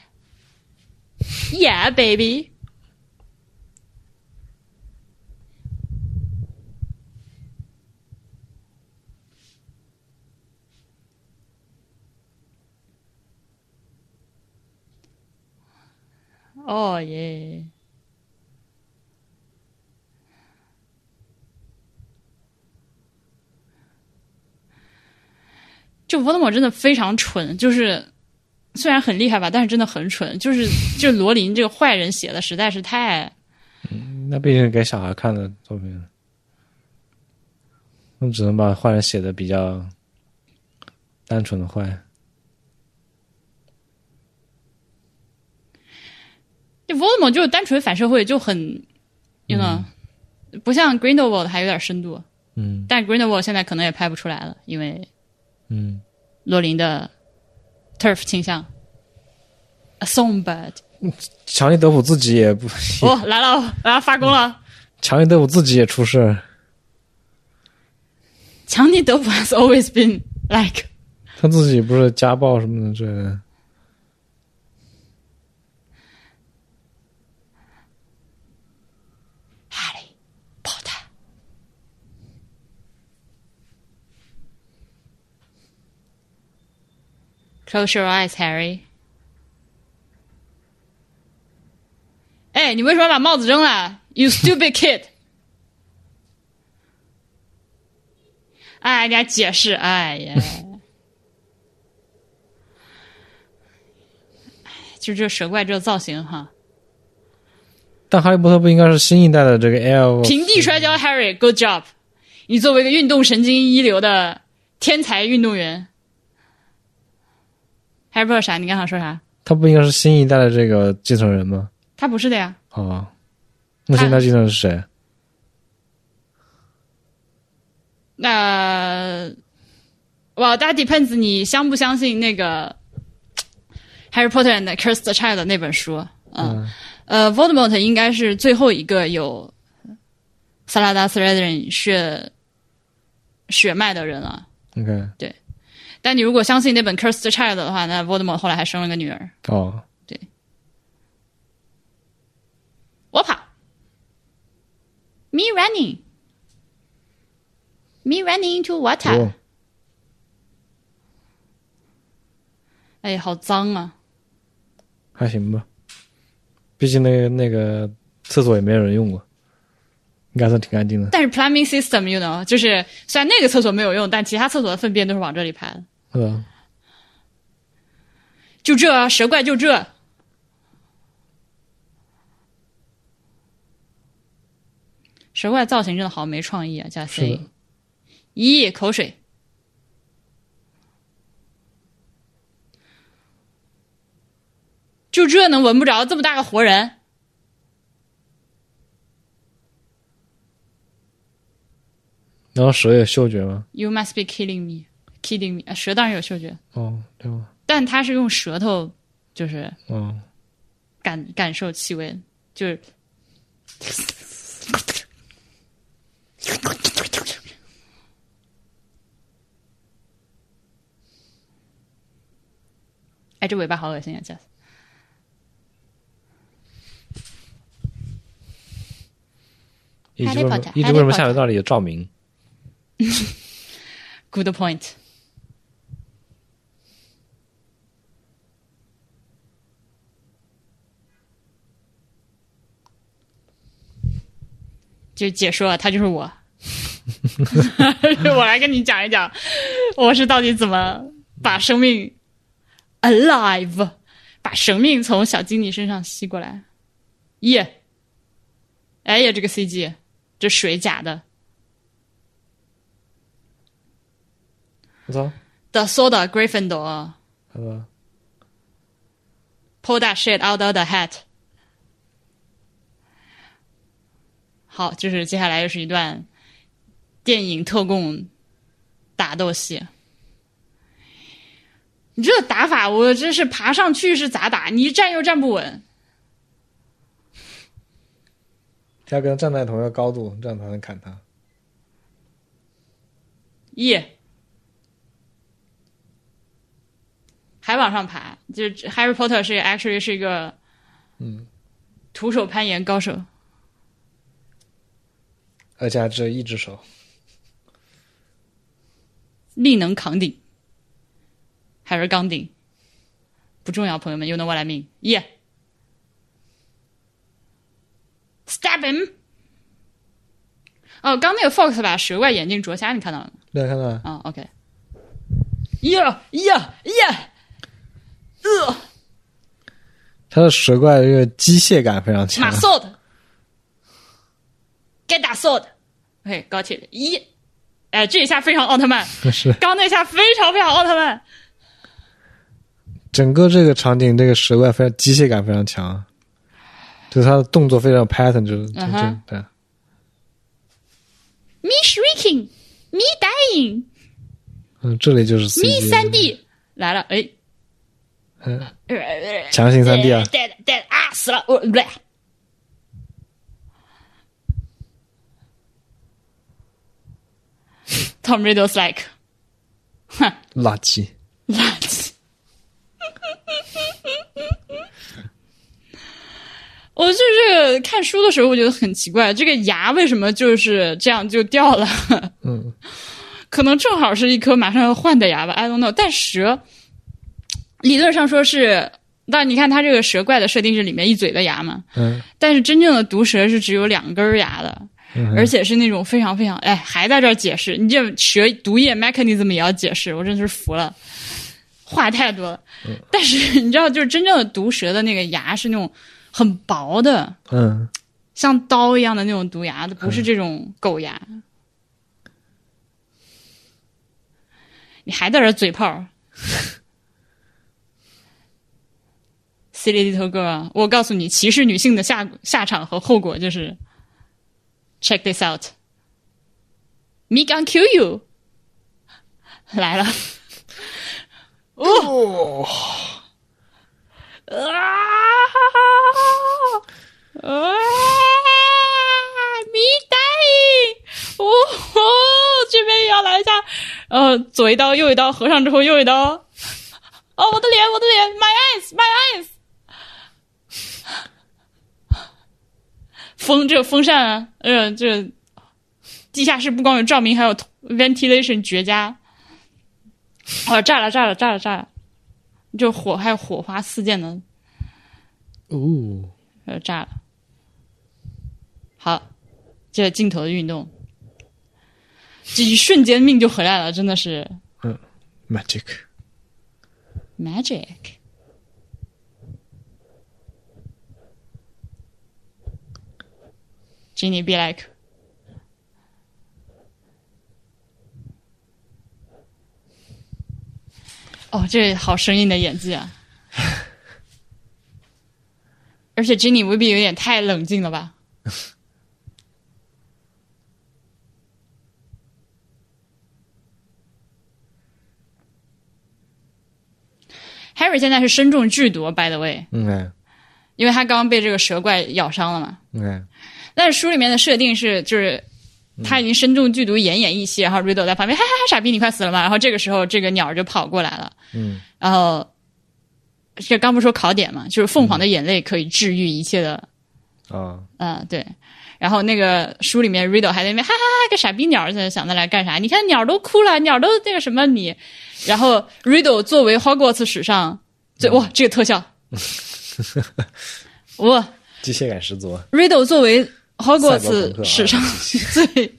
Yeah, baby. 哦耶！就伏特魔真的非常蠢，就是虽然很厉害吧，但是真的很蠢。就是就罗琳这个坏人写的实在是太……那毕竟给小孩看的作品，那只能把坏人写的比较单纯的坏。就 Voldemort 就是单纯反社会，就很，you know，、不像 Grindelwald 还有点深度。嗯但 Grindelwald 现在可能也拍不出来了，因为嗯，罗琳的 turf 倾向。A songbird，强尼德普自己也不，哦，来了，来了，发功了。强尼德普自己也出事，强尼德普 has always been like，他自己不是家暴什么的之类的。哈利波特。Close your eyes, Harry。哎，你为什么把帽子扔了？You stupid kid！哎，你还解释？哎呀，就这蛇怪这个造型哈。但哈利波特不应该是新一代的这个 L 平地摔跤，Harry，good job！你作为一个运动神经一流的天才运动员，Harry Potter 啥？你刚想说啥？他不应该是新一代的这个继承人吗？他不是的呀。哦，那现在继承人是谁？那、哇，大家 depends 你相不相信那个《Harry Potter and the Cursed Child》那本书？嗯，呃，Voldemort 应该是最后一个有萨拉达斯雷德人血血脉的人了。OK，但你如果相信那本《Cursed Child》的话，那 Voldemort 后来还生了个女儿。哦，对，我跑，me running，me running into water。哦，哎，好脏啊！还行吧，毕竟那个那个厕所也没有人用过，应该是挺干净的。但是 plumbing system，you know，就是虽然那个厕所没有用，但其他厕所的粪便都是往这里排的。是吧？就这啊蛇怪就这，蛇怪造型真的好没创意啊！加 C，咦，口水。就这能闻不着这么大个活人？然后蛇有嗅觉吗？You must be killing me, kidding 蛇当然有嗅觉，哦，对吗？但它是用舌头，就是嗯，感感受气味，就是哎，这尾巴好恶心啊！这一直 Harry 为什么 Potter，一直为什么下水道里有照明？good point。就解说了，他就是我。我来跟你讲一讲，我是到底怎么把生命 alive，把生命从小精灵身上吸过来。耶、哎呀，这个 CG，这水假的。我操，The Soda Gryffindor 好吧，pull that shit out of the hat。好，就是接下来又是一段电影特供打斗戏。你这打法，我真是爬上去是咋打？你站又站不稳。他要跟他站在同一个高度，这样才能砍他。一、还往上爬，就是 Harry Potter 是 actually 是一个嗯，徒手攀岩高手。而且还只有一只手。力能扛顶，还是钢顶，不重要，朋友们，you know what I mean？耶、Stab him！哦，刚那个 Fox 把蛇怪眼睛啄瞎，你看到了吗？对，看到了。啊、o k 呀呀呀！呃，他的蛇怪这个机械感非常强马。sword，该打 sword。OK，高铁。一，哎，这一下非常奥特曼，是。刚那下非常非常奥特曼。整个这个场景，这个蛇怪非常机械感非常强，就是他的动作非常有 pattern，就是对。Me shrieking, me dying, 嗯，这里就是 me 三 D 来了，哎，嗯，强行三 D 啊，对的对的啊，死了，我不对。Tom Riddle's like，哼，垃圾。垃圾。我就这个看书的时候，我觉得很奇怪，这个牙为什么就是这样就掉了？嗯，可能正好是一颗马上要换的牙吧，I don't know。但蛇理论上说是，但你看它这个蛇怪的设定是里面一嘴的牙嘛，嗯，但是真正的毒蛇是只有两根牙的，嗯而且是那种非常非常哎，还在这儿解释，你这蛇毒液 mechanism 也要解释，我真是服了，话太多了。但是你知道，就是真正的毒蛇的那个牙是那种很薄的，嗯，像刀一样的那种毒牙，不是这种狗牙。你还在这儿嘴炮？Silly little girl，我告诉你，歧视女性的下下场和后果就是 ，check this out，me gonna kill you，来了，哦，啊！啊！迷呆！哦吼！这边也要来一下，呃，左一刀，右一刀，合上之后右一刀。哦，我的脸，我的脸，my eyes，my eyes。 风这个风扇啊，呃，这地下室不光有照明，还有 ventilation 绝佳。哦，炸了，炸了，炸了，炸了！就火还有火花四溅的，哦，呃，炸了。好，这镜头的运动，这一瞬间命就回来了，真的是 magic，magic。Jenny be like，哦，这好生硬的演技啊！而且 Jenny 未必有点太冷静了吧？Harry 现在是身中剧毒，by the way，嗯哎，因为他刚刚被这个蛇怪咬伤了嘛。嗯哎，但是书里面的设定是，就是他已经身中剧毒，奄奄一息，然后 Riddle 在旁边，哈哈哈，傻逼，你快死了吗？然后这个时候，这个鸟儿就跑过来了，嗯，然后这刚不是说考点嘛，就是凤凰的眼泪可以治愈一切的，啊，嗯、对。然后那个书里面 Riddle 还在那边哈哈哈，个傻逼鸟儿在想在来干啥？你看鸟都哭了，鸟都那个什么你，然后 Riddle 作为 Hogwarts 史上最哇这个特效，哇。机械感十足。Riddle 作为 Hogwarts 克啊史上最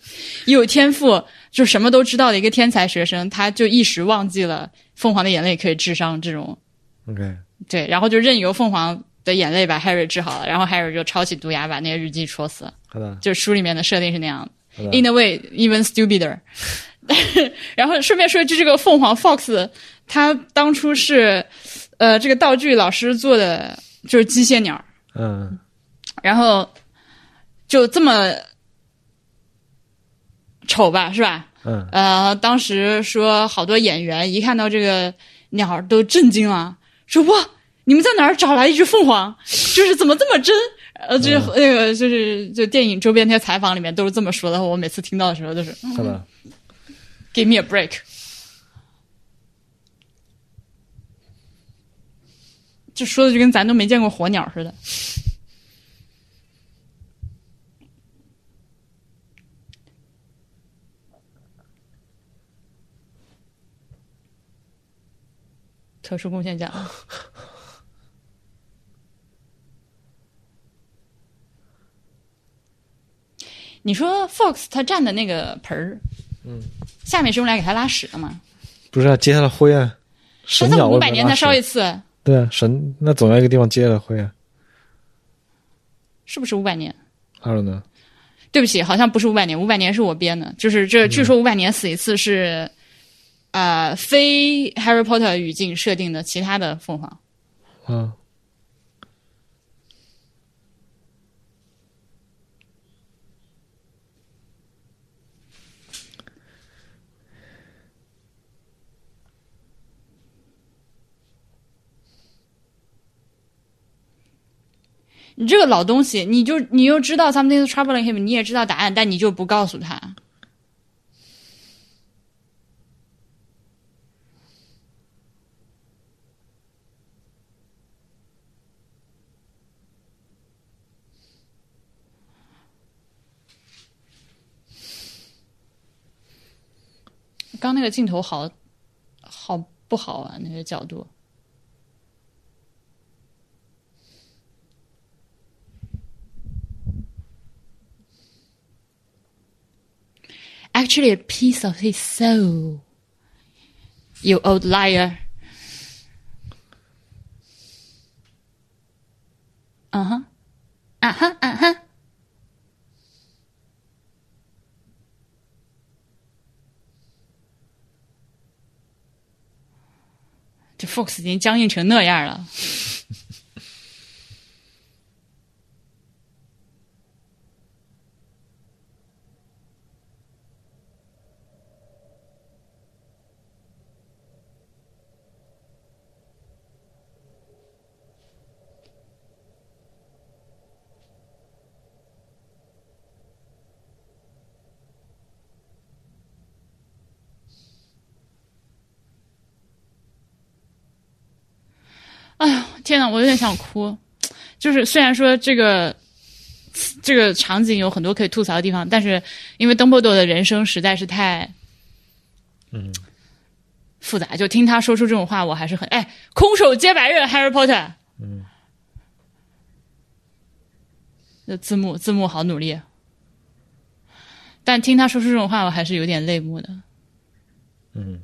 有天赋，就什么都知道的一个天才学生，他就一时忘记了凤凰的眼泪可以治伤这种，OK，对，然后就任由凤凰的眼泪把 Harry 治好了，然后 Harry 就抄起毒牙把那个日记戳死了。好的，就书里面的设定是那样的，in a way even stupider。然后顺便说一句，这个凤凰 Fox，它当初是呃这个道具老师做的，就是机械鸟。嗯然后就这么丑吧，是吧？嗯，呃，当时说好多演员一看到这个鸟儿都震惊了，说哇，你们在哪儿找来一只凤凰？就是怎么这么真？呃，就是那个就是就电影周边那些采访里面都是这么说的。我每次听到的时候都是嗯是吧？give me a break。就说的就跟咱都没见过火鸟似的。特殊贡献奖，你说 Fox 他占的那个盆儿，嗯，下面是用来给他拉屎的吗？不是啊，接他的灰啊，神鸟他五百年才烧一次，对啊，神那总要一个地方接它的灰啊。是不是五百年？I don't know，对不起，好像不是五百年，五百年是我编的。就是这，据说五百年死一次是，呃，非 Harry Potter 语境设定的其他的凤凰。嗯，你这个老东西，你就你又知道 something is troubling him，你也知道答案，但你就不告诉他。刚那个镜头好好不好啊？那个角度。actually a piece of his soul. You old liar. 嗯哼，啊哈啊哈。这 Fox 已经僵硬成那样了。哎呦，天呐，我有点想哭。就是虽然说这个这个场景有很多可以吐槽的地方，但是因为邓布利多的人生实在是太，嗯，复杂，就听他说出这种话，我还是很哎，空手接白刃，Harry Potter。嗯，那字幕字幕好努力，但听他说出这种话，我还是有点泪目的。嗯，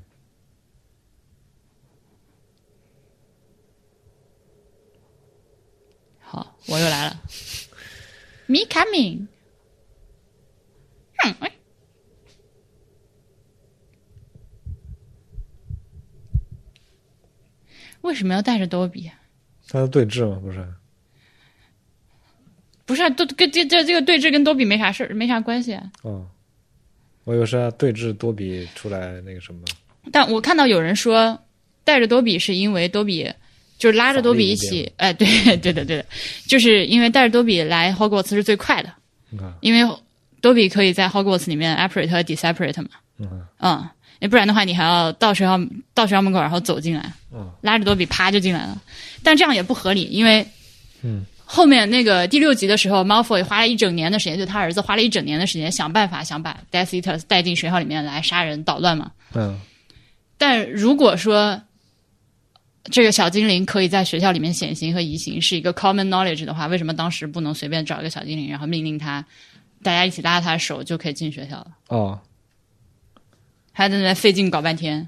好，我又来了，Me coming。嗯，哎为什么要带着多比？他是对峙吗，不是？不是、啊，都跟这这这个对峙跟多比没啥事儿，没啥关系啊。哦，我有时候要对峙多比出来那个什么。但我看到有人说，带着多比是因为多比就是拉着多比一起，哎，对 对的对的，就是因为带着多比来 Hogwarts 是最快的，因为多比可以在 Hogwarts 里面 apparate 和 deseparate 嘛，嗯。嗯，要不然的话你还要到学校到学校门口然后走进来，嗯。拉着多比啪就进来了，但这样也不合理，因为嗯。后面那个第六集的时候，Malfoy 花了一整年的时间，就他儿子花了一整年的时间想办法想把 Death Eaters 带进学校里面来杀人捣乱嘛。嗯。但如果说这个小精灵可以在学校里面显形和移形是一个 common knowledge 的话，为什么当时不能随便找一个小精灵，然后命令他，大家一起拉他的手就可以进学校了？哦，还在那费劲搞半天。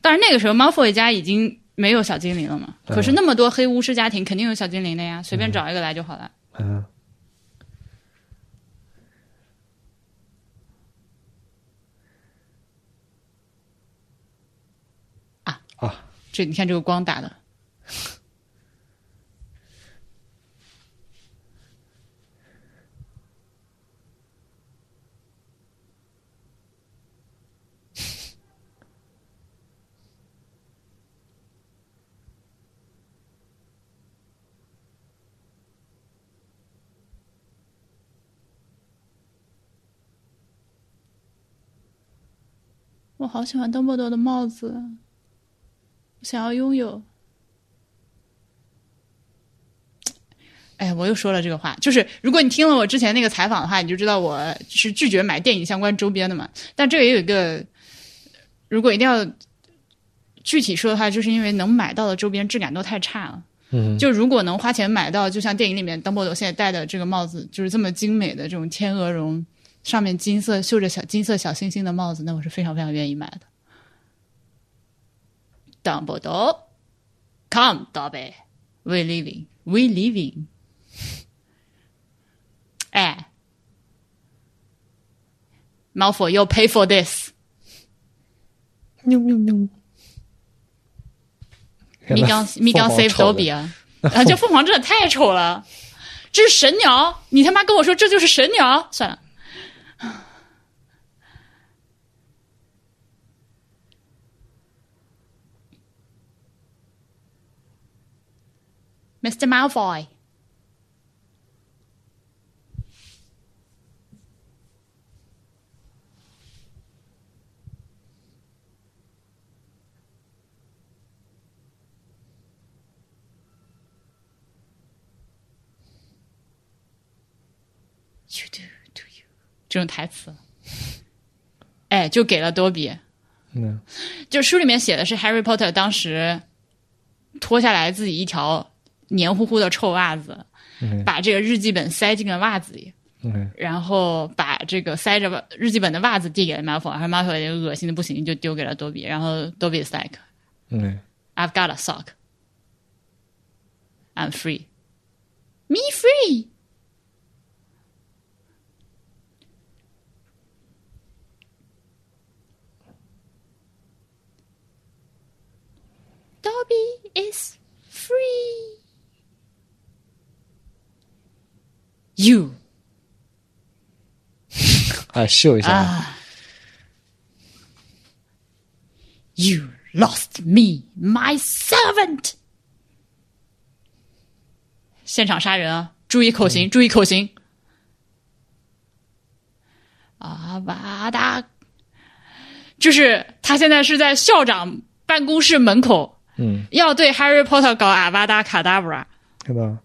但是那个时候 Malfoy 家已经没有小精灵了嘛，嗯可是那么多黑巫师家庭肯定有小精灵的呀，随便找一个来就好了。嗯啊，这你看这个光打的。我好喜欢邓布利多的帽子。想要拥有。哎，我又说了这个话，就是如果你听了我之前那个采访的话，你就知道我是拒绝买电影相关周边的嘛。但这个也有一个，如果一定要具体说的话，就是因为能买到的周边质感都太差了。嗯，就如果能花钱买到，就像电影里面邓布利多现在戴的这个帽子，就是这么精美的这种天鹅绒，上面金色绣着小金色小星星的帽子，那我是非常非常愿意买的。邓布利多，Come, Dobby, we living, we living。哎，Malfoy, you pay for this。喵喵喵。蜜缸蜜缸 save 都比啊，啊，这凤凰真的太丑了，这是神鸟，你他妈跟我说这就是神鸟，算了。Mr. Malfoy，You do to you，这种台词，哎，就给了多比。嗯就书里面写的是 Harry Potter 当时脱下来自己一条 黏糊糊的臭袜子，嗯把这个日记本塞进了袜子里然后把这个塞着日记本的袜子递给了 Malfoy，然后 Malfoy 恶心的不行，就丢给了多比，然后多比 is like OK，I've got a sock, I'm free, me free。Dobby is free. You 啊，秀一下，啊，You lost me, my servant。现场杀人啊！注意口型，注意口型。阿巴达，就是他现在是在校长办公室门口，嗯，要对 Harry Potter 搞阿巴达卡达布拉。看到，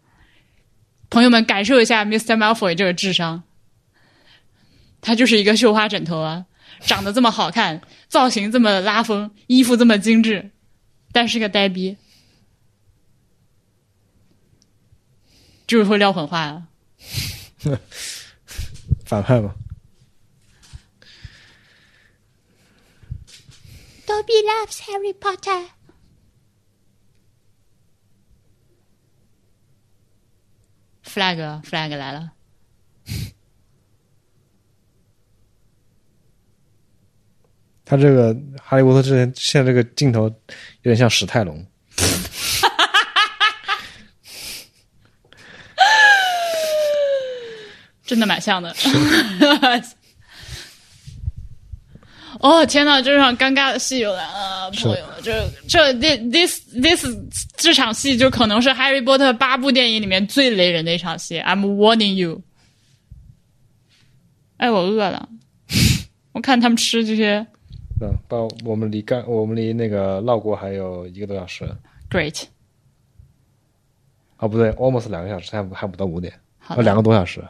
朋友们感受一下 Mr. Malfoy 这个智商，他就是一个绣花枕头啊，长得这么好看，造型这么拉风，衣服这么精致，但是个呆逼，就是会撂狠话啊。反派嘛，Dobby loves Harry Potter。Flag flag 来了，他这个哈利波特之前现在这个镜头有点像史泰龙，真的蛮像的。哦天呐，这场尴尬的戏又来了，朋友们，这这 this this 这场戏就可能是《哈利波特》八部电影里面最雷人的一场戏。I'm warning you。哎，我饿了，我看他们吃这些嗯，到我们离干我们离那个绕过还有一个多小时，great。哦不对，almost 两个小时，还不还不到五点，两个多小时，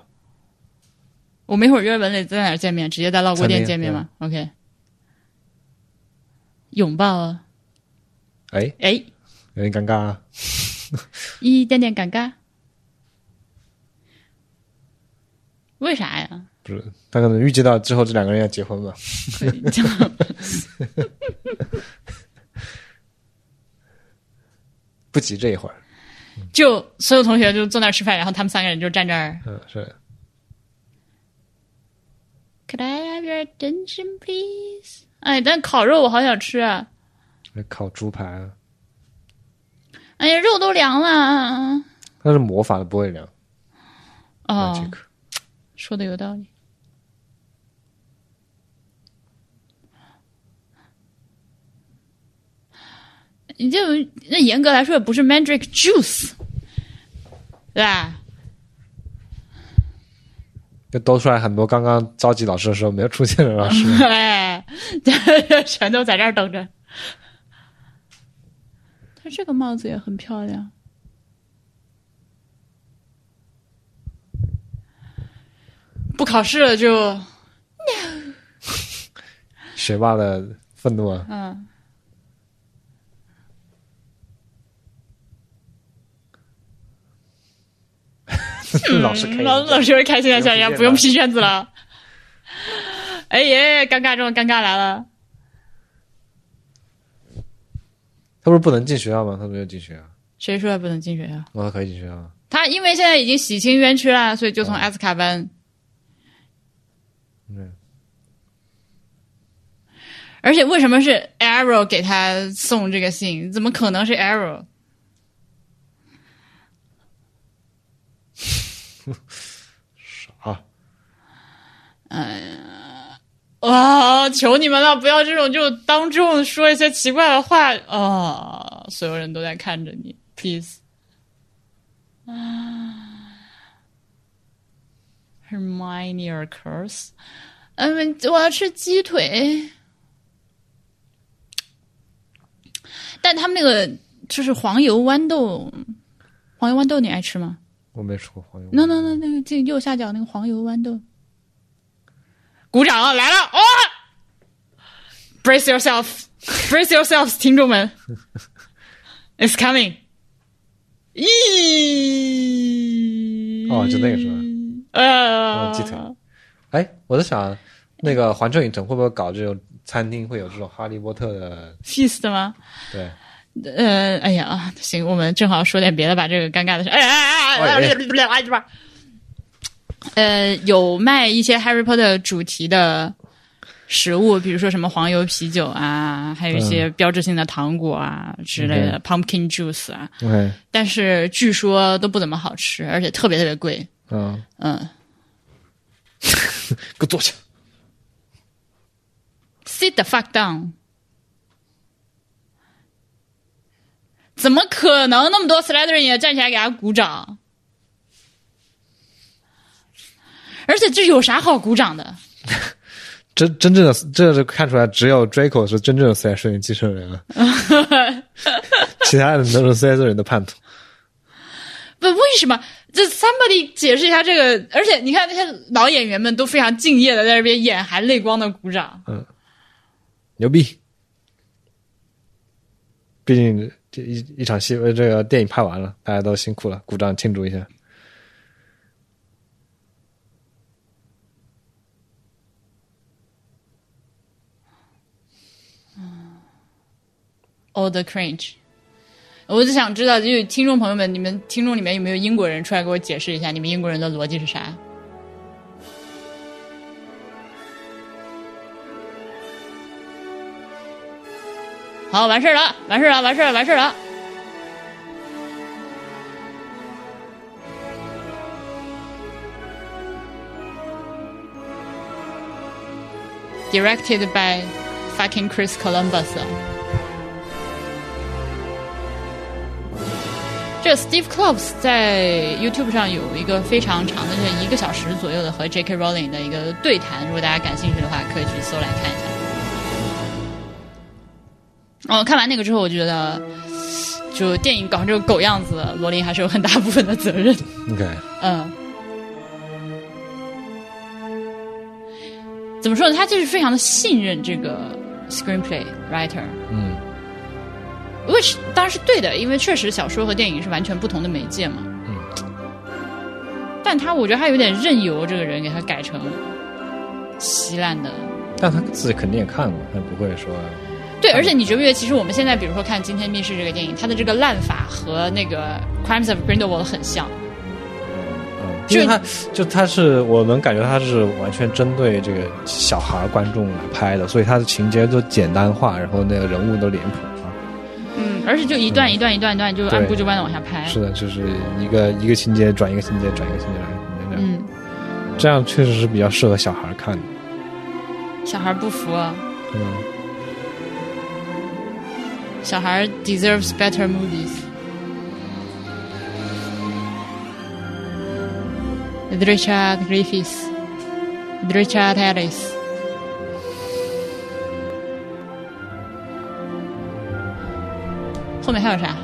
我们一会儿约文磊在哪儿见面？直接在烙锅店见面吗？OK。拥抱啊，哎，哎，有点尴尬啊，一点点尴尬。为啥呀？不是，他可能预计到之后这两个人要结婚嘛，可以这样不急这一会儿，就所有同学就坐那儿吃饭，然后他们三个人就站这儿。嗯，是，Could I have your attention, please？哎，但烤肉我好想吃啊！烤猪排啊，哎呀，肉都凉了。那是魔法的不会凉哦，，magic，说的有道理。你这那严格来说也不是 Mandrake Juice，对吧？就多出来很多刚刚召集老师的时候没有出现的老师。哎，全都在这儿等着。他这个帽子也很漂亮。不考试了就学霸的愤怒啊！嗯，老师开心老老师会开心的笑呀，不用批卷了不用批卷子了。哎耶，尴尬中的尴尬来了。他不是不能进学校吗？他没有进学校，谁说他不能进学校？哦，他可以进学校。他因为现在已经洗清冤屈了，所以就从哦阿斯卡班。嗯，而且为什么是 Arrow 给他送这个信？怎么可能是 Arrow？啊，哇！求你们了，不要这种就当众说一些奇怪的话啊、所有人都在看着你，please。啊，Hermione or curse？嗯，我要吃鸡腿。但他们那个就是黄油豌豆，黄油豌豆你爱吃吗？我没吃过黄油。no no no，那个这右下角那个黄油豌豆。鼓掌啊，来了！哦、b r a c e yourself，brace yourselves，听众们，It's coming。咦，哦就那个是吧？呃，哦鸡腿哎，我在想，那个环球影城会不会搞这种餐厅，会有这种哈利波特的？feast 吗？对，呃，哎呀，行，我们正好说点别的吧，这个尴尬的事。哎哎哎哎哎哎哎！呃，有卖一些 Harry Potter 主题的食物，比如说什么黄油啤酒啊，还有一些标志性的糖果啊之类的、pumpkin juice 啊，OK，但是据说都不怎么好吃，而且特别特别贵。嗯，嗯给我坐下。，sit the fuck down。怎么可能那么多 Slytherin 也站起来给他鼓掌？而且这有啥好鼓掌的？真真正的，这是看出来，只有 Draco 是真正的 Slytherin 继承人了，其他人都是 Slytherin 的叛徒。不，为什么？这 somebody 解释一下这个。而且你看那些老演员们都非常敬业的在这边眼，含泪光的鼓掌。嗯牛逼！毕竟这一一场戏，呃，这个电影拍完了，大家都辛苦了，鼓掌庆祝一下。All the cringe。我就想知道，就是听众朋友们，你们听众里面有没有英国人出来给我解释一下，你们英国人的逻辑是啥？好，完事儿了，完事儿了，完事儿了，完事儿了。Directed by fucking Chris Columbus。这 Steve Kloves 在 YouTube 上有一个非常长的，就一个小时左右的和 J.K. Rowling 的一个对谈，如果大家感兴趣的话，可以去搜来看一下。哦，看完那个之后，我觉得，就电影搞成这个狗样子，罗琳还是有很大部分的责任。OK，嗯，怎么说呢？他就是非常的信任这个 screenplay writer，嗯 which 当然是对的，因为确实小说和电影是完全不同的媒介嘛。嗯，但他我觉得他有点任由这个人给他改成稀烂的。但他自己肯定也看过，他不会说对，而且你觉不觉得，其实我们现在比如说看《今天密室》这个电影，它的这个烂法和那个《Crimes of Grindelwald》很像。因为他就他是我能感觉他是完全针对这个小孩观众来拍的，所以他的情节都简单化，然后那个人物都脸谱化。嗯，而且就一段一段一段一段，就按部就班的往下拍。是的，就是一个一个情节转一个情节，转一个情节，转一个情节这样。嗯，这样确实是比较适合小孩看的。小孩不服啊，嗯，小孩 deserves better movies。Richard Griffiths Richard Ellis。后面还有啥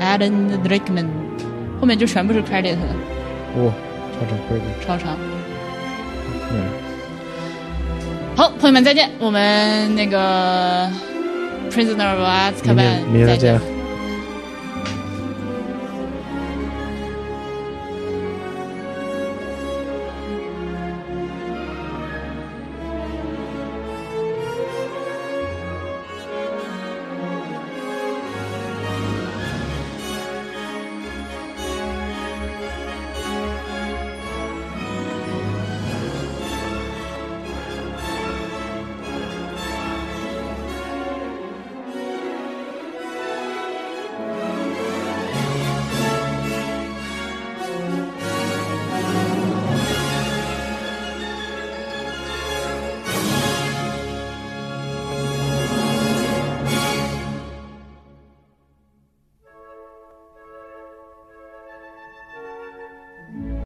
？Alan Rickman，后面就全部是 credit 了，哇，超长 credit。超长。嗯，好，朋友们再见，我们那个 Prisoner of 明 Azkaban 天明天再再见。